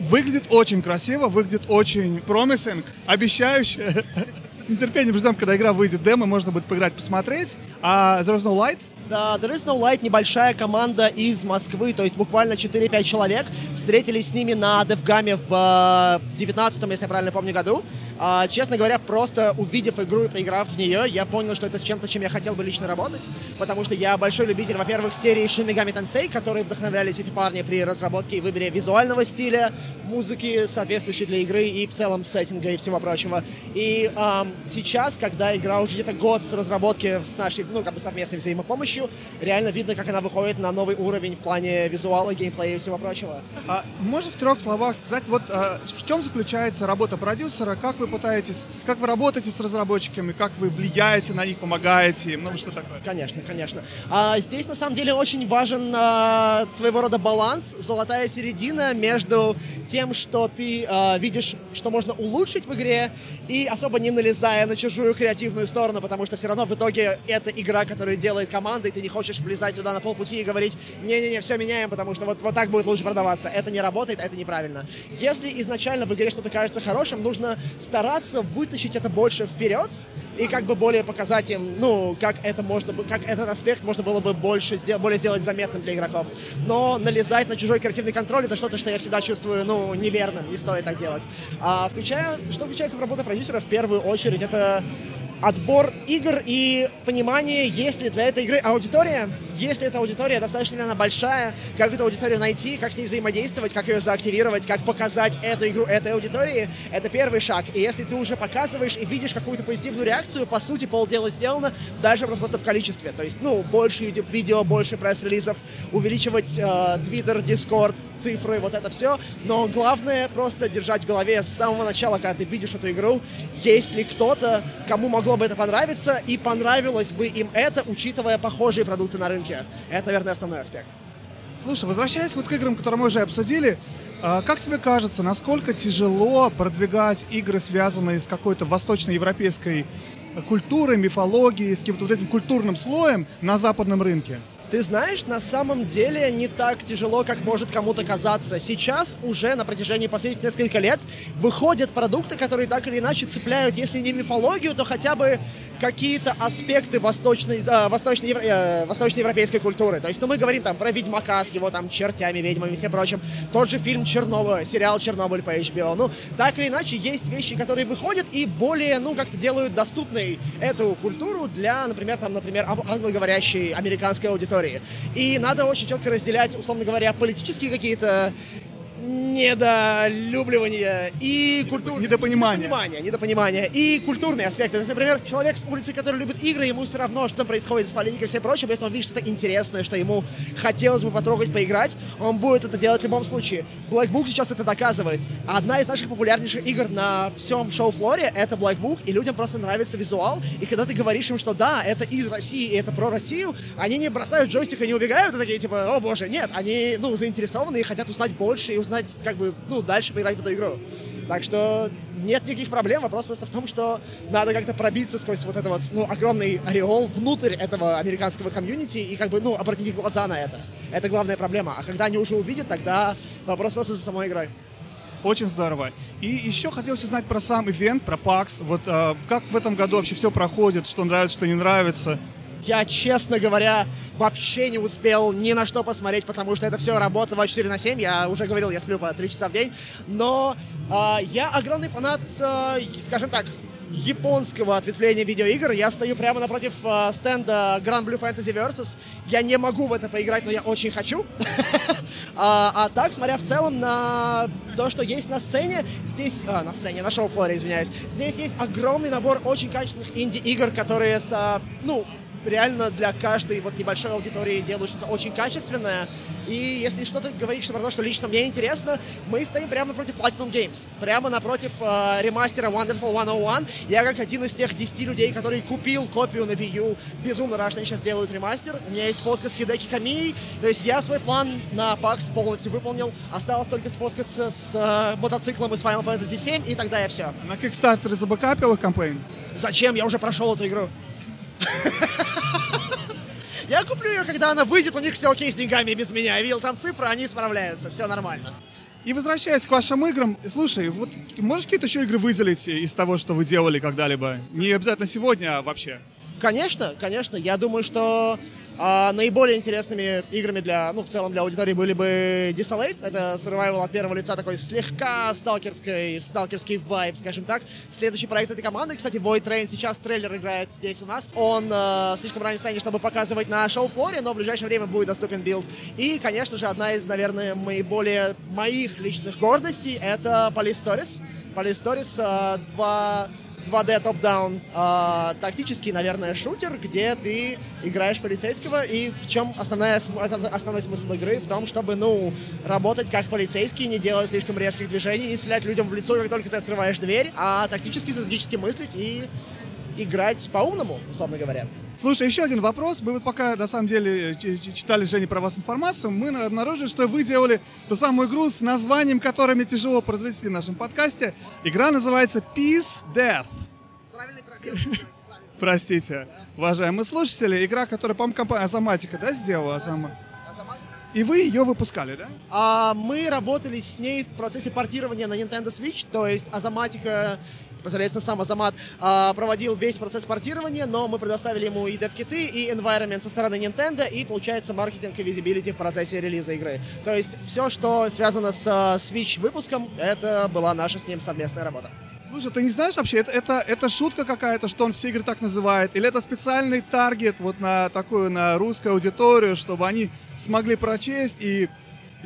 Выглядит очень красиво, выглядит очень promising, обещающе. С нетерпением ждем, когда игра выйдет демо, можно будет поиграть, посмотреть. А There is no Light? Да, There is no Light небольшая команда из Москвы, то есть буквально 4-5 человек. Встретились с ними на Девгаме в 19 э, если я правильно помню, году. А, честно говоря, просто увидев игру и поиграв в нее, я понял, что это с чем-то, чем я хотел бы лично работать, потому что я большой любитель, во-первых, серии Shin Megami Tensei, которые вдохновлялись эти парни при разработке и выборе визуального стиля, музыки, соответствующей для игры и в целом сеттинга и всего прочего. И эм, сейчас, когда игра уже где-то год с разработки с нашей, ну, как бы совместной взаимопомощью, реально видно, как она выходит на новый уровень в плане визуала, геймплея и всего прочего. А, можно в трех словах сказать, вот а, в чем заключается работа продюсера, как вы пытаетесь, как вы работаете с разработчиками, как вы влияете на них, помогаете им, ну что такое? Конечно, конечно. А, здесь на самом деле очень важен а, своего рода баланс, золотая середина между тем, что ты а, видишь, что можно улучшить в игре, и особо не налезая на чужую креативную сторону, потому что все равно в итоге это игра, которую делает команда, и ты не хочешь влезать туда на полпути и говорить, не-не-не, все меняем, потому что вот, вот так будет лучше продаваться. Это не работает, это неправильно. Если изначально в игре что-то кажется хорошим, нужно стараться вытащить это больше вперед и как бы более показать им, ну, как это можно бы, как этот аспект можно было бы больше сделать, более сделать заметным для игроков. Но налезать на чужой креативный контроль это что-то, что я всегда чувствую, ну, неверным, не стоит так делать. А включая, что включается в работу продюсера, в первую очередь, это отбор игр и понимание, есть ли для этой игры аудитория, если эта аудитория достаточно ли она большая, как эту аудиторию найти, как с ней взаимодействовать, как ее заактивировать, как показать эту игру этой аудитории, это первый шаг. И если ты уже показываешь и видишь какую-то позитивную реакцию, по сути, полдела сделано, дальше просто в количестве. То есть, ну, больше YouTube-видео, больше пресс-релизов, увеличивать э, Twitter, Discord, цифры, вот это все. Но главное просто держать в голове с самого начала, когда ты видишь эту игру, есть ли кто-то, кому могло бы это понравиться, и понравилось бы им это, учитывая похожие продукты на рынке. Это, наверное, основной аспект. Слушай, возвращаясь вот к играм, которые мы уже обсудили, а, как тебе кажется, насколько тяжело продвигать игры, связанные с какой-то восточноевропейской культурой, мифологией, с каким-то вот этим культурным слоем на западном рынке? Ты знаешь, на самом деле не так тяжело, как может кому-то казаться. Сейчас уже на протяжении последних нескольких лет выходят продукты, которые так или иначе цепляют, если не мифологию, то хотя бы какие-то аспекты восточной, э, восточной, э, восточноевропейской культуры. То есть, ну, мы говорим там про Ведьмака с его там чертями, ведьмами и всем прочим. Тот же фильм Чернобыль, сериал Чернобыль по HBO. Ну, так или иначе, есть вещи, которые выходят и более, ну, как-то делают доступной эту культуру для, например, там, например, англоговорящей американской аудитории истории. И надо очень четко разделять, условно говоря, политические какие-то недолюбливания и культур... Недопонимание. Недопонимание, недопонимание. И культурные аспекты. То есть, например, человек с улицы, который любит игры, ему все равно, что там происходит с политикой и все прочее, если он видит что-то интересное, что ему хотелось бы потрогать, поиграть, он будет это делать в любом случае. Black Book сейчас это доказывает. Одна из наших популярнейших игр на всем шоу-флоре — это Black Book, и людям просто нравится визуал, и когда ты говоришь им, что да, это из России, и это про Россию, они не бросают джойстик и не убегают, и такие, типа, о боже, нет, они, ну, заинтересованы и хотят узнать больше, и узнать, как бы, ну, дальше поиграть в эту игру. Так что нет никаких проблем, вопрос просто в том, что надо как-то пробиться сквозь вот это вот, ну, огромный ореол внутрь этого американского комьюнити и как бы, ну, обратить их глаза на это. Это главная проблема. А когда они уже увидят, тогда вопрос просто за самой игрой. Очень здорово. И еще хотелось узнать про сам ивент, про PAX. Вот э, как в этом году вообще все проходит, что нравится, что не нравится. Я, честно говоря, вообще не успел ни на что посмотреть, потому что это все работа 24 на 7. Я уже говорил, я сплю по 3 часа в день. Но э, я огромный фанат, э, скажем так, японского ответвления видеоигр. Я стою прямо напротив э, стенда Grand Blue Fantasy Versus. Я не могу в это поиграть, но я очень хочу. а, а так, смотря в целом на то, что есть на сцене, здесь... А, на сцене, на шоу-флоре, извиняюсь. Здесь есть огромный набор очень качественных инди-игр, которые с, а, ну, реально для каждой вот небольшой аудитории делают что-то очень качественное. И если что-то говорить про то, что лично мне интересно, мы стоим прямо напротив Platinum Games, прямо напротив э, ремастера Wonderful 101. Я как один из тех 10 людей, который купил копию на Wii U, безумно рад, что они сейчас делают ремастер. У меня есть фотка с Хидеки Камией, то есть я свой план на PAX полностью выполнил. Осталось только сфоткаться с э, мотоциклом из Final Fantasy 7, и тогда я все. На Kickstarter забэкапил их кампейн? Зачем? Я уже прошел эту игру. Я куплю ее, когда она выйдет, у них все окей с деньгами без меня. Я видел там цифры, они справляются, все нормально. И возвращаясь к вашим играм, слушай, вот можешь какие-то еще игры выделить из того, что вы делали когда-либо? Не обязательно сегодня, а вообще. Конечно, конечно. Я думаю, что а наиболее интересными играми для, ну, в целом для аудитории были бы Desolate. Это survival от первого лица, такой слегка сталкерский, сталкерский вайб, скажем так. Следующий проект этой команды, кстати, Void Train, сейчас трейлер играет здесь у нас. Он э, слишком ранний stage, чтобы показывать на show floor е, но в ближайшее время будет доступен билд. И, конечно же, одна из, наверное, наиболее моих личных гордостей — это Police Stories. Police Stories э, 2 2D топ-даун э, тактический, наверное, шутер, где ты играешь полицейского, и в чем основная, основной смысл игры? В том, чтобы, ну, работать как полицейский, не делать слишком резких движений, не стрелять людям в лицо, как только ты открываешь дверь, а тактически, стратегически мыслить и играть по-умному, условно говоря. Слушай, еще один вопрос. Мы вот пока, на самом деле, читали, Женя, про вас информацию, мы обнаружили, что вы делали ту самую игру с названием, которое мне тяжело произвести в нашем подкасте. Игра называется Peace Death. Простите, уважаемые слушатели, игра, которая, по-моему, компания Азаматика, да, сделала? Азама... И вы ее выпускали, да? А, мы работали с ней в процессе портирования на Nintendo Switch, то есть Азаматика непосредственно сам Азамат а, проводил весь процесс портирования, но мы предоставили ему и дев-киты, и environment со стороны Nintendo, и, получается, маркетинг и визибилити в процессе релиза игры. То есть все, что связано с а, Switch выпуском, это была наша с ним совместная работа. Слушай, ты не знаешь вообще, это, это, это шутка какая-то, что он все игры так называет? Или это специальный таргет вот на такую, на русскую аудиторию, чтобы они смогли прочесть и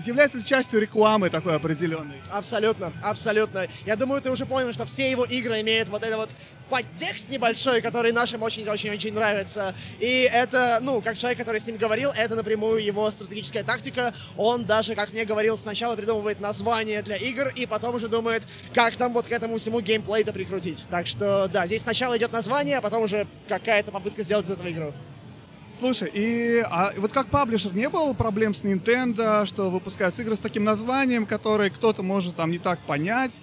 является ли частью рекламы такой определенной? Абсолютно, абсолютно. Я думаю, ты уже понял, что все его игры имеют вот это вот подтекст небольшой, который нашим очень-очень-очень нравится. И это, ну, как человек, который с ним говорил, это напрямую его стратегическая тактика. Он даже, как мне говорил, сначала придумывает название для игр, и потом уже думает, как там вот к этому всему геймплей-то прикрутить. Так что, да, здесь сначала идет название, а потом уже какая-то попытка сделать из этого игру. Слушай, и а, вот как паблишер не было проблем с Nintendo, что выпускаются игры с таким названием, которые кто-то может там не так понять?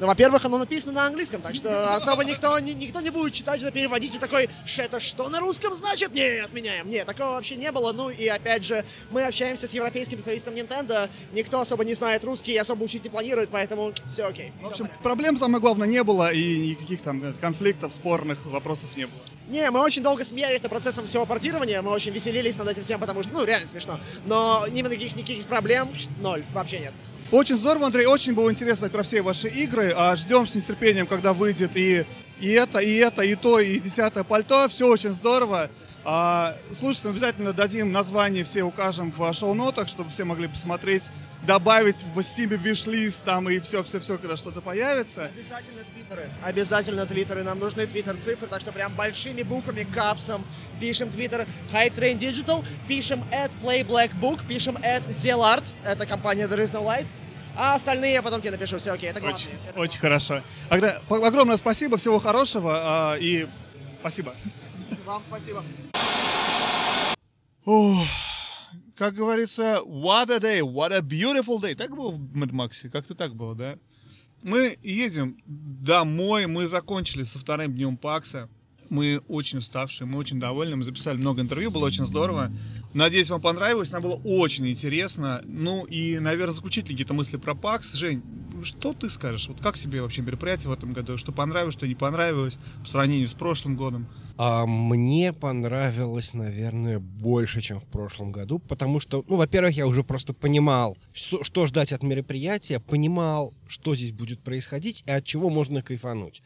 Ну, во-первых, оно написано на английском, так что особо никто, ни, никто не будет читать это, переводить и такой, это что на русском значит? Не, отменяем. Нет, такого вообще не было. Ну и опять же, мы общаемся с европейским специалистом Nintendo, никто особо не знает русский, особо учить не планирует, поэтому все окей. В общем, проблем, самое главное, не было и никаких там конфликтов, спорных вопросов не было. Не, мы очень долго смеялись над процессом всего портирования, мы очень веселились над этим всем, потому что, ну, реально смешно. Но ни никаких, никаких проблем, ноль, вообще нет. Очень здорово, Андрей, очень было интересно про все ваши игры. А ждем с нетерпением, когда выйдет и, и это, и это, и то, и десятое пальто. Все очень здорово. А, слушайте, обязательно дадим название, все укажем в шоу-нотах, чтобы все могли посмотреть, добавить в Steam виш-лист там и все-все-все, когда что-то появится. Обязательно твиттеры. Обязательно твиттеры. Нам нужны твиттер-цифры, так что прям большими буквами, капсом пишем твиттер Hype Train Digital, пишем at Play Black Book, пишем at Zelart, это компания There Is No Light, а остальные я потом тебе напишу, все окей, это главное. Очень, это очень хорошо. Огромное спасибо, всего хорошего а, и спасибо. Вам спасибо. Ох, как говорится, what a day, what a beautiful day. Так было в Mad Max? Как-то так было, да? Мы едем домой, мы закончили со вторым днем ПАКСа. Мы очень уставшие, мы очень довольны, мы записали много интервью, было очень здорово. Надеюсь, вам понравилось, нам было очень интересно. Ну и, наверное, заключительные какие-то мысли про ПАКС. Жень, что ты скажешь? Вот как себе вообще мероприятие в этом году? Что понравилось, что не понравилось по сравнению с прошлым годом? А мне понравилось, наверное, больше, чем в прошлом году, потому что, ну, во-первых, я уже просто понимал, что, что ждать от мероприятия, понимал, что здесь будет происходить и от чего можно кайфануть.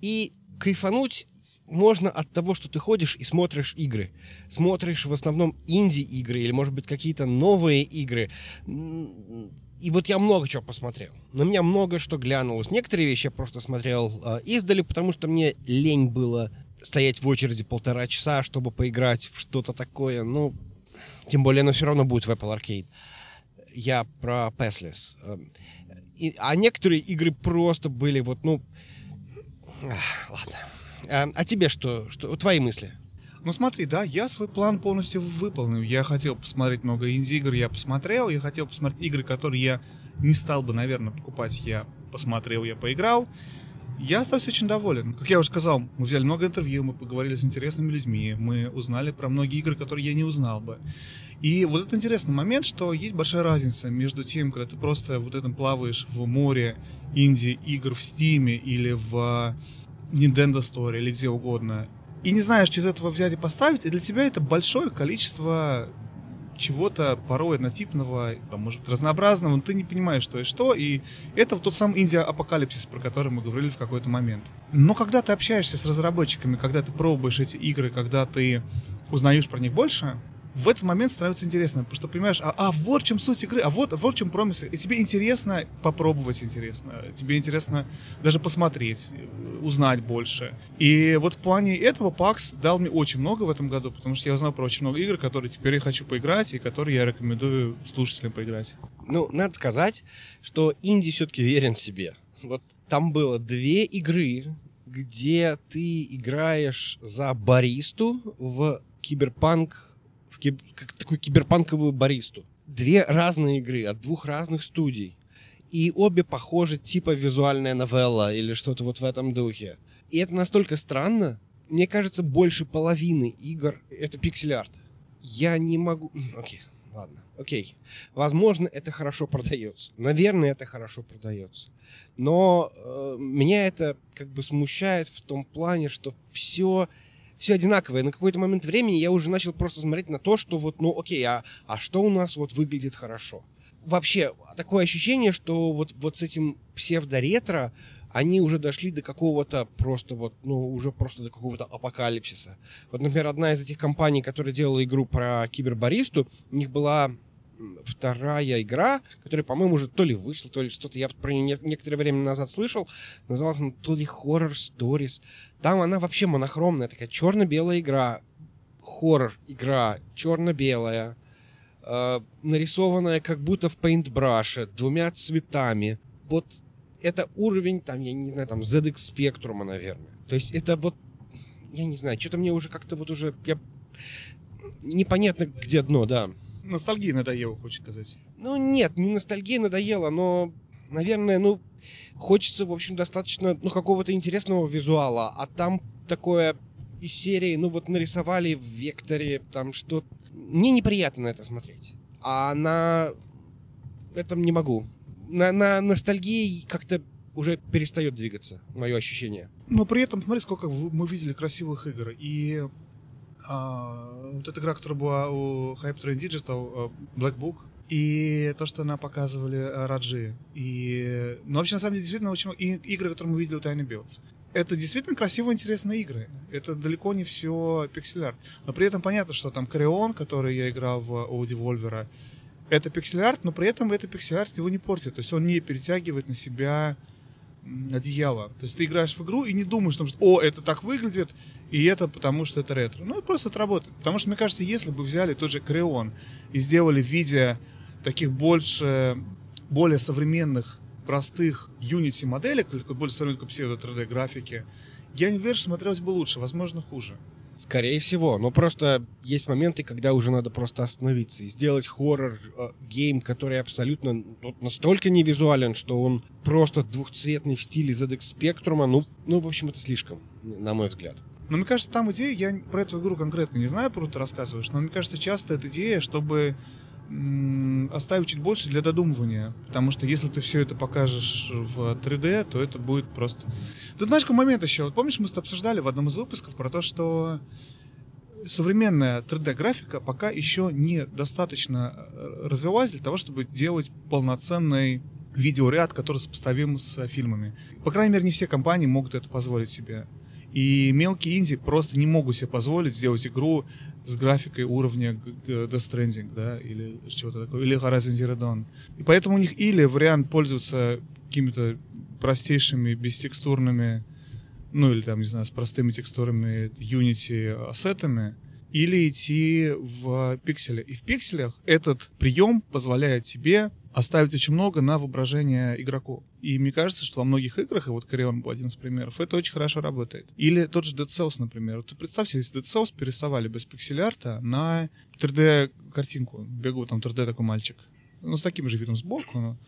И кайфануть можно от того, что ты ходишь и смотришь игры. Смотришь в основном инди-игры или, может быть, какие-то новые игры. И вот я много чего посмотрел. На меня много что глянулось. Некоторые вещи я просто смотрел э, издали, потому что мне лень было стоять в очереди полтора часа, чтобы поиграть в что-то такое. Ну, тем более оно все равно будет в Apple Arcade. Я про Passless. И, а некоторые игры просто были вот, ну... Ах, ладно. А, а тебе что, что? Твои мысли? Ну смотри, да, я свой план полностью выполнил. Я хотел посмотреть много инди-игр, я посмотрел. Я хотел посмотреть игры, которые я не стал бы, наверное, покупать. Я посмотрел, я поиграл. Я остался очень доволен. Как я уже сказал, мы взяли много интервью, мы поговорили с интересными людьми, мы узнали про многие игры, которые я не узнал бы. И вот это интересный момент, что есть большая разница между тем, когда ты просто вот этом плаваешь в море инди-игр в Стиме или в Nintendo Store или где угодно, и не знаешь, что из этого взять и поставить, и для тебя это большое количество чего-то порой однотипного, там, может разнообразного, но ты не понимаешь, что и что, и это тот самый Индия-апокалипсис, про который мы говорили в какой-то момент. Но когда ты общаешься с разработчиками, когда ты пробуешь эти игры, когда ты узнаешь про них больше, в этот момент становится интересно, потому что понимаешь, а, а вот в чем суть игры, а вот, вот в чем промис. И тебе интересно попробовать интересно, тебе интересно даже посмотреть, узнать больше. И вот в плане этого PAX дал мне очень много в этом году, потому что я узнал про очень много игр, которые теперь я хочу поиграть, и которые я рекомендую слушателям поиграть. Ну, надо сказать, что инди все-таки верен себе. Вот там было две игры, где ты играешь за баристу в киберпанк киб... как такую киберпанковую баристу. Две разные игры от двух разных студий. И обе похожи типа визуальная новелла или что-то вот в этом духе. И это настолько странно. Мне кажется, больше половины игр — это пиксель-арт. Я не могу... Окей, ладно. Окей. Возможно, это хорошо продается. Наверное, это хорошо продается. Но э, меня это как бы смущает в том плане, что все все одинаковое. На какой-то момент времени я уже начал просто смотреть на то, что вот, ну окей, а, а что у нас вот выглядит хорошо? Вообще, такое ощущение, что вот, вот с этим псевдоретро они уже дошли до какого-то просто вот, ну, уже просто до какого-то апокалипсиса. Вот, например, одна из этих компаний, которая делала игру про кибербаристу, у них была вторая игра, которая, по-моему, уже то ли вышла, то ли что-то. Я про нее некоторое время назад слышал. Называлась она то ли Horror Stories. Там она вообще монохромная, такая черно-белая игра. Хоррор игра, черно-белая. Э, нарисованная как будто в пейнтбраше, двумя цветами. Вот это уровень, там, я не знаю, там, ZX Spectrum, наверное. То есть это вот, я не знаю, что-то мне уже как-то вот уже, я... непонятно, где дно, да. Ностальгия надоела, хочешь сказать? Ну, нет, не ностальгия надоела, но, наверное, ну, хочется, в общем, достаточно, ну, какого-то интересного визуала, а там такое из серии, ну, вот нарисовали в векторе, там что... Мне неприятно на это смотреть. А на этом не могу. На, на ностальгии как-то уже перестает двигаться, мое ощущение. Но при этом, смотри, сколько мы видели красивых игр. И а, вот эта игра, которая была у Hype Train Digital, э, Black Book, и то, что она показывали э, Раджи. И... Но вообще, на самом деле, действительно, очень и игры, которые мы видели у Tiny Builds. Это действительно красивые, интересные игры. Это далеко не все пиксель-арт. Но при этом понятно, что там Кореон, который я играл в, у Devolver, это пиксель-арт, но при этом это пиксель-арт его не портит. То есть он не перетягивает на себя одеяло. То есть ты играешь в игру и не думаешь, что, о, это так выглядит, и это потому что это ретро. Ну, это просто это работает. Потому что, мне кажется, если бы взяли тот же Carrion и сделали в виде таких больше, более современных, простых Unity моделек, или более современной псевдо 3D графики, я не уверен, что смотрелось бы лучше, возможно, хуже. Скорее всего, но просто есть моменты, когда уже надо просто остановиться и сделать horror game, э, который абсолютно ну, настолько не визуален, что он просто двухцветный в стиле ZX Spectrum. Ну, ну, в общем, это слишком, на мой взгляд. Но мне кажется, там идея, я про эту игру конкретно не знаю, про ты рассказываешь, но мне кажется, часто эта идея, чтобы оставить чуть больше для додумывания. Потому что если ты все это покажешь в 3D, то это будет просто... Тут знаешь, какой момент еще? Вот помнишь, мы с обсуждали в одном из выпусков про то, что современная 3D-графика пока еще не достаточно э, развивалась для того, чтобы делать полноценный видеоряд, который сопоставим с фильмами. По крайней мере, не все компании могут это позволить себе. И мелкие инди просто не могут себе позволить сделать игру с графикой уровня Death Stranding, да, или чего-то такое, или Horizon Zero Dawn. И поэтому у них или вариант пользоваться какими-то простейшими, бестекстурными, ну или там, не знаю, с простыми текстурами Unity ассетами, или идти в пикселе. И в пикселях этот прием позволяет тебе оставить очень много на воображение игроку. И мне кажется, что во многих играх, и вот Корион был один из примеров, это очень хорошо работает. Или тот же Dead Cells, например. Вот представь себе, если Dead Cells перерисовали без пиксель-арта на 3D-картинку. Бегу там 3D такой мальчик. Ну, с таким же видом сборку, но...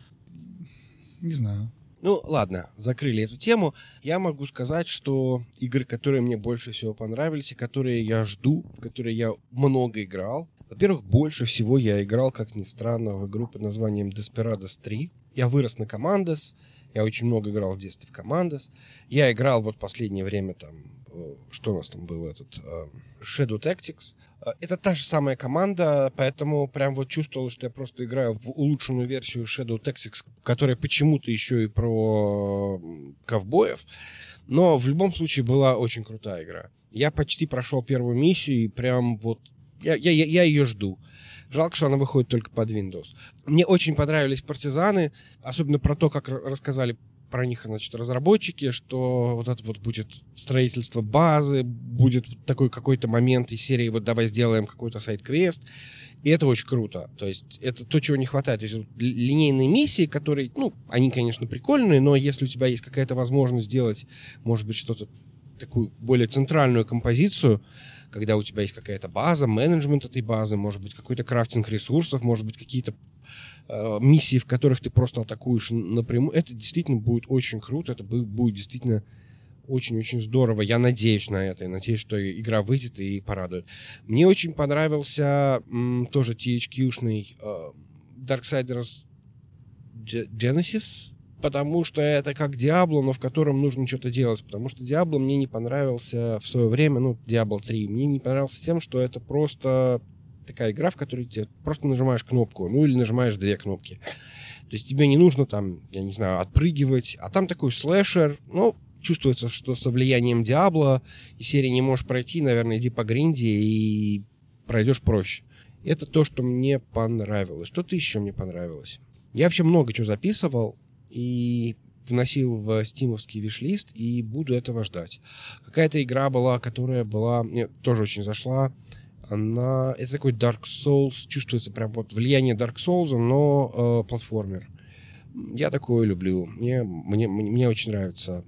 Не знаю. Ну, ладно, закрыли эту тему. Я могу сказать, что игры, которые мне больше всего понравились, и которые я жду, в которые я много играл, во-первых, больше всего я играл, как ни странно, в игру под названием Desperados 3. Я вырос на Commandos, я очень много играл в детстве в Commandos. Я играл вот последнее время там, что у нас там было, этот э, Shadow Tactics. Э, это та же самая команда, поэтому прям вот чувствовал, что я просто играю в улучшенную версию Shadow Tactics, которая почему-то еще и про ковбоев. Но в любом случае была очень крутая игра. Я почти прошел первую миссию и прям вот я, я, я ее жду. Жалко, что она выходит только под Windows. Мне очень понравились партизаны, особенно про то, как рассказали про них, значит, разработчики, что вот это вот будет строительство базы, будет такой какой-то момент из серии вот давай сделаем какой-то сайт-квест. И это очень круто. То есть это то, чего не хватает. То есть линейные миссии, которые, ну, они, конечно, прикольные, но если у тебя есть какая-то возможность сделать, может быть, что-то такую более центральную композицию, когда у тебя есть какая-то база, менеджмент этой базы, может быть, какой-то крафтинг ресурсов, может быть, какие-то э, миссии, в которых ты просто атакуешь напрямую. Это действительно будет очень круто, это будет действительно очень-очень здорово. Я надеюсь на это. Я надеюсь, что игра выйдет и порадует. Мне очень понравился м, тоже THQ-шный э, Darksiders Genesis потому что это как Диабло, но в котором нужно что-то делать. Потому что Диабло мне не понравился в свое время, ну, Диабло 3, мне не понравился тем, что это просто такая игра, в которой ты просто нажимаешь кнопку, ну или нажимаешь две кнопки. То есть тебе не нужно там, я не знаю, отпрыгивать. А там такой слэшер, ну, чувствуется, что со влиянием Диабло и серии не можешь пройти, наверное, иди по гринде и пройдешь проще. Это то, что мне понравилось. Что-то еще мне понравилось. Я вообще много чего записывал и вносил в стимовский виш-лист и буду этого ждать. Какая-то игра была, которая была, мне тоже очень зашла. Она, это такой Dark Souls, чувствуется прям вот влияние Dark Souls, но э, платформер. Я такое люблю. Мне, мне, мне очень нравится.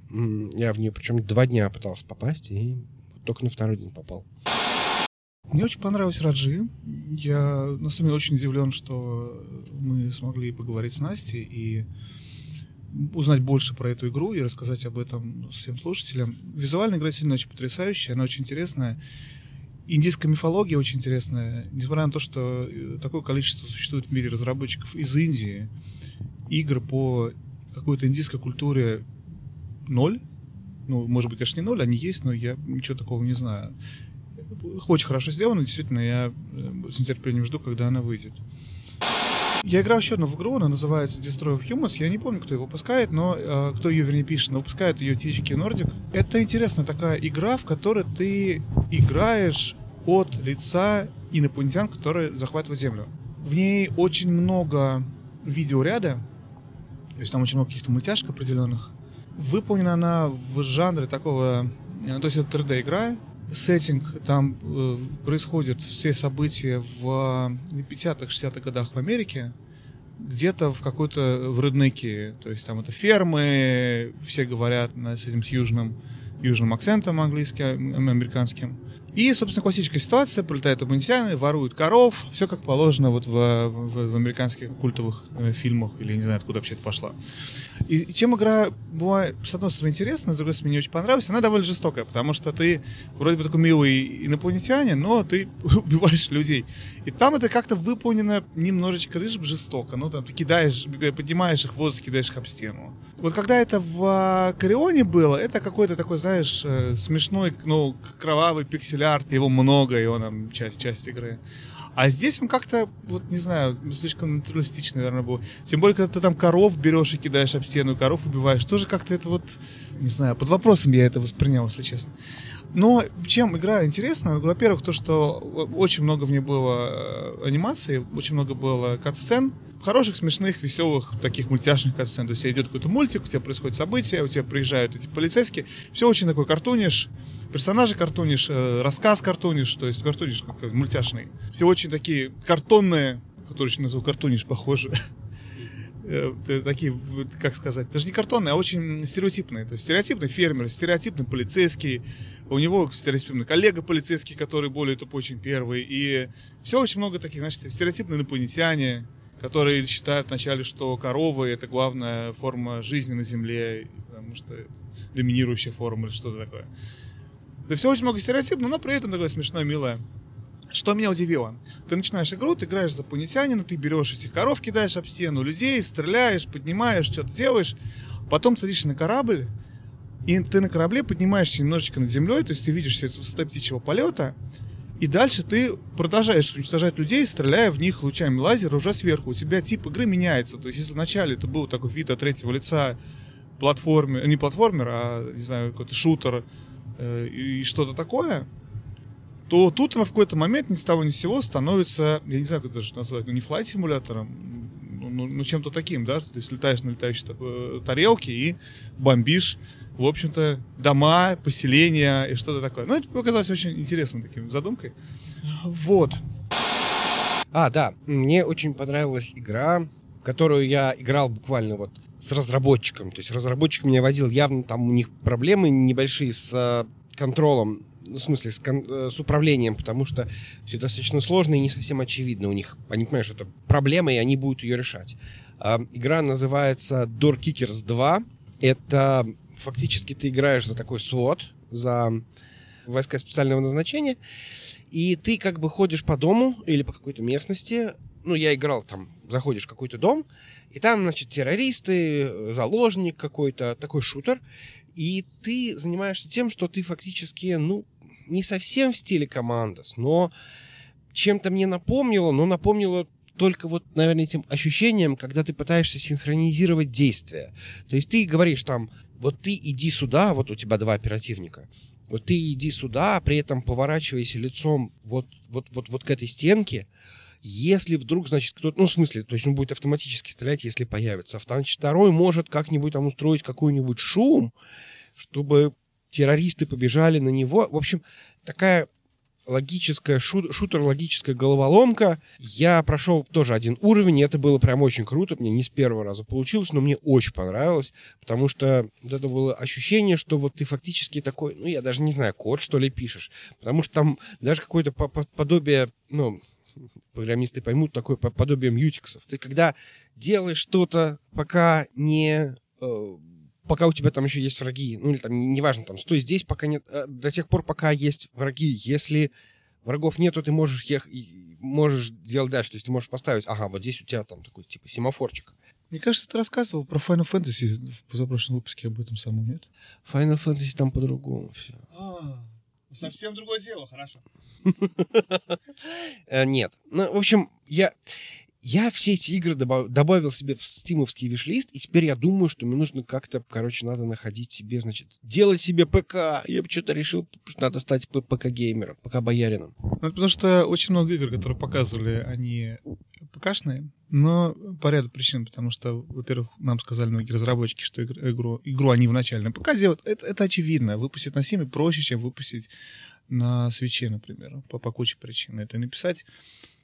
Я в нее причем два дня пытался попасть и только на второй день попал. Мне очень понравилась Раджи. Я на самом деле очень удивлен, что мы смогли поговорить с Настей и узнать больше про эту игру и рассказать об этом всем слушателям. Визуально игра сильно очень потрясающая, она очень интересная. Индийская мифология очень интересная. Несмотря на то, что э, такое количество существует в мире разработчиков из Индии, игр по какой-то индийской культуре ноль. Ну, может быть, конечно, не ноль, они есть, но я ничего такого не знаю. Очень хорошо сделано, действительно, я э, с нетерпением жду, когда она выйдет. Я играл еще одну в игру, она называется Destroy of Humans. Я не помню, кто ее выпускает, но э, кто ее, вернее, пишет, но выпускает ее THQ Nordic. Это интересная такая игра, в которой ты играешь от лица инопланетян, которые захватывают Землю. В ней очень много видеоряда, то есть там очень много каких-то мультяшек определенных. Выполнена она в жанре такого... Э, то есть это 3D-игра, сеттинг, там э, происходят все события в 50-х, 60-х годах в Америке, где-то в какой-то в реднеке, то есть там это фермы, все говорят на, с этим с южным южным акцентом английским, американским. И, собственно, классическая ситуация, прилетают инопланетяне, воруют коров, все как положено вот в, в, в американских культовых э, фильмах, или не знаю, откуда вообще это пошла. И, и чем игра бывает, с одной стороны, интересна, с другой стороны, мне очень понравилась, она довольно жестокая, потому что ты вроде бы такой милый инопланетянин, но ты убиваешь людей. И там это как-то выполнено немножечко жестоко. Ну, там ты кидаешь, поднимаешь их в воздух, кидаешь их об стену. Вот когда это в Корионе было, это какой-то такой, знаешь, э, смешной, ну, кровавый пиксель арт, его много, и он там часть, часть игры. А здесь он как-то, вот не знаю, слишком натуралистичный, наверное, был. Тем более, когда ты там коров берешь и кидаешь об стену, коров убиваешь, тоже как-то это вот, не знаю, под вопросом я это воспринял, если честно. Но чем игра интересна? Во-первых, то, что очень много в ней было э, анимации, очень много было кат-сцен, хороших, смешных, веселых, таких мультяшных кат-сцен. То есть идет какой-то мультик, у тебя происходит событие, у тебя приезжают эти полицейские. Все очень такой картунишь, персонажи картунишь, э, рассказ картунишь, то есть картуниш как мультяшный. Все очень такие картонные, которые еще назову картуниш, похоже. Э, такие, как сказать, даже не картонные, а очень стереотипные. То есть стереотипный фермер, стереотипный полицейский, у него стереотипный коллега полицейский, который более тупой, чем первый. И все очень много таких, значит, стереотипные инопланетяне, которые считают вначале, что коровы это главная форма жизни на Земле, потому что доминирующая форма или что-то такое. Да все очень много стереотипов, но при этом такое смешное, милое. Что меня удивило? Ты начинаешь игру, ты играешь за планетянина, ты берешь этих коров, кидаешь об стену людей, стреляешь, поднимаешь, что-то делаешь, потом садишься на корабль, и ты на корабле поднимаешься немножечко над землей, то есть ты видишь все это с высоты птичьего полета, и дальше ты продолжаешь уничтожать людей, стреляя в них лучами лазера уже сверху. У тебя тип игры меняется. То есть, если вначале это был такой вид от третьего лица платформер, не платформер, а, не знаю, какой-то шутер э, и что-то такое, то тут она в какой-то момент ни с того ни с сего становится, я не знаю, как это даже назвать, ну не флайт-симулятором, ну, ну, ну чем-то таким, да, ты слетаешь на летающей э, тарелке и бомбишь, в общем-то, дома, поселения и что-то такое. Ну, это показалось очень интересной таким задумкой. Вот. А, да, мне очень понравилась игра, которую я играл буквально вот с разработчиком. То есть разработчик меня водил, явно там у них проблемы небольшие с э, контролем в смысле, с, кон- э, с управлением, потому что все достаточно сложно и не совсем очевидно у них. Они понимают, что это проблема, и они будут ее решать. Э, игра называется Door Kickers 2. Это фактически ты играешь за такой слот, за войска специального назначения, и ты как бы ходишь по дому или по какой-то местности. Ну, я играл там, заходишь в какой-то дом, и там, значит, террористы, заложник какой-то, такой шутер, и ты занимаешься тем, что ты фактически, ну, не совсем в стиле командос, но чем-то мне напомнило, но напомнило только вот, наверное, этим ощущением, когда ты пытаешься синхронизировать действия. То есть ты говоришь там, вот ты иди сюда, вот у тебя два оперативника, вот ты иди сюда, при этом поворачивайся лицом вот, вот, вот, вот к этой стенке, если вдруг, значит, кто-то, ну, в смысле, то есть он будет автоматически стрелять, если появится. Значит, второй может как-нибудь там устроить какой-нибудь шум, чтобы террористы побежали на него. В общем, такая логическая, шут, шутер, логическая головоломка. Я прошел тоже один уровень, и это было прям очень круто. Мне не с первого раза получилось, но мне очень понравилось, потому что вот это было ощущение, что вот ты фактически такой, ну, я даже не знаю, код, что ли, пишешь. Потому что там даже какое-то подобие, ну, программисты поймут, такое подобие мьютиксов. Ты когда делаешь что-то, пока не э, пока у тебя там еще есть враги, ну или там, неважно, там, стой здесь, пока нет, э, до тех пор, пока есть враги. Если врагов нету, ты можешь ехать, можешь делать дальше, то есть ты можешь поставить, ага, вот здесь у тебя там такой, типа, семафорчик. Мне кажется, ты рассказывал про Final Fantasy в позапрошлом выпуске об этом самом, нет? Final Fantasy там по-другому все. А, совсем другое дело, хорошо. Э, нет. Ну, в общем, я я все эти игры добав, добавил себе в стимовский виш-лист, и теперь я думаю, что мне нужно как-то, короче, надо находить себе, значит, делать себе ПК. Я что-то решил, что надо стать ПК-геймером, ПК-боярином. Ну, потому что очень много игр, которые показывали, они ПКшные, но по ряду причин, потому что, во-первых, нам сказали многие разработчики, что игру, игру они вначале на ПК делают. Это, это очевидно. Выпустить на Steam проще, чем выпустить на свече, например, по, по куче причин. Это написать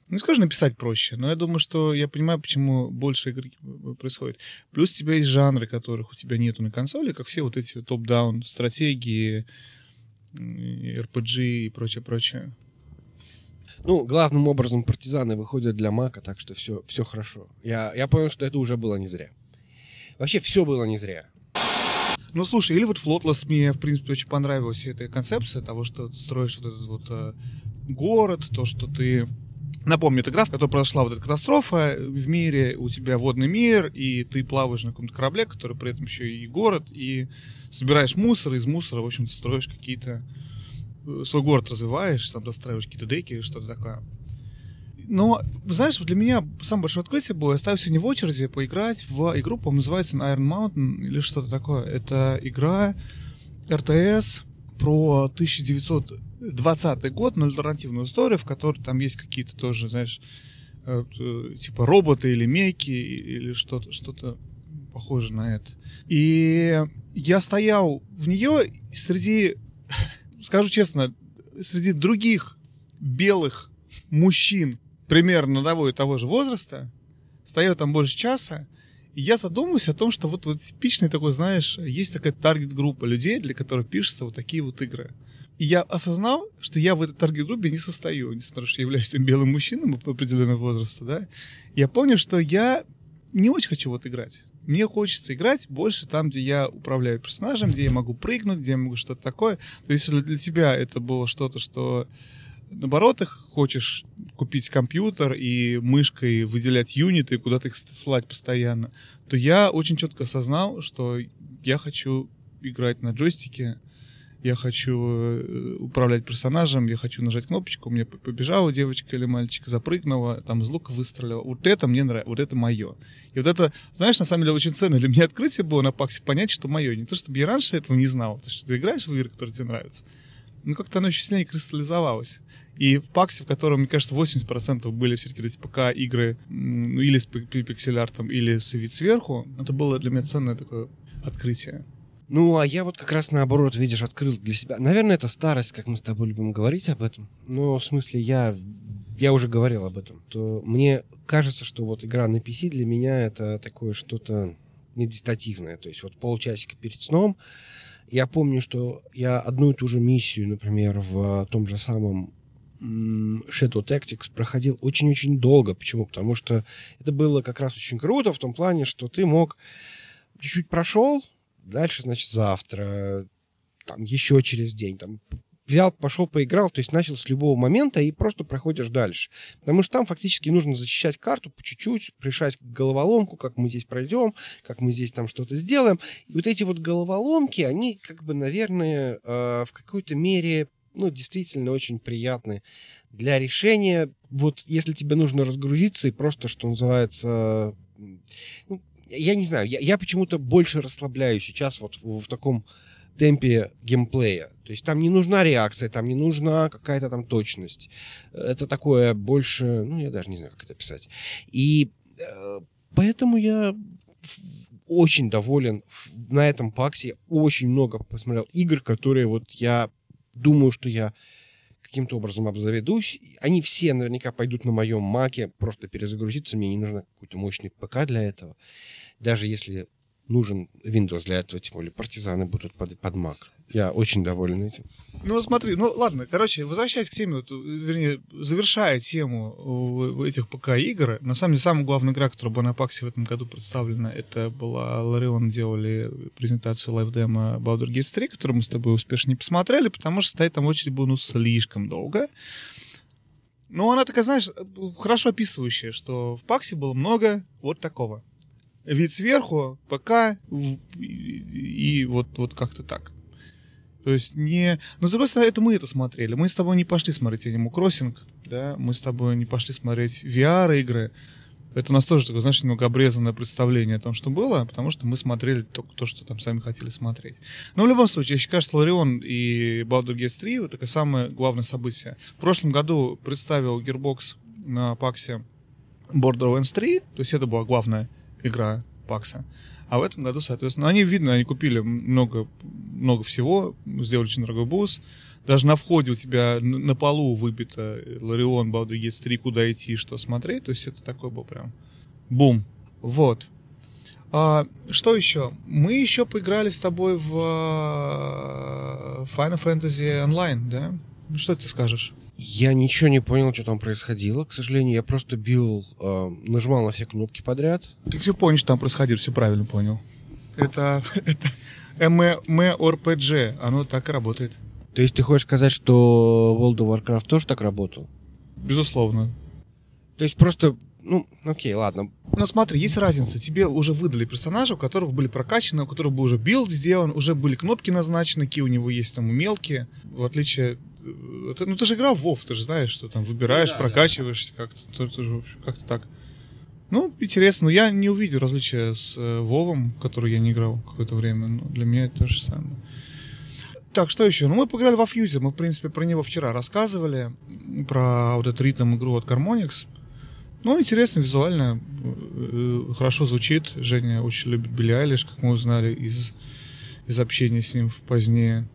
не скажу написать проще, но я думаю, что я понимаю, почему больше игр э, происходит. Плюс у тебя есть жанры, которых у тебя нету на консоли, как все вот эти топ-даун стратегии, RPG и прочее, прочее. Ну, главным образом партизаны выходят для Мака, так что все, все хорошо. Я, я понял, что это уже было не зря. Вообще все было не зря. Ну, слушай, или вот Flotless мне, в принципе, очень понравилась эта концепция того, что ты строишь вот этот вот э, город, то, что ты Напомню, это игра, в которой произошла вот эта катастрофа в мире, у тебя водный мир, и ты плаваешь на каком-то корабле, который при этом еще и город, и собираешь мусор, и из мусора, в общем-то, строишь какие-то... Э, свой город развиваешь, там достраиваешь какие-то деки, что-то такое. Но, знаешь, для меня самое большое открытие было, я стою сегодня в очереди поиграть в игру, по-моему, называется Iron Mountain или что-то такое. Это игра RTS про 1900 20 год, но альтернативную историю, в которой там есть какие-то тоже, знаешь, э, типа роботы или меки или что-то что похоже на это. И я стоял в нее среди, скажу честно, среди других белых мужчин примерно того и того же возраста, стоял там больше часа, и я задумываюсь о том, что вот, вот типичный такой, знаешь, есть такая таргет-группа людей, для которых пишутся вот такие вот игры. И я осознал, что я в этой таргет-группе не состою, несмотря на то, что я являюсь тем белым мужчиной определенного возраста, да. Я понял, что я не очень хочу вот играть. Мне хочется играть больше там, где я управляю персонажем, где я могу прыгнуть, где я могу что-то такое. То есть, если для тебя это было что-то, что наоборот, ты хочешь купить компьютер и мышкой выделять юниты, куда-то их ссылать постоянно, то я очень четко осознал, что я хочу играть на джойстике, я хочу э, управлять персонажем, я хочу нажать кнопочку, меня побежала девочка или мальчик, запрыгнула, там из лука выстрелила. Вот это мне нравится, вот это мое. И вот это, знаешь, на самом деле очень ценно для меня открытие было на паксе понять, что мое. Не то, чтобы я раньше этого не знал, то, что ты играешь в игры, которые тебе нравятся, но как-то оно очень сильнее кристаллизовалось. И в паксе, в котором, мне кажется, 80% были все-таки эти ПК игры ну, или с пиксель-артом, или с вид сверху, это было для меня ценное такое открытие. Ну, а я вот как раз наоборот, видишь, открыл для себя. Наверное, это старость, как мы с тобой любим говорить об этом. Но в смысле, я, я уже говорил об этом. То мне кажется, что вот игра на PC для меня это такое что-то медитативное. То есть вот полчасика перед сном. Я помню, что я одну и ту же миссию, например, в том же самом Shadow Tactics проходил очень-очень долго. Почему? Потому что это было как раз очень круто в том плане, что ты мог чуть-чуть прошел, дальше, значит, завтра, там, еще через день, там, взял, пошел, поиграл, то есть начал с любого момента и просто проходишь дальше. Потому что там фактически нужно защищать карту по чуть-чуть, решать головоломку, как мы здесь пройдем, как мы здесь там что-то сделаем. И вот эти вот головоломки, они как бы, наверное, э, в какой-то мере, ну, действительно очень приятны для решения. Вот если тебе нужно разгрузиться и просто, что называется, ну, я не знаю, я, я почему-то больше расслабляюсь сейчас вот в, в таком темпе геймплея. То есть там не нужна реакция, там не нужна какая-то там точность. Это такое больше, ну, я даже не знаю, как это писать. И э, поэтому я очень доволен на этом паксе. Очень много посмотрел игр, которые вот я думаю, что я каким-то образом обзаведусь. Они все наверняка пойдут на моем маке, просто перезагрузиться. Мне не нужно какой-то мощный ПК для этого даже если нужен Windows для этого, тем более партизаны будут под, под Mac. Я очень доволен этим. Ну, смотри, ну ладно, короче, возвращаясь к теме, вот, вернее, завершая тему этих ПК-игр, на самом деле, самая главная игра, которая была на Паксе в этом году представлена, это была Ларион делали презентацию live demo Baldur's Gate 3, которую мы с тобой успешно не посмотрели, потому что стоять там очередь было, ну, слишком долго. Но она такая, знаешь, хорошо описывающая, что в PAX е было много вот такого вид сверху, ПК и, и вот, вот как-то так. То есть не... Но, с другой стороны, это мы это смотрели. Мы с тобой не пошли смотреть Animal Crossing, да, мы с тобой не пошли смотреть VR-игры. Это у нас тоже такое, знаешь, немного обрезанное представление о том, что было, потому что мы смотрели только то, что там сами хотели смотреть. Но в любом случае, я считаю, что Ларион и Baldur's Gate 3 — вот такое самое главное событие. В прошлом году представил Gearbox на паксе Borderlands 3, то есть это была главная игра Пакса. А в этом году, соответственно, они, видно, они купили много, много всего, сделали очень дорогой бус, даже на входе у тебя на полу выбито Ларион, Baldur's Gate 3, куда идти, что смотреть. То есть это такой был прям бум. Вот. А, что еще? Мы еще поиграли с тобой в а, Final Fantasy Online, да? Что ты скажешь? Я ничего не понял, что там происходило, к сожалению. Я просто бил, э, нажимал на все кнопки подряд. Ты все понял, что там происходило, все правильно понял. Это, это MMORPG, оно так и работает. То есть ты хочешь сказать, что World of Warcraft тоже так работал? Безусловно. То есть просто, ну, окей, ладно. Но смотри, есть разница. Тебе уже выдали персонажа, у которого были прокачаны, у которого был уже билд сделан, уже были кнопки назначены, какие у него есть там умелки. В отличие... э, ты- ну ты же играл в WoW, ты же знаешь, что там выбираешь, Ну да, прокачиваешься как-то. То- тоже, в общем, как-то так. Ну, интересно. Но я не увидел различия с э, Вовом, который я не играл какое-то время. Но для меня это то же самое. Так, что еще? Ну, мы поиграли во Фьюзе. Мы, в принципе, про него вчера рассказывали. Про вот эту ритм игру от Harmonix. Ну, интересно, визуально, э, хорошо звучит. Женя очень любит Билли Айлиш, как мы узнали из, из общения с ним позднее.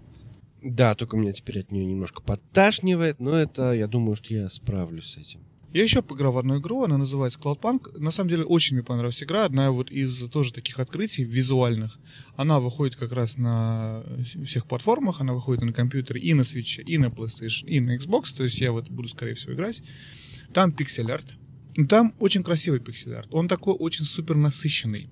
Да, только меня теперь от нее немножко подташнивает, но это, я думаю, что я справлюсь с этим. Я еще поиграл в одну игру, она называется Cloudpunk. На самом деле, очень мне понравилась игра. Одна вот из тоже таких открытий визуальных. Она выходит как раз на всех платформах. Она выходит на компьютере, и на Switch, и на PlayStation, и на Xbox. То есть я вот буду, скорее всего, играть. Там пиксель-арт. Там очень красивый пиксель-арт. Он такой очень супер насыщенный.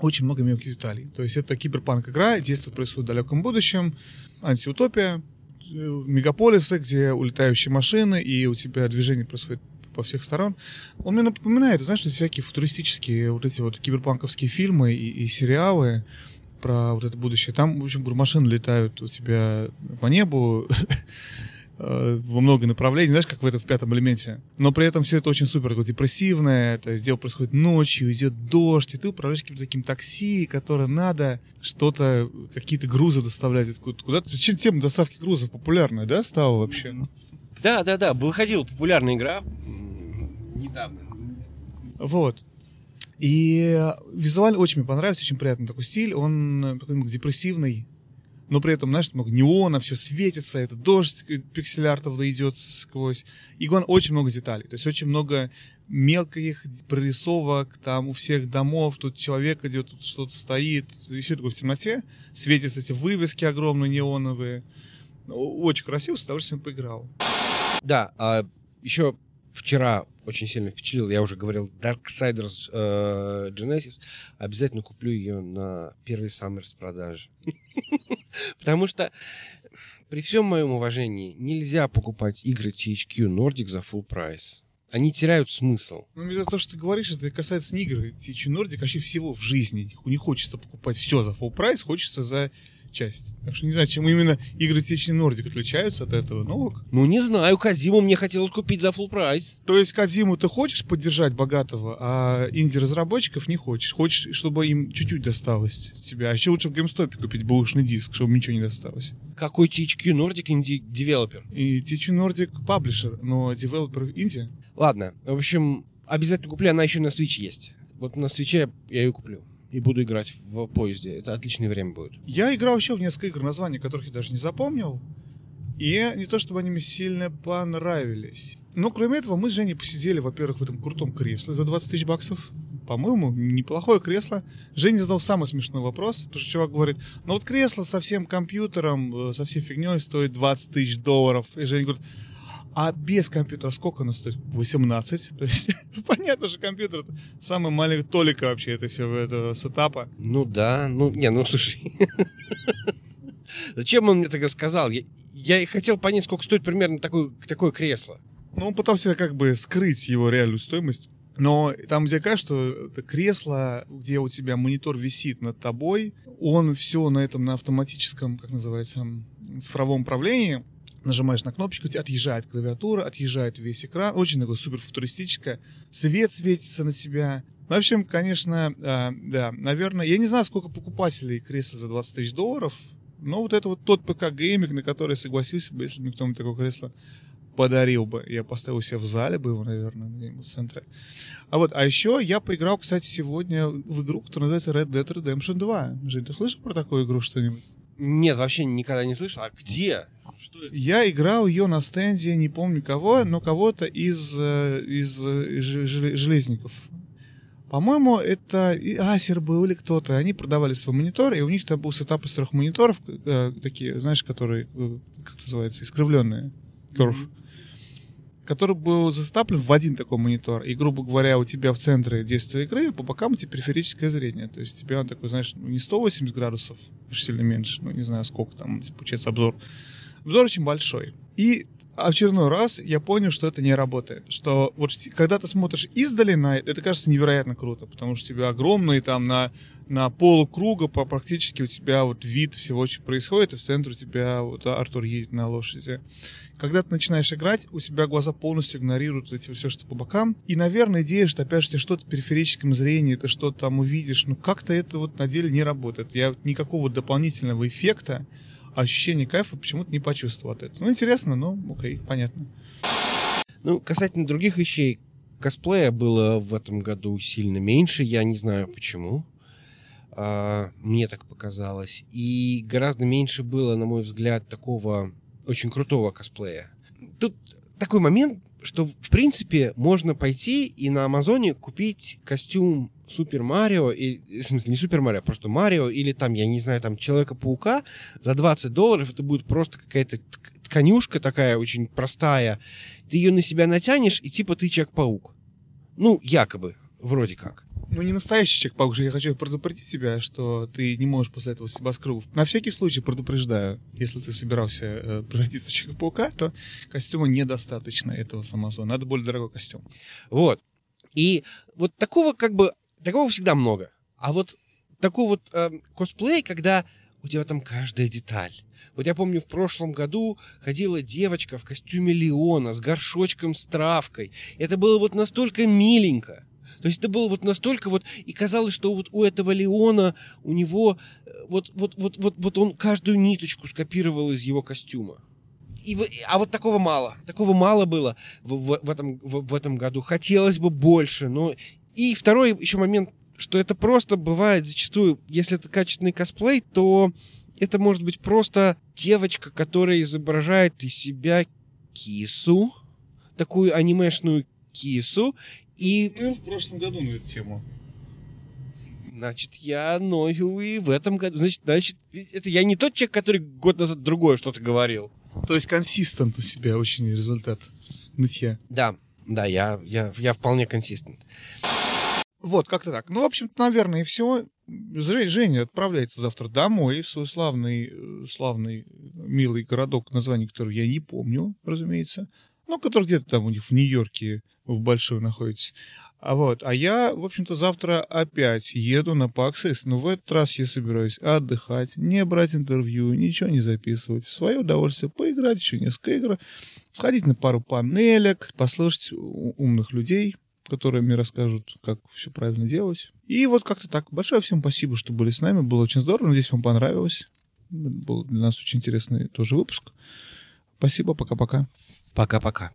Очень много мелких деталей. То есть это киберпанк игра, действие происходит в далеком будущем, антиутопия, э, мегаполисы, где улетающие машины, и у тебя движение происходит по всех сторон. Он мне напоминает, знаешь, всякие футуристические вот эти вот киберпанковские фильмы и, и сериалы про вот это будущее. Там, в общем, машины летают у тебя по небу э, во много направлений, знаешь, как в этом в пятом элементе. Но при этом все это очень супер такое депрессивное, то есть дело происходит ночью, идет дождь, и ты управляешь каким-то таким такси, которое надо что-то, какие-то грузы доставлять откуда-то куда-то. Чем тема доставки грузов популярная, да, стала вообще? Да, да, да, выходила популярная игра недавно. Вот. И э, визуально очень мне понравился, очень приятный такой стиль. Он э, такой депрессивный, но при этом, знаешь, много неона, все светится, это дождь э, пиксель-артов да идет сквозь. И главное, очень много деталей. То есть очень много мелких прорисовок, там у всех домов, тут человек идет, тут что-то стоит, и все такое в темноте. Светятся эти вывески огромные неоновые. Очень красиво, с удовольствием поиграл. Да, а еще вчера очень сильно впечатлил, я уже говорил, Darksiders э, Genesis. Обязательно куплю ее на первый с продажи. Потому что при всем моем уважении нельзя покупать игры THQ Nordic за full прайс. Они теряют смысл. Ну, мне то, что ты говоришь, это касается не игр. THQ Nordic вообще всего в жизни. Не хочется покупать все за full прайс, хочется за часть. Так что не знаю, чем именно игры THQ Nordic отличаются от этого. Ок. Ну, не знаю, Кодзиму мне хотелось купить за full price. То есть Кодзиму ты хочешь поддержать богатого, а инди-разработчиков не хочешь. Хочешь, чтобы им чуть-чуть досталось тебя. А еще лучше в GameStop е купить бэушный диск, чтобы ничего не досталось. Какой THQ Nordic indie developer? И THQ Nordic publisher, но developer indie. Ладно, в общем, обязательно куплю, она еще на Switch есть. Вот на Switch я ее куплю. И буду играть в поезде. Это отличное время будет. Я играл вообще в несколько игр, названия которых я даже не запомнил. И не то, чтобы они мне сильно понравились. Но кроме этого, мы с Женей посидели, во-первых, в этом крутом кресле за 20 тысяч баксов. По-моему, неплохое кресло. Женя задал самый смешной вопрос, потому что чувак говорит, ну вот кресло со всем компьютером, э, со всей фигней стоит 20 тысяч долларов. И Женя говорит, а без компьютера сколько оно стоит? 18. То есть, понятно же, компьютер это самая маленькая толика вообще это все этого сетапа. Ну да, ну, не, ну слушай. Зачем он мне тогда сказал? Я, я и хотел понять, сколько стоит примерно такое, такое кресло. Ну, он пытался как бы скрыть его реальную стоимость. Но там, где кажется, что это кресло, где у тебя монитор висит над тобой, он все на этом, на автоматическом, как называется, цифровом управлении, нажимаешь на кнопочку, отъезжает клавиатура, отъезжает весь экран, очень такое супер футуристическое, свет светится на тебя. В общем, конечно, а, да, наверное, я не знаю, сколько покупателей кресла за 20 тысяч долларов, но вот это вот тот ПК-гейминг, на который согласился бы, если бы кто-нибудь такое кресло подарил бы. Я поставил себе в зале бы его, наверное, в центре. А вот, а еще я поиграл, кстати, сегодня в игру, которая называется Red Dead Redemption 2. Жень, ты слышал про такую игру что-нибудь? Нет, вообще никогда не слышал. А где? Что это? Я играл ее на стенде, не помню кого, но кого-то из, э, из э, ж- ж- железников. По-моему, это и Acer был или кто-то. Они продавали свой монитор, и у них там был сетап из трех мониторов, э, такие, знаешь, которые, э, как называется, искривленные. Curve. Который был застаплен в один такой монитор. И, грубо говоря, у тебя в центре действия игры, а по бокам у тебя периферическое зрение. То есть у тебя он такой, знаешь, ну, не 180 градусов, аж сильно меньше, ну не знаю сколько там, получается обзор. Обзор очень большой. И очередной раз я понял, что это не работает. Что вот когда ты смотришь издали на это, это кажется невероятно круто, потому что у тебя огромный там на, на полукруга по, практически у тебя вот вид всего, что происходит, и в центре у тебя вот Артур едет на лошади. Когда ты начинаешь играть, у тебя глаза полностью игнорируют эти все, что по бокам. И, наверное, идея, что опять же тебе что-то в периферическом зрении, ты что-то там увидишь, ну как-то это вот на деле не работает. Я никакого дополнительного эффекта, ощущения кайфа почему-то не почувствовал от этого. Ну, интересно, но окей, понятно. Ну, касательно других вещей, косплея было в этом году сильно меньше, я не знаю почему. А, мне так показалось. И гораздо меньше было, на мой взгляд, такого очень крутого косплея. Тут такой момент, что, в принципе, можно пойти и на Амазоне купить костюм Супер Марио, и, в смысле, не Супер Марио, а просто Марио, или там, я не знаю, там, Человека-паука за 20 долларов, это будет просто какая-то тк- тканюшка такая очень простая, ты ее на себя натянешь, и типа ты Человек-паук. Ну, якобы, вроде как. Ну, не настоящий чек-паук же. Я хочу предупредить тебя, что ты не можешь после этого себя скрыть. На всякий случай предупреждаю, если ты собирался э, превратиться в Человека-паука, то костюма недостаточно этого с Амазона. Надо более дорогой костюм. Вот. И вот такого как бы, такого всегда много. А вот такой вот эм, косплей, когда у тебя там каждая деталь. Вот я помню, в прошлом году ходила девочка в костюме Леона с горшочком с травкой. Это было вот настолько миленько. То есть это было вот настолько вот... И казалось, что вот у этого Леона, у него... э, Вот, вот, вот, вот, вот он каждую ниточку скопировал из его костюма. И, а вот такого мало. Такого мало было в, в- в этом, в, в этом году. Хотелось бы больше, но... И второй еще момент, что это просто бывает зачастую, если это качественный косплей, то это может быть просто девочка, которая изображает из себя кису, такую анимешную кису, и, Ну, в прошлом году на эту тему. значит, я ною и в этом году. Значит, значит, это я не тот человек, который год назад другое что-то говорил. То есть консистент у себя очень результат нытья. Да, да, я, я, я вполне консистент. Вот, как-то так. Ну, в общем-то, наверное, и все. Женя отправляется завтра домой в свой славный, э, славный, милый городок, название которого я не помню, разумеется. Ну, который где-то там у них в Нью-Йорке, в Большой находится. А вот, а я, в общем-то, завтра опять еду на Паксис, но в этот раз я собираюсь отдыхать, не брать интервью, ничего не записывать, в свое удовольствие поиграть еще несколько игр, сходить на пару панелек, послушать умных людей, которые мне расскажут, как все правильно делать. И вот как-то так. Большое всем спасибо, что были с нами. Было очень здорово. Надеюсь, вам понравилось. Был для нас очень интересный тоже выпуск. Спасибо. Пока-пока. Пока-пока.